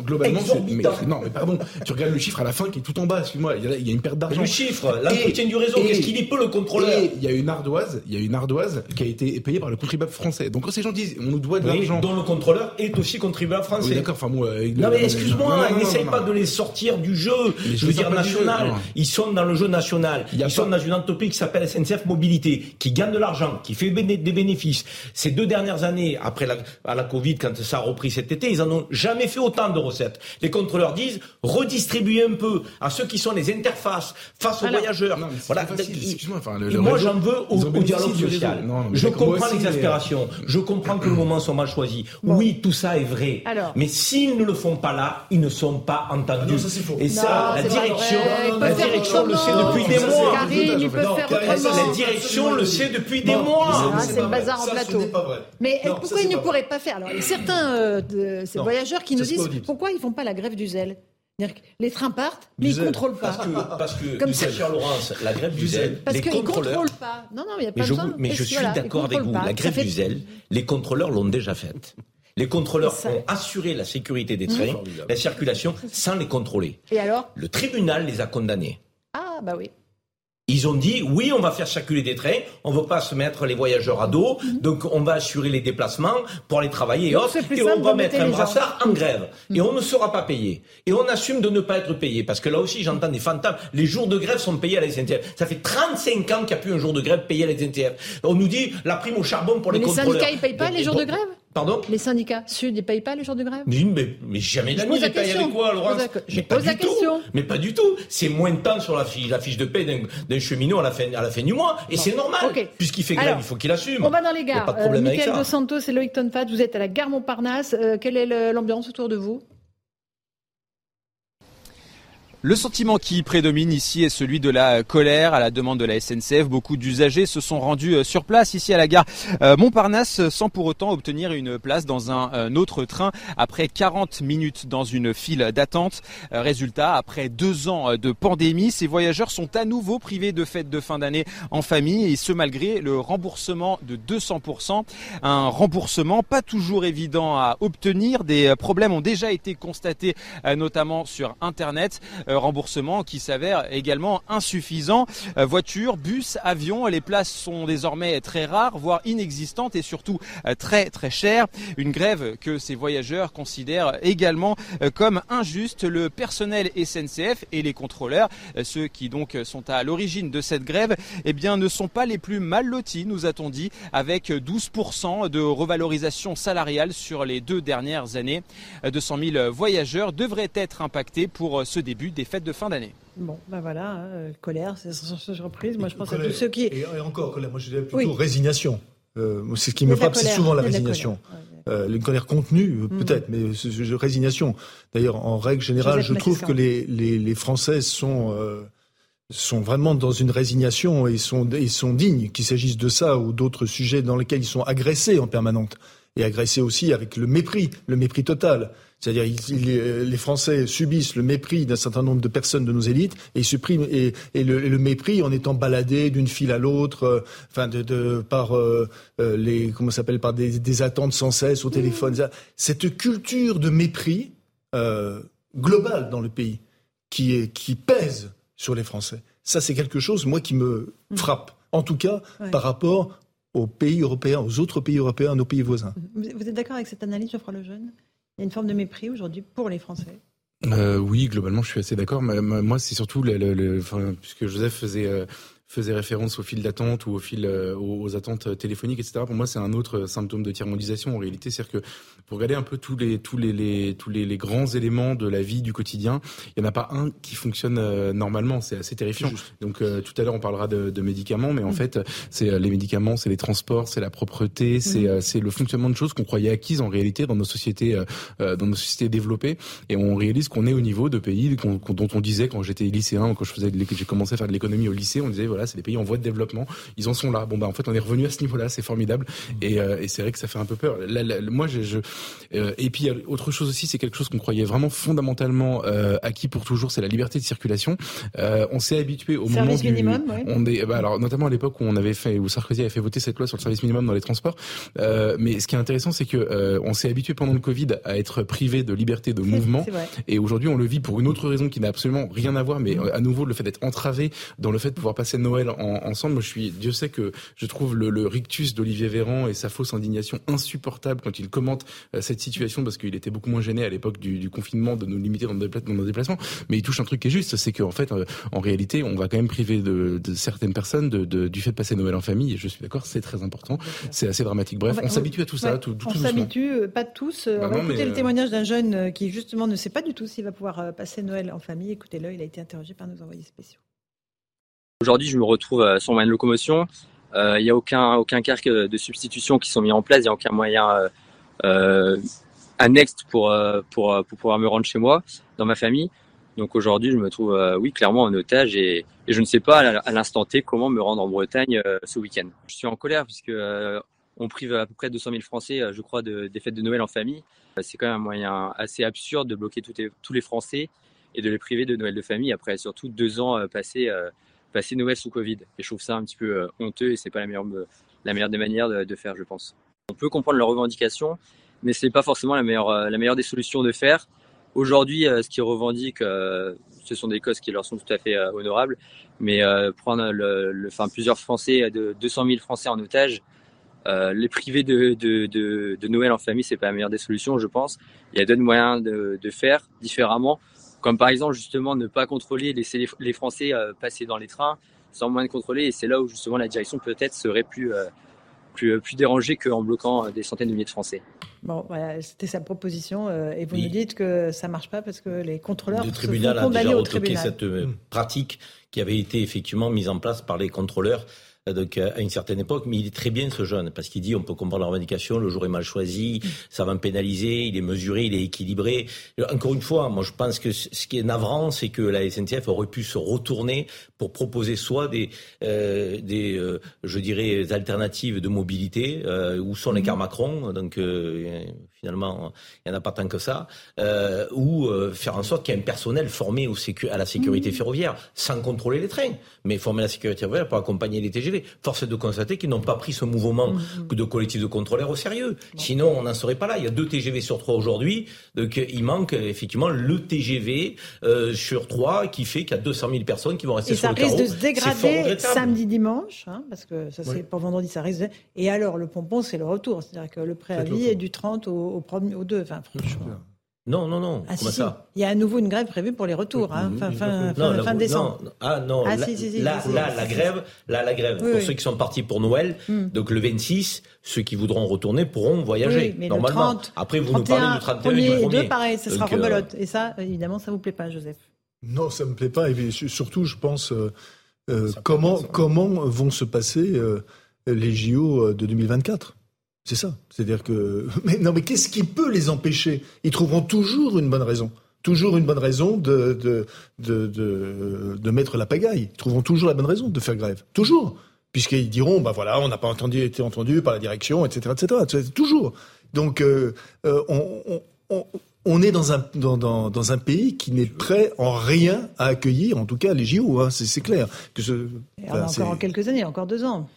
mais, non, mais pardon. Tu regardes le chiffre à la fin qui est tout en bas. Excuse-moi, il y a, il y a une perte d'argent. Le chiffre, l'entretien Et- du réseau, et- qu'est-ce qu'il y peut le contrôleur Et il y a une ardoise, il y a une ardoise qui a été payée par le contribuable français. Donc Donc quand ces gens disent on nous doit de Oui, l'argent, dont le contrôleur est aussi contribuable oui, français. d'accord. Enfin moi, avec Non mais excuse-moi, Non, non, non, n'essaye non, pas non. de les sortir du jeu. Je veux dire du jeu, national. non. Ils sont dans le jeu national. Ils sont pas- dans une entreprise qui s'appelle SNCF Mobilité, qui gagne de l'argent, qui fait béné- des bénéfices. Ces deux dernières années, après la, à la Covid, quand ça a repris cet été, ils en ont jamais fait autant de recettes. Les contrôleurs disent redistribuer un peu à ceux qui sont les interfaces face aux Alors- voyageurs. Non, voilà. facile, enfin, le- le moi, réseau, j'en veux au, dialogue social. Non, non, mais je moi comprends l'exaspération. Je comprends que le moment soit mal choisi. Oui, tout ça est vrai. Alors. Mais s'ils ne le font pas là, ils ne sont pas entendus. Non, ça, c'est faux. Et Non, ça, la direction, la direction le sait depuis des mois. La direction le sait depuis des mois. Ah, c'est le bazar en plateau. Mais pourquoi ils ne pourraient pas faire Alors, il y a certains euh, de ces Non, voyageurs qui nous disent pourquoi ils font pas la grève du zèle Les trains partent, mais ils zèle. contrôlent pas. Parce que, parce que Comme du ça. cher Laurence, la grève du zèle. les qu'ils contrôleurs. contrôlent pas. Non, non, il n'y a pas Mais je, besoin. mais je suis voilà, d'accord avec vous. pas. La grève fait- du zèle, les contrôleurs l'ont déjà faite. Les contrôleurs Ça- ont assuré la sécurité des trains, Formidable. la circulation, sans les contrôler. Et alors Le tribunal les a condamnés. Ah, bah oui. Ils ont dit oui, on va faire circuler des trains, on veut pas se mettre les voyageurs à dos, donc on va assurer les déplacements pour aller travailler et autres, et on va mettre un les brassard en grève et on ne sera pas payé et on assume de ne pas être payé parce que là aussi j'entends des fantômes. Les jours de grève sont payés à la SNCF. Ça fait 35 ans qu'il n'y a plus un jour de grève payé à la SNCF. On nous dit la prime au charbon pour Mais les les contrôleurs. syndicats, ils payent pas les jours de grève? Pardon? Les syndicats sud, ils payent pas les jours de grève? Mais, mais, mais jamais Je la les payent question. avec quoi, Je Laurence pose la- je Mais pas pose la du tout. question. Mais pas du tout. C'est moins de temps sur la fiche, la fiche de paie d'un cheminot à la fin, à la fin du mois. Et c'est normal. Puisqu'il fait grève, Alors, il faut qu'il assume. On va dans les Il y a gares. pas de problème Euh, avec ça. Dos Santos et Loïc Tonfat, vous êtes à la gare Montparnasse. Euh, quelle est l'ambiance autour de vous? Le sentiment qui prédomine ici est celui de la colère à la demande de la SNCF. Beaucoup d'usagers se sont rendus euh, sur place ici à la gare euh, Montparnasse sans pour autant obtenir une place dans un autre train après 40 minutes dans une file d'attente. Euh, Résultat, après deux ans de pandémie, ces voyageurs sont à nouveau privés de fêtes de fin d'année en famille et ce malgré le remboursement de 200%. Un remboursement pas toujours évident à obtenir. Des problèmes ont déjà été constatés notamment sur Internet. Euh, remboursement qui s'avère également insuffisant. Euh, voitures, bus, avions, les places sont désormais très rares, voire inexistantes et surtout euh, très très chères. Une grève que ces voyageurs considèrent également comme injuste. Le personnel SNCF et les contrôleurs, ceux qui donc sont à l'origine de cette grève, eh bien ne sont pas les plus mal lotis, nous a-t-on dit, avec 12% de revalorisation salariale sur les deux dernières années. 200 000 voyageurs devraient être impactés pour ce début des fêtes de fin d'année. Bon, ben voilà, hein, colère, c'est sans surprise. Moi, je pense à tous ceux qui. Et, et encore, colère. Moi, je dirais plutôt Oui. résignation. Euh, c'est ce qui me frappe, c'est souvent la résignation. colère. Euh, une colère contenue, euh, Mm. peut-être, mais résignation. D'ailleurs, en règle générale, Joseph je trouve que les, les, les Français sont, euh, sont vraiment dans une résignation et sont, et sont dignes, qu'il s'agisse de ça ou d'autres sujets dans lesquels ils sont agressés en permanente. Et agressés aussi avec le mépris, le mépris total. C'est-à-dire, les Français subissent le mépris d'un certain nombre de personnes de nos élites et suppriment et, et le, et le mépris en étant baladés d'une file à l'autre, euh, enfin de, de par euh, euh, les comment s'appelle par des, des attentes sans cesse au téléphone. Ça- Cette culture de mépris euh, globale dans le pays qui est qui pèse sur les Français. Ça, c'est quelque chose moi qui me frappe. En tout cas, Ouais. par rapport aux pays européens, aux autres pays européens, à nos pays voisins. Vous vous êtes d'accord avec cette analyse, Geoffroy Lejeune? Il y a une forme de mépris aujourd'hui pour les Français. Euh, oui, globalement, je suis assez d'accord. Moi, c'est surtout puisque Joseph faisait euh, faisait référence au fil d'attente ou au fil euh, aux, attentes téléphoniques, etc. Pour moi, c'est un autre symptôme de tiers-mondisation. En réalité, c'est-à-dire que pour regarder un peu tous les tous les, les tous les, les grands éléments de la vie du quotidien, il y en a pas un qui fonctionne euh, normalement. C'est assez terrifiant. Donc euh, tout à l'heure, on parlera de, de médicaments, mais en Mm. fait, c'est euh, les médicaments, c'est les transports, c'est la propreté, c'est Mm. euh, c'est le fonctionnement de choses qu'on croyait acquises en réalité dans nos sociétés euh, dans nos sociétés développées et on réalise qu'on est au niveau de pays dont on disait quand j'étais lycéen quand je faisais j'ai commencé à faire de l'économie au lycée on disait voilà c'est des pays en voie de développement. Ils en sont là. Bon bah en fait on est revenu à ce niveau là c'est formidable. Et, euh, et c'est vrai que ça fait un peu peur. Là, là, moi je, je euh, et puis autre chose aussi c'est quelque chose qu'on croyait vraiment fondamentalement euh, acquis pour toujours c'est la liberté de circulation. On s'est habitué au moment Service du minimum, ouais. on est bah, alors notamment à l'époque où on avait fait où Sarkozy avait fait voter cette loi sur le service minimum dans les transports. Mais ce qui est intéressant c'est que on s'est habitué pendant le Covid à être privé de liberté de mouvement. et aujourd'hui on le vit pour une autre raison qui n'a absolument rien à voir mais à nouveau le fait d'être entravé dans le fait de pouvoir passer Noël Noël ensemble. Moi, je suis, Dieu sait que je trouve le, rictus d'Olivier Véran et sa fausse indignation insupportable quand il commente cette situation parce qu'il était beaucoup moins gêné à l'époque du, confinement de nous limiter dans nos, déplacements. Mais il touche un truc qui est juste, c'est qu'en fait, en réalité, on va quand même priver de, certaines personnes de, du fait de passer Noël en famille. Et je suis d'accord, c'est très important. C'est assez dramatique. Bref, on, s'habitue à tout ça. tout, on s'habitue, pas tous. on va écouter le témoignage d'un jeune qui justement ne sait pas du tout s'il va pouvoir passer Noël en famille. Écoutez-le, il a été interrogé par nos envoyés spéciaux. Aujourd'hui, je me retrouve euh, sans moyen de locomotion. Euh, il n'y a aucun, aucun casque de substitution qui sont mis en place. Il n'y a aucun moyen euh, annexe pour, pour, pour pouvoir me rendre chez moi, dans ma famille. Donc aujourd'hui, je me trouve, oui, clairement en otage et, je ne sais pas à l'instant T comment me rendre en Bretagne ce week-end. Je suis en colère puisque on prive à peu près 200 000 Français, je crois, de, des fêtes de Noël en famille. C'est quand même un moyen assez absurde de bloquer tous les Français et de les priver de Noël de famille après surtout deux ans passés passer Noël sous Covid. Et je trouve ça un petit peu euh, honteux et c'est pas la meilleure, la meilleure des manières de, faire, je pense. On peut comprendre leurs revendications, mais c'est pas forcément la meilleure, euh, la meilleure des solutions de faire. Aujourd'hui, euh, ce qu'ils revendiquent, ce sont des causes qui leur sont tout à fait honorables, mais prendre le, enfin, plusieurs Français, de 200 000 Français en otage, les priver de, de, de, Noël en famille, c'est pas la meilleure des solutions, je pense. Il y a d'autres moyens de, de faire différemment comme par exemple justement ne pas contrôler, laisser les, Français euh, passer dans les trains sans moyen de contrôler. Et c'est là où justement la direction peut-être serait plus, euh, plus, euh, plus dérangée qu'en bloquant des centaines de milliers de Français. Bon, voilà, c'était sa proposition. et vous nous dites que ça marche pas parce que les contrôleurs le tribunal a déjà retoqué cette pratique qui avait été effectivement mise en place par les contrôleurs donc euh, à une certaine époque, mais il est très bien ce jeune parce qu'il dit on peut comprendre la revendication, le jour est mal choisi, ça va me pénaliser, il est mesuré, il est équilibré. Encore une fois, moi je pense que ce qui est navrant, c'est que la SNCF aurait pu se retourner pour proposer soit des, euh, des euh, je dirais, alternatives de mobilité, euh, où sont les cars Macron, donc finalement il n'y en a pas tant que ça, ou faire en sorte qu'il y ait un personnel formé au sécu à la sécurité mmh. ferroviaire, sans contrôler les trains, mais former la sécurité ferroviaire pour accompagner les TGV. Force est de constater qu'ils n'ont pas pris ce mouvement mmh. de collectif de contrôleurs au sérieux. Sinon, on n'en serait pas là. Il y a deux TGV sur trois aujourd'hui. Donc, il manque effectivement le TGV euh, sur trois qui fait qu'il y a 200 000 personnes qui vont rester sur le carreau. Ça risque de se dégrader samedi, dimanche, hein, parce que ça c'est pour vendredi, ça risque. De... Et alors, le pompon, c'est le retour. C'est-à-dire que le préavis est du 30 au, au, au 2. Enfin, franchement. Non, non, non. Ah, Comment ça Il y a à nouveau une grève prévue pour les retours, hein, fin, fin, fin, fin décembre. Non, ah non, ah, là, là, la grève, là, la grève, pour ceux qui sont partis pour Noël, hmm. donc le 26, ceux qui voudront retourner pourront voyager, mais normalement. Le 30, Après, vous nous parlez du 31 et du 1er. Et pareil, ce sera euh, rebelote. Et ça, évidemment, ça vous plaît pas, Joseph Non, ça me plaît pas. Et surtout, je pense, euh, euh comment, comment vont se passer euh, les JO de 2024 c'est ça. C'est-à-dire que. Mais non, mais qu'est-ce qui peut les empêcher? Ils trouveront toujours une bonne raison. Toujours une bonne raison de, de, de, de, mettre la pagaille. Ils trouveront toujours la bonne raison de faire grève. Toujours. Puisqu'ils diront, bah voilà, on n'a pas entendu, été entendu par la direction, etc., etc. Toujours. Donc, euh, euh, on, on, on, est dans un, dans, dans, dans un pays qui n'est prêt en rien à accueillir, en tout cas, les JO, hein, c'est clair. Que ce, encore quelques années, encore deux ans.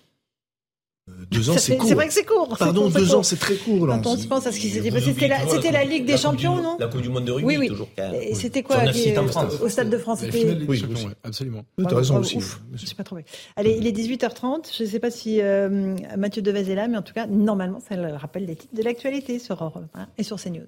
Euh, deux ans, c'est court. C'est vrai que c'est court. Pardon, deux ans, c'est très court. Quand on se pense à ce qui s'est passé, c'était la, la Ligue des Champions, non La Coupe du Monde de rugby, oui, oui. toujours. Et c'était quoi Au Stade de France. Oui, absolument. Tu as raison aussi. Je sais pas trouvé. Allez, il est 18h30. Je ne sais pas si euh, Mathieu Devez est là, mais en tout cas, normalement, ça rappelle les titres de l'actualité sur Europe et sur CNews.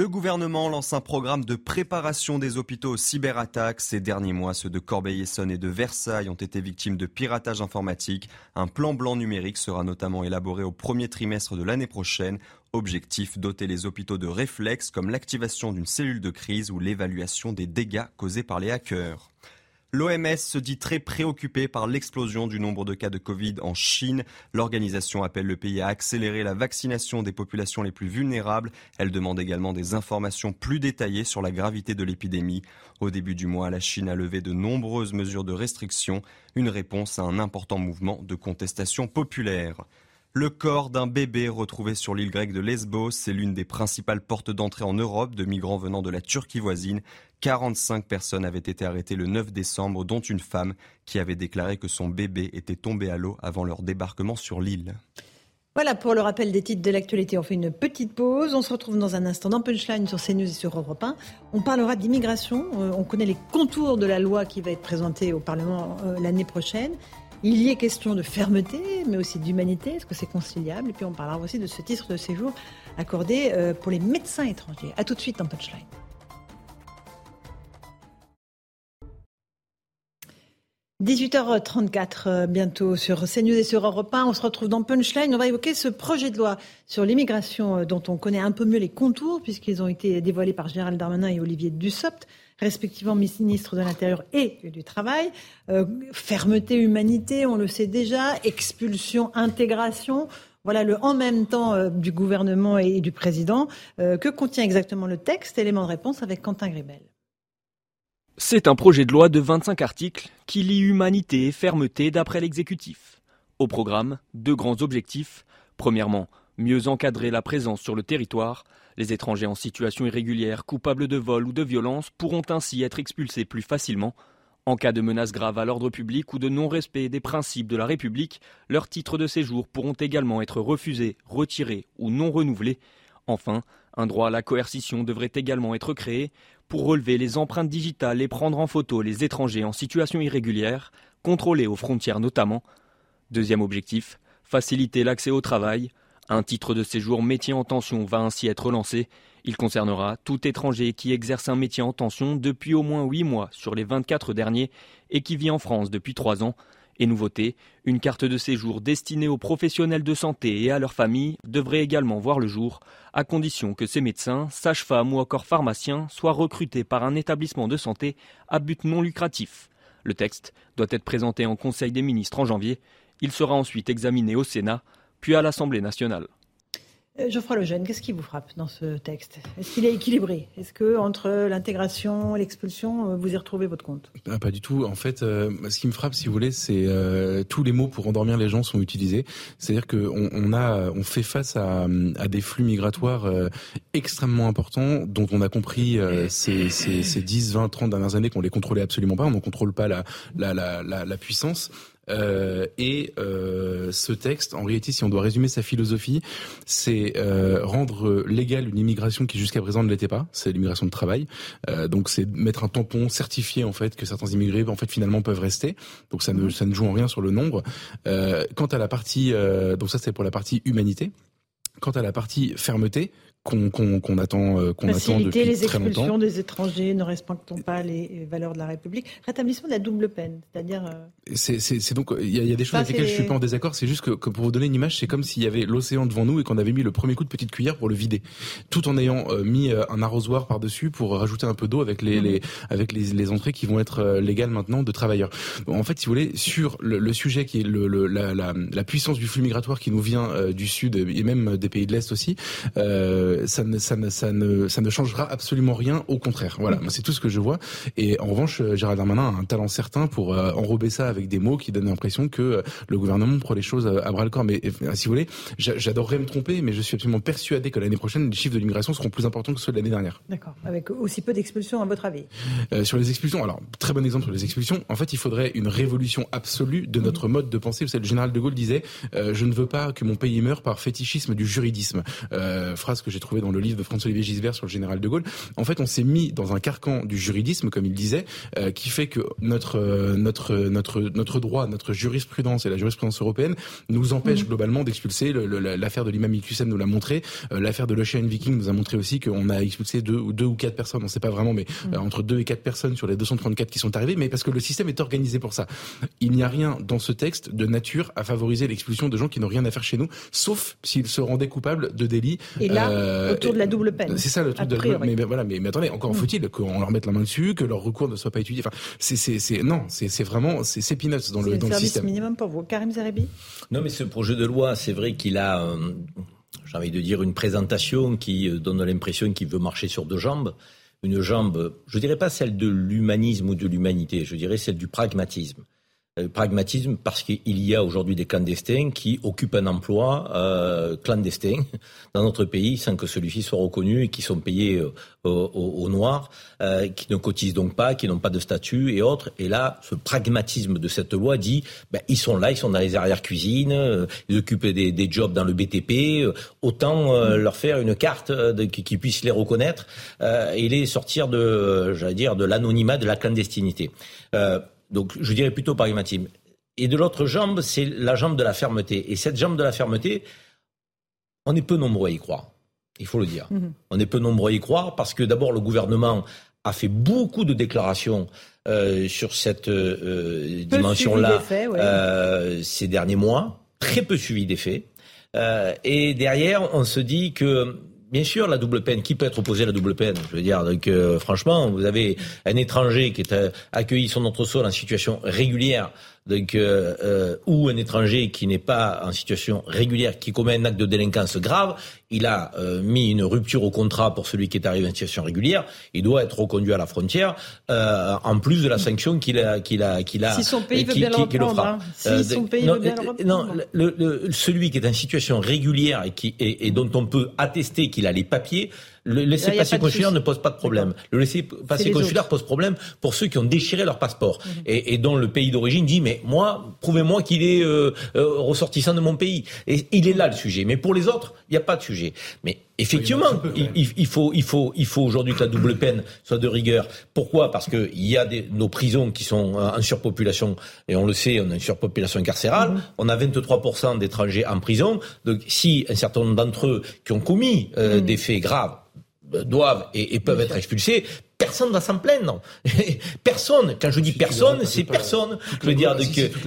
Le gouvernement lance un programme de préparation des hôpitaux aux cyberattaques. Ces derniers mois, ceux de Corbeil-Essonne et de Versailles ont été victimes de piratage informatique. Un plan blanc numérique sera notamment élaboré au premier trimestre de l'année prochaine. Objectif, doter les hôpitaux de réflexes comme l'activation d'une cellule de crise ou l'évaluation des dégâts causés par les hackers. L'OMS se dit très préoccupée par l'explosion du nombre de cas de Covid en Chine. L'organisation appelle le pays à accélérer la vaccination des populations les plus vulnérables. Elle demande également des informations plus détaillées sur la gravité de l'épidémie. Au début du mois, la Chine a levé de nombreuses mesures de restriction, une réponse à un important mouvement de contestation populaire. Le corps d'un bébé retrouvé sur l'île grecque de Lesbos, c'est l'une des principales portes d'entrée en Europe de migrants venant de la Turquie voisine. 45 personnes avaient été arrêtées le 9 décembre, dont une femme qui avait déclaré que son bébé était tombé à l'eau avant leur débarquement sur l'île. Voilà pour le rappel des titres de l'actualité. On fait une petite pause. On se retrouve dans un instant dans Punchline sur CNews et sur Europe 1. On parlera d'immigration. Euh, on connaît les contours de la loi qui va être présentée au Parlement euh, l'année prochaine. Il y est question de fermeté, mais aussi d'humanité. Est-ce que c'est conciliable? Et puis on parlera aussi de ce titre de séjour accordé euh, pour les médecins étrangers. A tout de suite dans Punchline. 18h34 euh, bientôt sur CNews et sur Europe 1. On se retrouve dans Punchline. On va évoquer ce projet de loi sur l'immigration euh, dont on connaît un peu mieux les contours puisqu'ils ont été dévoilés par Gérald Darmanin et Olivier Dussopt, respectivement ministre de l'Intérieur et du Travail. Euh, fermeté, humanité, on le sait déjà. Expulsion, intégration. Voilà le en même temps du gouvernement et, du président. que contient exactement le texte? Élément de réponse avec Quentin Gribel. C'est un projet de loi de 25 articles qui lie humanité et fermeté d'après l'exécutif. Au programme, deux grands objectifs. Premièrement, mieux encadrer la présence sur le territoire. Les étrangers en situation irrégulière, coupables de vol ou de violence, pourront ainsi être expulsés plus facilement. En cas de menace grave à l'ordre public ou de non-respect des principes de la République, leurs titres de séjour pourront également être refusés, retirés ou non renouvelés. Enfin, un droit à la coercition devrait également être créé pour relever les empreintes digitales et prendre en photo les étrangers en situation irrégulière, contrôlés aux frontières notamment. Deuxième objectif, faciliter l'accès au travail. Un titre de séjour métier en tension va ainsi être lancé. Il concernera tout étranger qui exerce un métier en tension depuis au moins 8 mois sur les 24 derniers et qui vit en France depuis 3 ans. Et nouveauté, une carte de séjour destinée aux professionnels de santé et à leurs familles devrait également voir le jour, à condition que ces médecins, sages-femmes ou encore pharmaciens soient recrutés par un établissement de santé à but non lucratif. Le texte doit être présenté en Conseil des ministres en janvier. Il sera ensuite examiné au Sénat, puis à l'Assemblée nationale. Euh, Geoffroy Lejeune, qu'est-ce qui vous frappe dans ce texte? Est-ce qu'il est équilibré? Est-ce que entre l'intégration et l'expulsion, euh, vous y retrouvez votre compte? Ah, Pas du tout. En fait, euh, ce qui me frappe, si vous voulez, c'est tous les mots pour endormir les gens sont utilisés. C'est-à-dire qu'on on a, on fait face à, des flux migratoires extrêmement importants, dont on a compris ces, ces, ces 10, 20, 30 dernières années qu'on les contrôlait absolument pas. On ne contrôle pas la, la, la, la puissance. Euh, et euh, ce texte, en réalité, si on doit résumer sa philosophie, c'est euh, rendre légale une immigration qui jusqu'à présent ne l'était pas. C'est l'immigration de travail. donc c'est mettre un tampon certifié en fait que certains immigrés en fait finalement peuvent rester. Donc ça ne ça ne joue en rien sur le nombre. quant à la partie, donc ça c'est pour la partie humanité. Quant à la partie fermeté, qu'on qu'on attend euh, qu'on attend depuis les très expulsions des étrangers ne respectant pas les valeurs de la République. Rétablissement de la double peine, c'est-à-dire. Euh, c'est donc il y, a des choses avec lesquelles je suis pas en désaccord. C'est juste que, que, pour vous donner une image, c'est comme s'il y avait l'océan devant nous et qu'on avait mis le premier coup de petite cuillère pour le vider, tout en ayant euh, mis un arrosoir par dessus pour rajouter un peu d'eau avec les, les, avec les, les, entrées qui vont être légales maintenant de travailleurs. en fait, si vous voulez, sur le, le sujet qui est le, le la, la, la, puissance du flux migratoire qui nous vient du sud et même des pays de l'est aussi. Euh, ça ne, ça, ne, ça, ne, ça ne changera absolument rien. Au contraire, voilà, mm. c'est tout ce que je vois. Et en revanche, euh, Gérald Darmanin a un talent certain pour euh, enrober ça avec des mots qui donnent l'impression que euh, le gouvernement prend les choses à bras le corps. Mais si vous voulez, j'adorerais me tromper, mais je suis absolument persuadé que l'année prochaine, les chiffres de l'immigration seront plus importants que ceux de l'année dernière. D'accord. Avec aussi peu d'expulsions, à votre avis? Sur les expulsions, alors très bon exemple sur les expulsions. En fait, il faudrait une révolution absolue de notre mm. mode de pensée. Vous savez, le général de Gaulle disait Je ne veux pas que mon pays meure par fétichisme du juridisme. phrase que j'ai trouvé dans le livre de François-Olivier Gisbert sur le général de Gaulle. En fait, on s'est mis dans un carcan du juridisme, comme il disait, euh, qui fait que notre euh, notre notre notre droit, notre jurisprudence et la jurisprudence européenne nous empêchent mmh. globalement d'expulser. L'affaire de l'imam Hussein nous l'a montré. Euh, l'affaire de l'Ocean Viking nous a montré aussi qu'on a expulsé deux ou deux ou quatre personnes. On ne sait pas vraiment, mais mmh. entre deux et quatre personnes sur les 234 qui sont arrivées. Mais parce que le système est organisé pour ça. Il n'y a rien dans ce texte de nature à favoriser l'expulsion de gens qui n'ont rien à faire chez nous, sauf s'ils se rendaient coupables de délits. Et là, autour de la double peine. C'est ça le truc de mais, mais, voilà, mais, mais attendez, encore mm. faut-il qu'on leur mette la main dessus, que leur recours ne soit pas étudié. Enfin, c'est, c'est, non, c'est, vraiment, c'est, peanuts dans le, dans le système. minimum pour vous. Karim Zeribi Non, mais ce projet de loi, c'est vrai qu'il a, euh, j'ai envie de dire, une présentation qui euh, donne l'impression qu'il veut marcher sur deux jambes. Une jambe, je dirais pas celle de l'humanisme ou de l'humanité, je dirais celle du pragmatisme. Euh, pragmatisme parce qu'il y a aujourd'hui des clandestins qui occupent un emploi euh, clandestin dans notre pays sans que celui-ci soit reconnu et qui sont payés euh, au, noir, euh, qui ne cotisent donc pas, qui n'ont pas de statut et autres. Et là, ce pragmatisme de cette loi dit, ben, ils sont là, ils sont dans les arrières-cuisines, euh, ils occupent des, des, jobs dans le BTP, autant leur faire une carte de, qui, qui, puisse les reconnaître et les sortir de, j'allais dire, de l'anonymat, de la clandestinité. Donc je dirais plutôt pragmatisme. Et de l'autre jambe, c'est la jambe de la fermeté. Et cette jambe de la fermeté, on est peu nombreux à y croire. Il faut le dire. Mhm. On est peu nombreux à y croire parce que d'abord le gouvernement a fait beaucoup de déclarations euh, sur cette euh, dimension-là euh, ces derniers mois, très peu suivi des faits. et derrière, on se dit que bien sûr, la double peine. Qui peut être opposé à la double peine Je veux dire, donc euh, franchement, vous avez un étranger qui est euh, accueilli sur notre sol en situation régulière donc, euh, euh, ou un étranger qui n'est pas en situation régulière, qui commet un acte de délinquance grave, il a euh, mis une rupture au contrat pour celui qui est arrivé en situation régulière, il doit être reconduit à la frontière, euh, en plus de la sanction qu'il a, qu'il a, qu'il a. Si son pays veut bien le reprendre. Si son pays non, veut bien le reprendre. Non, le, le, celui qui est en situation régulière et, qui, et, et dont on peut attester qu'il a les papiers, le laissez-passer consulaire ne pose pas de problème. Le laissez-passer consulaire pose problème pour ceux qui ont déchiré leur passeport mmh. et, et, dont le pays d'origine dit mais moi, prouvez-moi qu'il est euh, euh, ressortissant de mon pays. Et il est là le sujet. Mais pour les autres, il n'y a pas de sujet. Mais effectivement, il, faut, il faut, il faut aujourd'hui que la double peine soit de rigueur. Pourquoi? Parce qu'il y a des, nos prisons qui sont en surpopulation, et on le sait, on a une surpopulation carcérale. Mmh. On a 23% d'étrangers en prison. Donc, si un certain nombre d'entre eux qui ont commis euh, mmh. des faits graves doivent et, et peuvent être expulsés, personne ne va s'en plaindre. personne. Quand je dis personne, c'est personne. Je veux dire,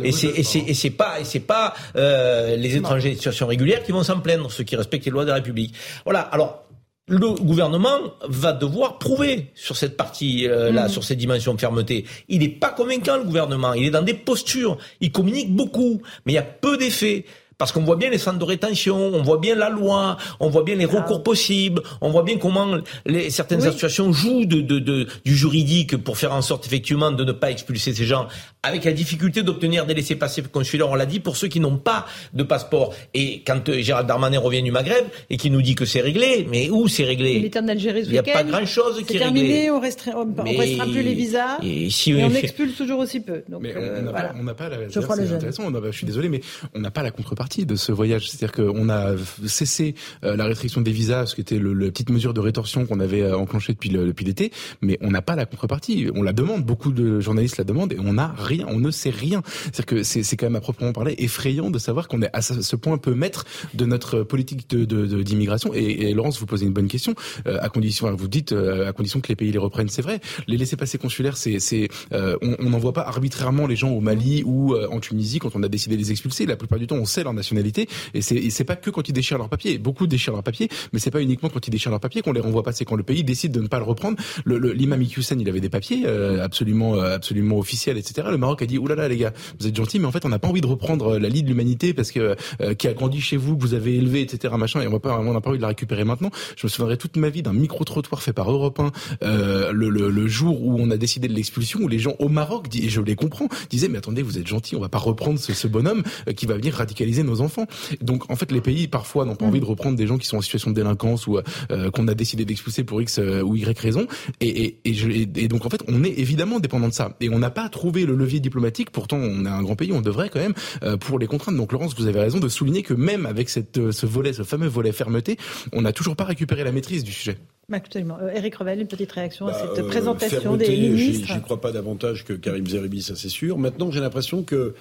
et c'est et c'est et c'est pas et c'est pas euh, les étrangers de situation régulière qui vont s'en plaindre, ceux qui respectent les lois de la République. Voilà. Alors. Le gouvernement va devoir prouver sur cette partie-là, mmh. sur cette dimension de fermeté. Il n'est pas convaincant, le gouvernement. Il est dans des postures. Il communique beaucoup, mais il y a peu d'effets. Parce qu'on voit bien les centres de rétention, on voit bien la loi, on voit bien les ah. recours possibles, on voit bien comment les, certaines associations jouent de, de, de, du juridique pour faire en sorte effectivement de ne pas expulser ces gens, avec la difficulté d'obtenir des laissés-passer consulaires, on l'a dit, pour ceux qui n'ont pas de passeport. Et quand euh, Gérald Darmanin revient du Maghreb et qui nous dit que c'est réglé, mais où c'est réglé? Il est en Algérie Il n'y a pas grand-chose qui est terminé, On restreint, on, restreint plus les visas et, si on expulse toujours aussi peu. Donc, mais on n'a pas, pas, la... C'est intéressant, je suis désolé, mais on n'a pas la contrepartie de ce voyage. C'est-à-dire qu'on a cessé euh, la restriction des visas, ce qui était le, la petite mesure de rétorsion qu'on avait euh, enclenchée depuis depuis l'été, mais on n'a pas la contrepartie. On la demande, beaucoup de journalistes la demandent, et on n'a rien, on ne sait rien. C'est-à-dire que c'est quand même à proprement parler effrayant de savoir qu'on est à ce point peu maître de notre politique de d'immigration. De, et, et, Laurence, vous posez une bonne question. Euh, à condition, vous dites à condition que les pays les reprennent, c'est vrai. Les laissés-passer consulaires, c'est c'est on n'envoie pas arbitrairement les gens au Mali ou en Tunisie quand on a décidé de les expulser. La plupart du temps, on sait leur nationalité. Et c'est pas que quand ils déchirent leur papier. Beaucoup déchirent leur papier, mais c'est pas uniquement quand ils déchirent leur papier qu'on les renvoie pas. C'est quand le pays décide de ne pas le reprendre. L'imam le, Iqiyoussen, il avait des papiers euh, absolument euh, absolument officiels, etc. Maroc a dit oulala les gars, vous êtes gentils, mais en fait on n'a pas envie de reprendre la lie de l'humanité parce que euh, qui a grandi chez vous, que vous avez élevé, etc. Machin, et on n'a pas pas envie de la récupérer maintenant. Je me souviendrai toute ma vie d'un micro trottoir fait par Europe 1 le, le, le, jour où on a décidé de l'expulsion, où les gens au Maroc, et je les comprends, disaient mais attendez, vous êtes gentils, on va pas reprendre ce, ce bonhomme qui va venir radicaliser nos enfants. Donc en fait, les pays parfois n'ont pas envie de reprendre des gens qui sont en situation de délinquance ou euh, qu'on a décidé d'expulser pour X euh, ou Y raison. Et, et, et, je, et, donc en fait, on est évidemment dépendant de ça. Et on n'a pas trouvé le levier diplomatique. Pourtant, on est un grand pays, on devrait quand même euh, pour les contraindre. Donc Laurence, vous avez raison de souligner que même avec cette, ce volet, ce fameux volet fermeté, on n'a toujours pas récupéré la maîtrise du sujet. Absolument. Eric Revel, une petite réaction à bah, cette présentation des ministres. J'y crois pas davantage que Karim Zeribi, ça c'est sûr. Maintenant, j'ai l'impression que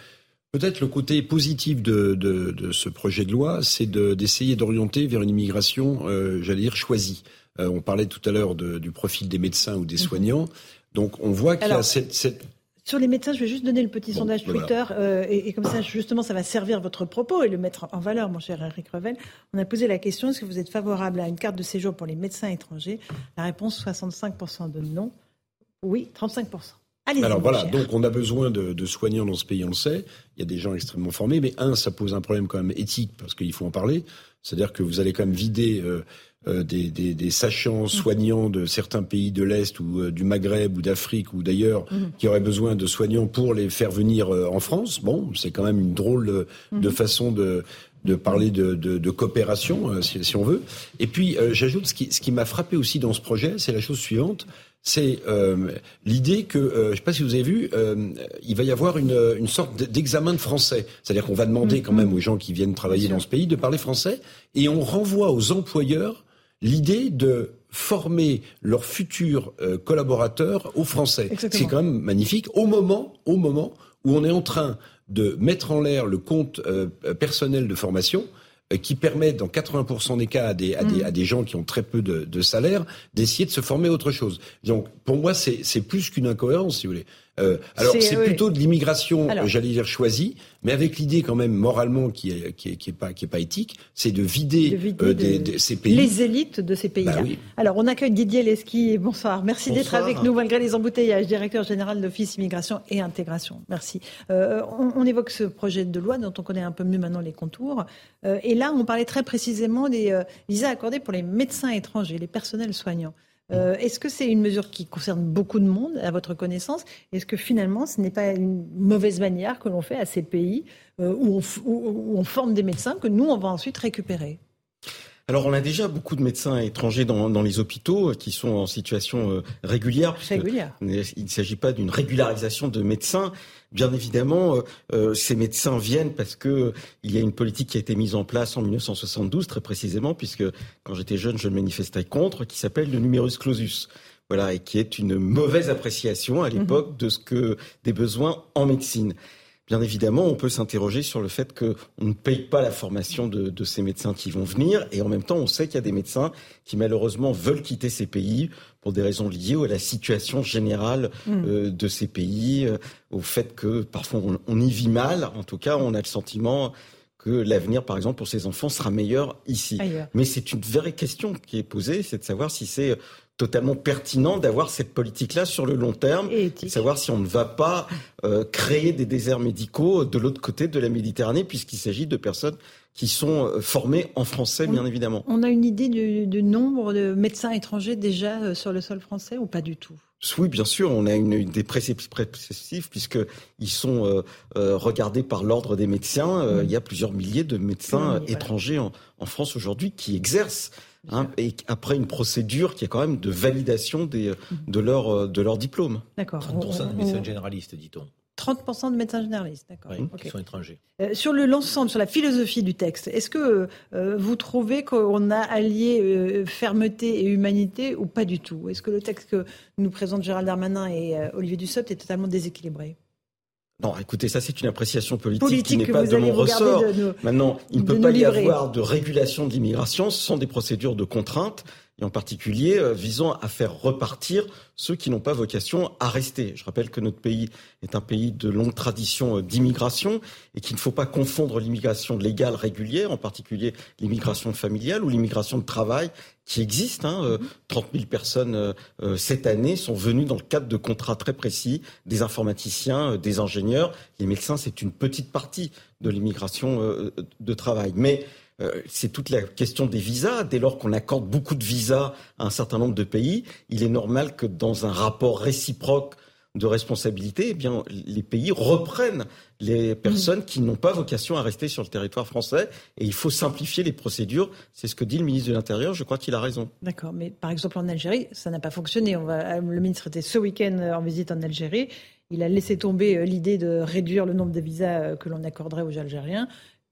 Peut-être le côté positif de, de, de, ce projet de loi, c'est d'essayer d'orienter vers une immigration, euh, j'allais dire, choisie. Euh, on parlait tout à l'heure du profil des médecins ou des mhm. soignants. Donc on voit qu'il y a cette, cette, Sur les médecins, je vais juste donner le petit sondage ben Twitter, euh, et, et, comme ça, justement, ça va servir votre propos et le mettre en valeur, mon cher Eric Revel. On a posé la question, est-ce que vous êtes favorable à une carte de séjour pour les médecins étrangers? La réponse, 65% de non. Oui, 35%. Alors voilà, donc on a besoin de, de, soignants dans ce pays, on le sait. Il y a des gens extrêmement formés, mais un, ça pose un problème quand même éthique parce qu'il faut en parler. C'est-à-dire que vous allez quand même vider euh, euh, des, des, des, sachants soignants de certains pays de l'Est ou euh, du Maghreb ou d'Afrique ou d'ailleurs mhm. qui auraient besoin de soignants pour les faire venir euh, en France. Bon, c'est quand même une drôle de, de façon de, de parler de, de, de coopération, si, si, on veut. Et puis, j'ajoute ce qui, ce qui m'a frappé aussi dans ce projet, c'est la chose suivante c'est euh, l'idée que, euh, je ne sais pas si vous avez vu, euh, il va y avoir une, une sorte d'examen de français. C'est-à-dire qu'on va demander mm-hmm. quand même aux gens qui viennent travailler dans ce pays de parler français, et on renvoie aux employeurs l'idée de former leurs futurs euh, collaborateurs au français. C'est quand même magnifique. Au moment, au moment où on est en train de mettre en l'air le compte euh, personnel de formation, qui permet, dans 80% des cas, à des, à, des, mm. à des gens qui ont très peu de, de salaire, d'essayer de se former à autre chose. Donc, pour moi, c'est plus qu'une incohérence, si vous voulez. Euh, alors c'est plutôt de l'immigration, j'allais dire choisie, mais avec l'idée quand même moralement qui est, qui est, qui est pas qui est pas éthique, c'est de vider, euh, des, ces pays, les élites de ces pays-là. Bah alors on accueille Didier Lesky. Bonsoir, merci d'être avec nous malgré les embouteillages, directeur général de l'Office immigration et intégration. Merci. Euh, on, on, évoque ce projet de loi dont on connaît un peu mieux maintenant les contours. Euh, et là, on parlait très précisément des euh, visas accordés pour les médecins étrangers, les personnels soignants. Euh, est-ce que c'est une mesure qui concerne beaucoup de monde, à votre connaissance? Est-ce que finalement, ce n'est pas une mauvaise manière que l'on fait à ces pays euh, où, on, forme des médecins que nous, on va ensuite récupérer? Alors on a déjà beaucoup de médecins étrangers dans, les hôpitaux euh, qui sont en situation régulière. Régulière. Il ne s'agit pas d'une régularisation de médecins. Bien évidemment, euh, euh, ces médecins viennent parce que il y a une politique qui a été mise en place en 1972, très précisément, puisque quand j'étais jeune, je manifestais contre, qui s'appelle le numerus clausus. Voilà, et qui est une mauvaise appréciation à mhm. l'époque de ce que des besoins en médecine. Bien évidemment, on peut s'interroger sur le fait qu'on ne paye pas la formation de, de, ces médecins qui vont venir, et en même temps, on sait qu'il y a des médecins qui malheureusement veulent quitter ces pays pour des raisons liées à la situation générale mm. euh, de ces pays, euh, au fait que parfois on, y vit mal. En tout cas, on a le sentiment que l'avenir, par exemple, pour ces enfants sera meilleur ici. Mais c'est une vraie question qui est posée, c'est de savoir si c'est totalement pertinent d'avoir cette politique-là sur le long terme, et savoir si on ne va pas euh, créer des déserts médicaux de l'autre côté de la Méditerranée, puisqu'il s'agit de personnes qui sont euh, formées en français, bien évidemment. On a une idée du, nombre de médecins étrangers déjà euh, sur le sol français ou pas du tout? Oui, bien sûr, on a une, une des préceptifs puisqu'ils sont regardés par l'ordre des médecins. Mm. Il y a plusieurs milliers de médecins étrangers en, en France aujourd'hui qui exercent Hein, et après une procédure qui est quand même de validation des, de, leur, de leur diplôme. D'accord. 30% de médecins généralistes, dit-on. 30% de médecins généralistes, d'accord. Oui, qui sont étrangers. Euh, sur le l'ensemble, sur la philosophie du texte, est-ce que euh, vous trouvez qu'on a allié euh, fermeté et humanité ou pas du tout? Est-ce que le texte que nous présente Gérald Darmanin et Olivier Dussopt est totalement déséquilibré? Non, écoutez, ça c'est une appréciation politique, qui n'est pas de mon ressort. Maintenant, il ne peut pas y avoir de régulation de l'immigration. Sans des procédures de contrainte et en particulier euh, visant à faire repartir ceux qui n'ont pas vocation à rester. Je rappelle que notre pays est un pays de longue tradition euh, d'immigration et qu'il ne faut pas confondre l'immigration légale régulière, en particulier l'immigration familiale ou l'immigration de travail qui existe. Hein, 30 euh, 000 personnes cette année sont venues dans le cadre de contrats très précis, des informaticiens, des ingénieurs. Les médecins, c'est une petite partie de l'immigration de travail. Mais euh, c'est toute la question des visas. Dès lors qu'on accorde beaucoup de visas à un certain nombre de pays, il est normal que dans un rapport réciproque de responsabilité, eh bien, les pays reprennent les personnes qui n'ont pas vocation à rester sur le territoire français. Et il faut simplifier les procédures. C'est ce que dit le ministre de l'Intérieur. Je crois qu'il a raison. D'accord. Mais par exemple, en Algérie, ça n'a pas fonctionné. On va, le ministre était ce week-end en visite en Algérie. Il a laissé tomber euh, l'idée de réduire le nombre de visas euh, que l'on accorderait aux Algériens.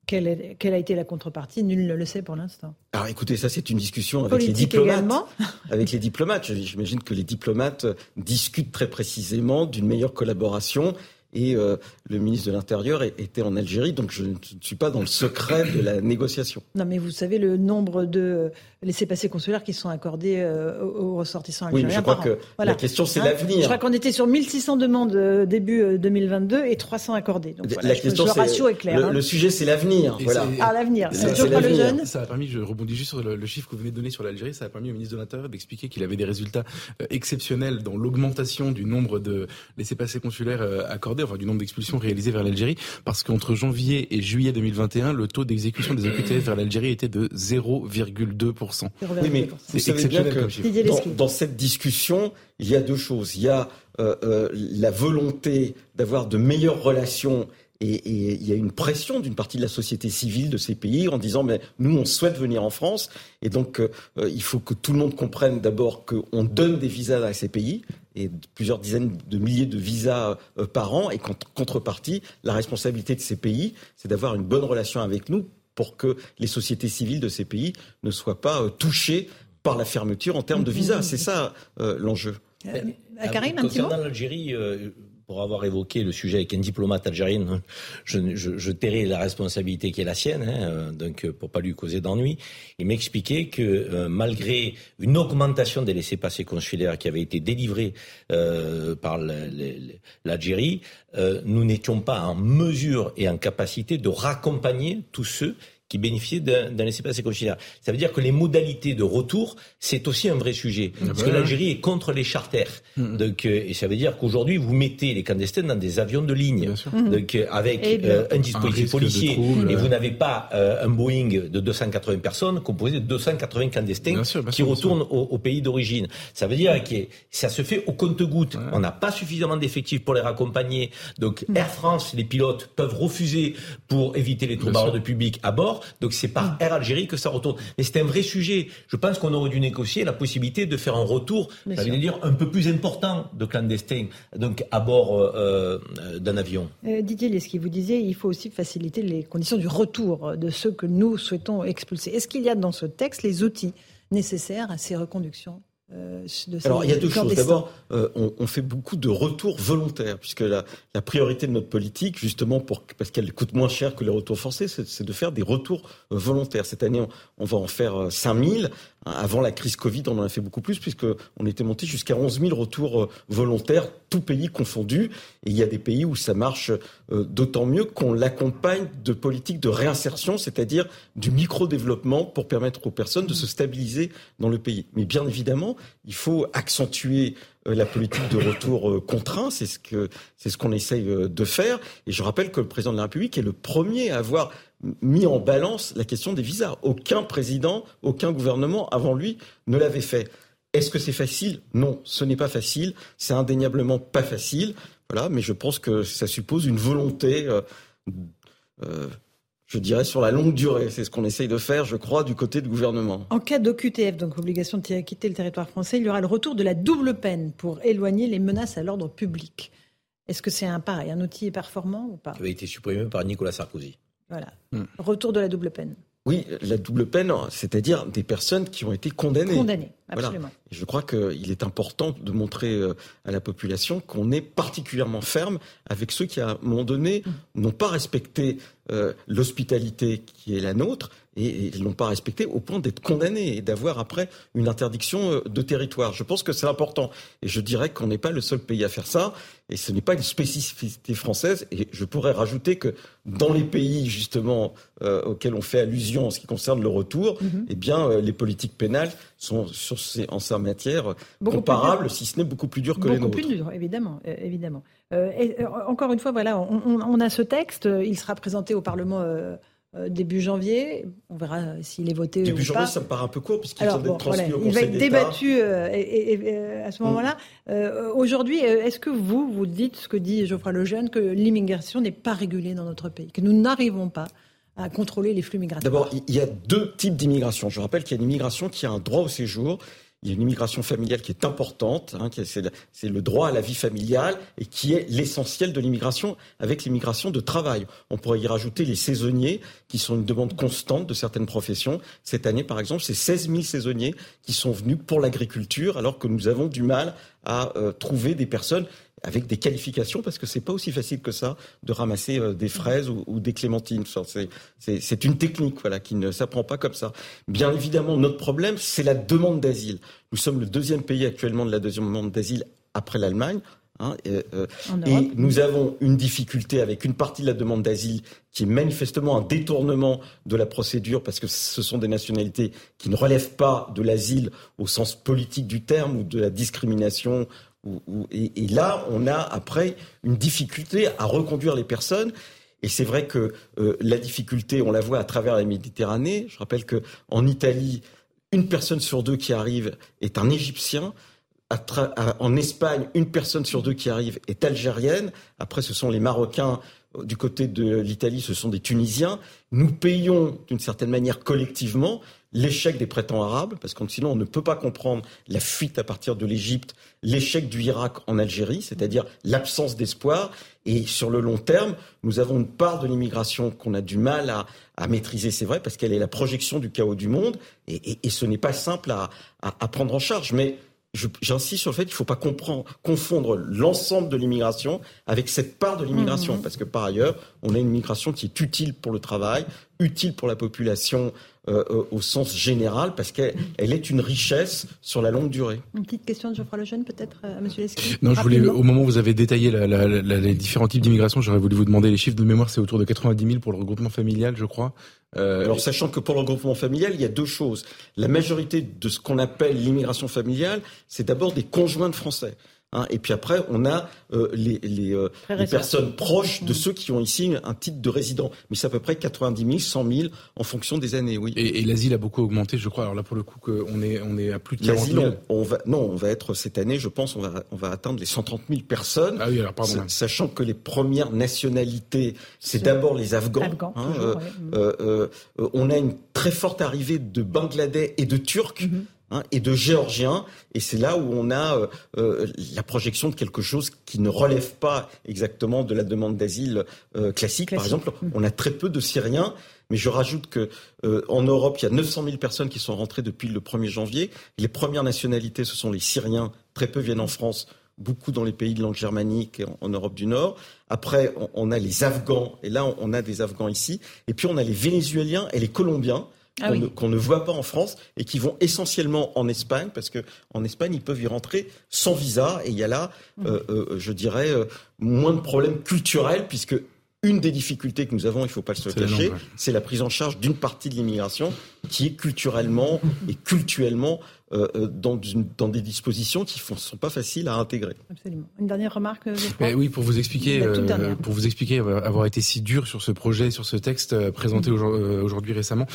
Quelle, quelle, a été la contrepartie? Nul ne le sait pour l'instant. Alors écoutez, ça c'est une discussion avec les diplomates. avec les diplomates, j'imagine que les diplomates discutent très précisément d'une meilleure collaboration et euh, le ministre de l'Intérieur était en Algérie, donc je ne suis pas dans le secret de la négociation. Non, mais vous savez le nombre de laissez-passer consulaires qui sont accordés euh, aux ressortissants algériens. Oui, mais je crois que la question c'est hein l'avenir. Je crois qu'on était sur 1600 demandes euh, début 2022 et 300 accordés. Donc voilà, la question, le ratio est clair. Le, hein. le sujet c'est l'avenir. Voilà. Ah, l'avenir. C'est le jeune. Ça a permis, je rebondis juste sur le, chiffre que vous venez de donner sur l'Algérie, ça a permis au ministre de l'Intérieur d'expliquer qu'il avait des résultats exceptionnels dans l'augmentation du nombre de laissez-passer consulaires accordés, enfin du nombre d'expulsions réalisées vers l'Algérie, parce qu'entre janvier et juillet 2021, le taux d'exécution des OQTF vers l'Algérie était de 0,2%. Oui, mais c'est exceptionnel que dans, dans, cette discussion, il y a deux choses. Il y a euh, euh, la volonté d'avoir de meilleures relations et, il y a une pression d'une partie de la société civile de ces pays en disant mais nous on souhaite venir en France et donc euh, il faut que tout le monde comprenne d'abord qu'on donne des visas à ces pays et plusieurs dizaines de milliers de visas euh, par an et qu'en contrepartie la responsabilité de ces pays c'est d'avoir une bonne relation avec nous pour que les sociétés civiles de ces pays ne soient pas euh, touchées par la fermeture en termes de visas. C'est ça l'enjeu. Karim, un Concernant l'Algérie, pour avoir évoqué le sujet avec un diplomate algérien, hein, je, je, tairai la responsabilité qui est la sienne, hein, euh, donc euh, pour pas lui causer d'ennui. Il m'expliquait que euh, malgré une augmentation des laissés-passer consulaires qui avait été délivrés par l'Algérie, nous n'étions pas en mesure et en capacité de raccompagner tous ceux qui bénéficient d'un laissez-passer consulaire. Ça veut dire que les modalités de retour, c'est aussi un vrai sujet. Ah parce que bah l'Algérie est contre les charters. Mm-hmm. Donc, euh, et ça veut dire qu'aujourd'hui, vous mettez les clandestins dans des avions de ligne. Mm-hmm. Donc, euh, avec euh, un dispositif policier. et vous n'avez pas un Boeing de 280 personnes composé de 280 clandestins qui retournent au, pays d'origine. Ça veut dire que ça se fait au compte-goutte. On n'a pas suffisamment d'effectifs pour les raccompagner. Donc. Air France, les pilotes peuvent refuser pour éviter les troubles de public à bord. Donc c'est par Air Algérie que ça retourne. Mais c'est un vrai sujet. Je pense qu'on aurait dû négocier la possibilité de faire un retour, ça veut dire un peu plus important de clandestins, donc à bord euh, euh, d'un avion. Euh, Didier Leski, vous disiez il faut aussi faciliter les conditions du retour de ceux que nous souhaitons expulser. Est-ce qu'il y a dans ce texte les outils nécessaires à ces reconductions? Euh, Alors il y a deux choses. D'abord, euh, on, on, fait beaucoup de retours volontaires, puisque la, la priorité de notre politique, justement, pour, parce qu'elle coûte moins cher que les retours forcés, c'est de faire des retours euh, volontaires. Cette année, on, on va en faire 5000. Avant la crise Covid, on en a fait beaucoup plus, puisqu'on était monté jusqu'à 11 000 retours volontaires, tout pays confondu. Et il y a des pays où ça marche d'autant mieux qu'on l'accompagne de politiques de réinsertion, c'est-à-dire du micro-développement pour permettre aux personnes de se stabiliser dans le pays. Mais bien évidemment, il faut accentuer euh, la politique de retour euh, contraint, c'est ce que c'est ce qu'on essaye euh, de faire. Et je rappelle que le président de la République est le premier à avoir mis en balance la question des visas. Aucun président, aucun gouvernement avant lui ne l'avait fait. Est-ce que c'est facile? Non, ce n'est pas facile. C'est indéniablement pas facile. Voilà, mais je pense que ça suppose une volonté. Euh, euh, je dirais, sur la longue durée. C'est ce qu'on essaye de faire, je crois, du côté du gouvernement. En cas d'OQTF, donc obligation de quitter le territoire français, il y aura le retour de la double peine pour éloigner les menaces à l'ordre public. Est-ce que c'est un pareil, un outil performant ou pas? Qui avait été supprimé par Nicolas Sarkozy. Voilà. Hmm. Retour de la double peine. Oui, la double peine, c'est-à-dire des personnes qui ont été condamnées. Condamnées, absolument. je crois qu'il est important de montrer euh, à la population qu'on est particulièrement ferme avec ceux qui, à un moment donné, mmh. n'ont pas respecté euh, l'hospitalité qui est la nôtre et ils l'ont pas respecté au point d'être condamnés et d'avoir après une interdiction euh, de territoire. Je pense que c'est important et je dirais qu'on n'est pas le seul pays à faire ça et ce n'est pas une spécificité française et je pourrais rajouter que dans les pays justement euh, auxquels on fait allusion en ce qui concerne le retour, mhm. eh bien euh, les politiques pénales sont sur ces, en sa matière comparables, si ce n'est beaucoup plus dures que les nôtres. Beaucoup plus dur, évidemment, évidemment. et, encore une fois, voilà, on, on, a ce texte, il sera présenté au Parlement début janvier. On verra s'il est voté début ou janvier, pas. ça me paraît un peu court puisqu'il vient d'être transmis au Il va être débattu euh, et, à ce moment-là. Mm. Euh, aujourd'hui, est-ce que vous, vous dites ce que dit Geoffroy Lejeune, que l'immigration n'est pas régulée dans notre pays, que nous n'arrivons pas à contrôler les flux migratoires? D'abord, il y a deux types d'immigration. Je rappelle qu'il y a une immigration qui a un droit au séjour il y a une immigration familiale qui est importante, hein, c'est le droit à la vie familiale et qui est l'essentiel de l'immigration avec l'immigration de travail. On pourrait y rajouter les saisonniers qui sont une demande constante de certaines professions. Cette année, par exemple, c'est 16 000 saisonniers qui sont venus pour l'agriculture alors que nous avons du mal à euh, trouver des personnes avec des qualifications parce que c'est pas aussi facile que ça de ramasser euh, des fraises ou, des clémentines. C'est une technique voilà qui ne s'apprend pas comme ça. Bien évidemment, notre problème c'est la demande d'asile. Nous sommes le deuxième pays actuellement de la deuxième demande d'asile après l'Allemagne. Hein, et, euh, et, nous avons une difficulté avec une partie de la demande d'asile qui est manifestement un détournement de la procédure parce que ce sont des nationalités qui ne relèvent pas de l'asile au sens politique du terme ou de la discrimination. Et, là, on a après une difficulté à reconduire les personnes. Et c'est vrai que euh, la difficulté, on la voit à travers la Méditerranée. Je rappelle que en Italie, une personne sur deux qui arrive est un Égyptien en Espagne, une personne sur deux qui arrive est algérienne. Après, ce sont les Marocains. Du côté de l'Italie, ce sont des Tunisiens. Nous payons d'une certaine manière collectivement l'échec des prétends arabes, parce que sinon on ne peut pas comprendre la fuite à partir de l'Égypte, l'échec du Irak en Algérie, c'est-à-dire l'absence d'espoir. Et sur le long terme, nous avons une part de l'immigration qu'on a du mal à, maîtriser, c'est vrai, parce qu'elle est la projection du chaos du monde, et, ce n'est pas simple à, à prendre en charge. Mais j'insiste sur le fait qu'il ne faut pas confondre l'ensemble de l'immigration avec cette part de l'immigration, mmh. parce que par ailleurs, on a une immigration qui est utile pour le travail, utile pour la population euh, euh, au sens général, parce qu'elle est une richesse sur la longue durée. Une petite question de Geoffroy Lejeune, peut-être, euh, à M. Lesky Non, je voulais, au moment où vous avez détaillé les différents types d'immigration, j'aurais voulu vous demander les chiffres de mémoire, c'est autour de 90 000 pour le regroupement familial, je crois. Alors, sachant que pour le regroupement familial, il y a deux choses. La majorité de ce qu'on appelle l'immigration familiale, c'est d'abord des conjoints de Français. Hein, et puis après, on a euh, les, les, euh, les personnes proches de mmh. ceux qui ont ici un titre de résident. Mais c'est à peu près 90 000, 100 000 en fonction des années, oui. Et, et l'asile a beaucoup augmenté, je crois. Alors là, pour le coup, on est, on est à plus de 40 000. Non, on va, non, on va être cette année, je pense, on va, on va atteindre les 130 000 personnes. Ah oui, alors pardon. Sachant que les premières nationalités, c'est d'abord les Afghans. Afghans hein, toujours, euh, euh, euh, on a une très forte arrivée de Bangladais et de Turcs. Mmh. Hein, et de géorgiens. Et c'est là où on a euh, euh, la projection de quelque chose qui ne relève pas exactement de la demande d'asile euh, classique. Par exemple, mm. on a très peu de Syriens. Mais je rajoute que en Europe, il y a 900 000 personnes qui sont rentrées depuis le 1er janvier. Les premières nationalités, ce sont les Syriens. Très peu viennent en France beaucoup dans les pays de langue germanique et en, Europe du Nord. Après, on, on, a les Afghans, et là, on a des Afghans ici. Et puis, on a les Vénézuéliens et les Colombiens. Ah qu'on ne, voit pas en France et qui vont essentiellement en Espagne parce que en Espagne ils peuvent y rentrer sans visa et il y a là, mmh. euh, euh, je dirais, euh, moins de problèmes culturels puisque une des difficultés que nous avons, il ne faut pas se le cacher, c'est la prise en charge d'une partie de l'immigration qui est culturellement et culturellement euh, euh, dans, dans, des dispositions qui ne sont pas faciles à intégrer. Absolument. Une dernière remarque, crois. oui, pour vous expliquer, euh, pour vous expliquer avoir été si dur sur ce projet, sur ce texte présenté mm-hmm. aujourd'hui récemment.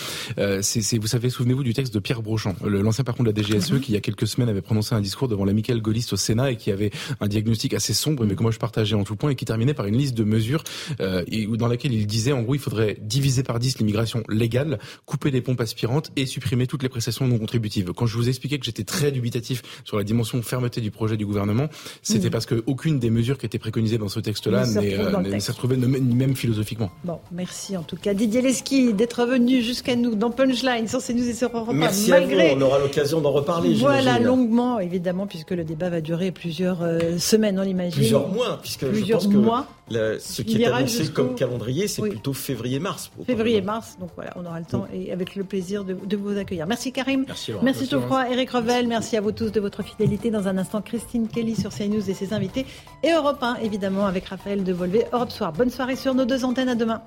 c'est, vous savez, souvenez-vous du texte de Pierre Brochant, l'ancien patron de la DGSE, mm-hmm. qui il y a quelques semaines avait prononcé un discours devant l'amical gaulliste au Sénat et qui avait un diagnostic assez sombre, mais mm. que moi je partageais en tout point, et qui terminait par une liste de mesures et, dans laquelle il disait, en gros, il faudrait diviser par 10 l'immigration légale, couper les pompes aspirantes et supprimer toutes les prestations non contributives. Quand je vous explique que j'étais très dubitatif sur la dimension fermeté du projet du gouvernement, c'était mm. parce qu'aucune des mesures qui étaient préconisées dans ce texte-là euh, ne s'est retrouvée même philosophiquement. Bon, merci en tout cas Didier Leski d'être venu jusqu'à nous dans Punchline sur CNews et sur Europe Merci malgré... à vous, on aura l'occasion d'en reparler. Voilà, longuement évidemment, puisque le débat va durer plusieurs euh, semaines, on l'imagine. Plusieurs mois, puisque plusieurs je pense mois. Ce qui est annoncé comme calendrier, c'est plutôt février-mars. Février-mars, donc voilà, on aura le temps et avec le plaisir de, vous accueillir. Merci Karim. Merci, Merci Geoffroy, Eric Revel. Merci à vous tous de votre fidélité. Dans un instant, Christine Kelly sur CNews et ses invités. Et Europe 1, évidemment, avec Raphaël Devolvé. Europe Soir. Bonne soirée sur nos deux antennes. À demain.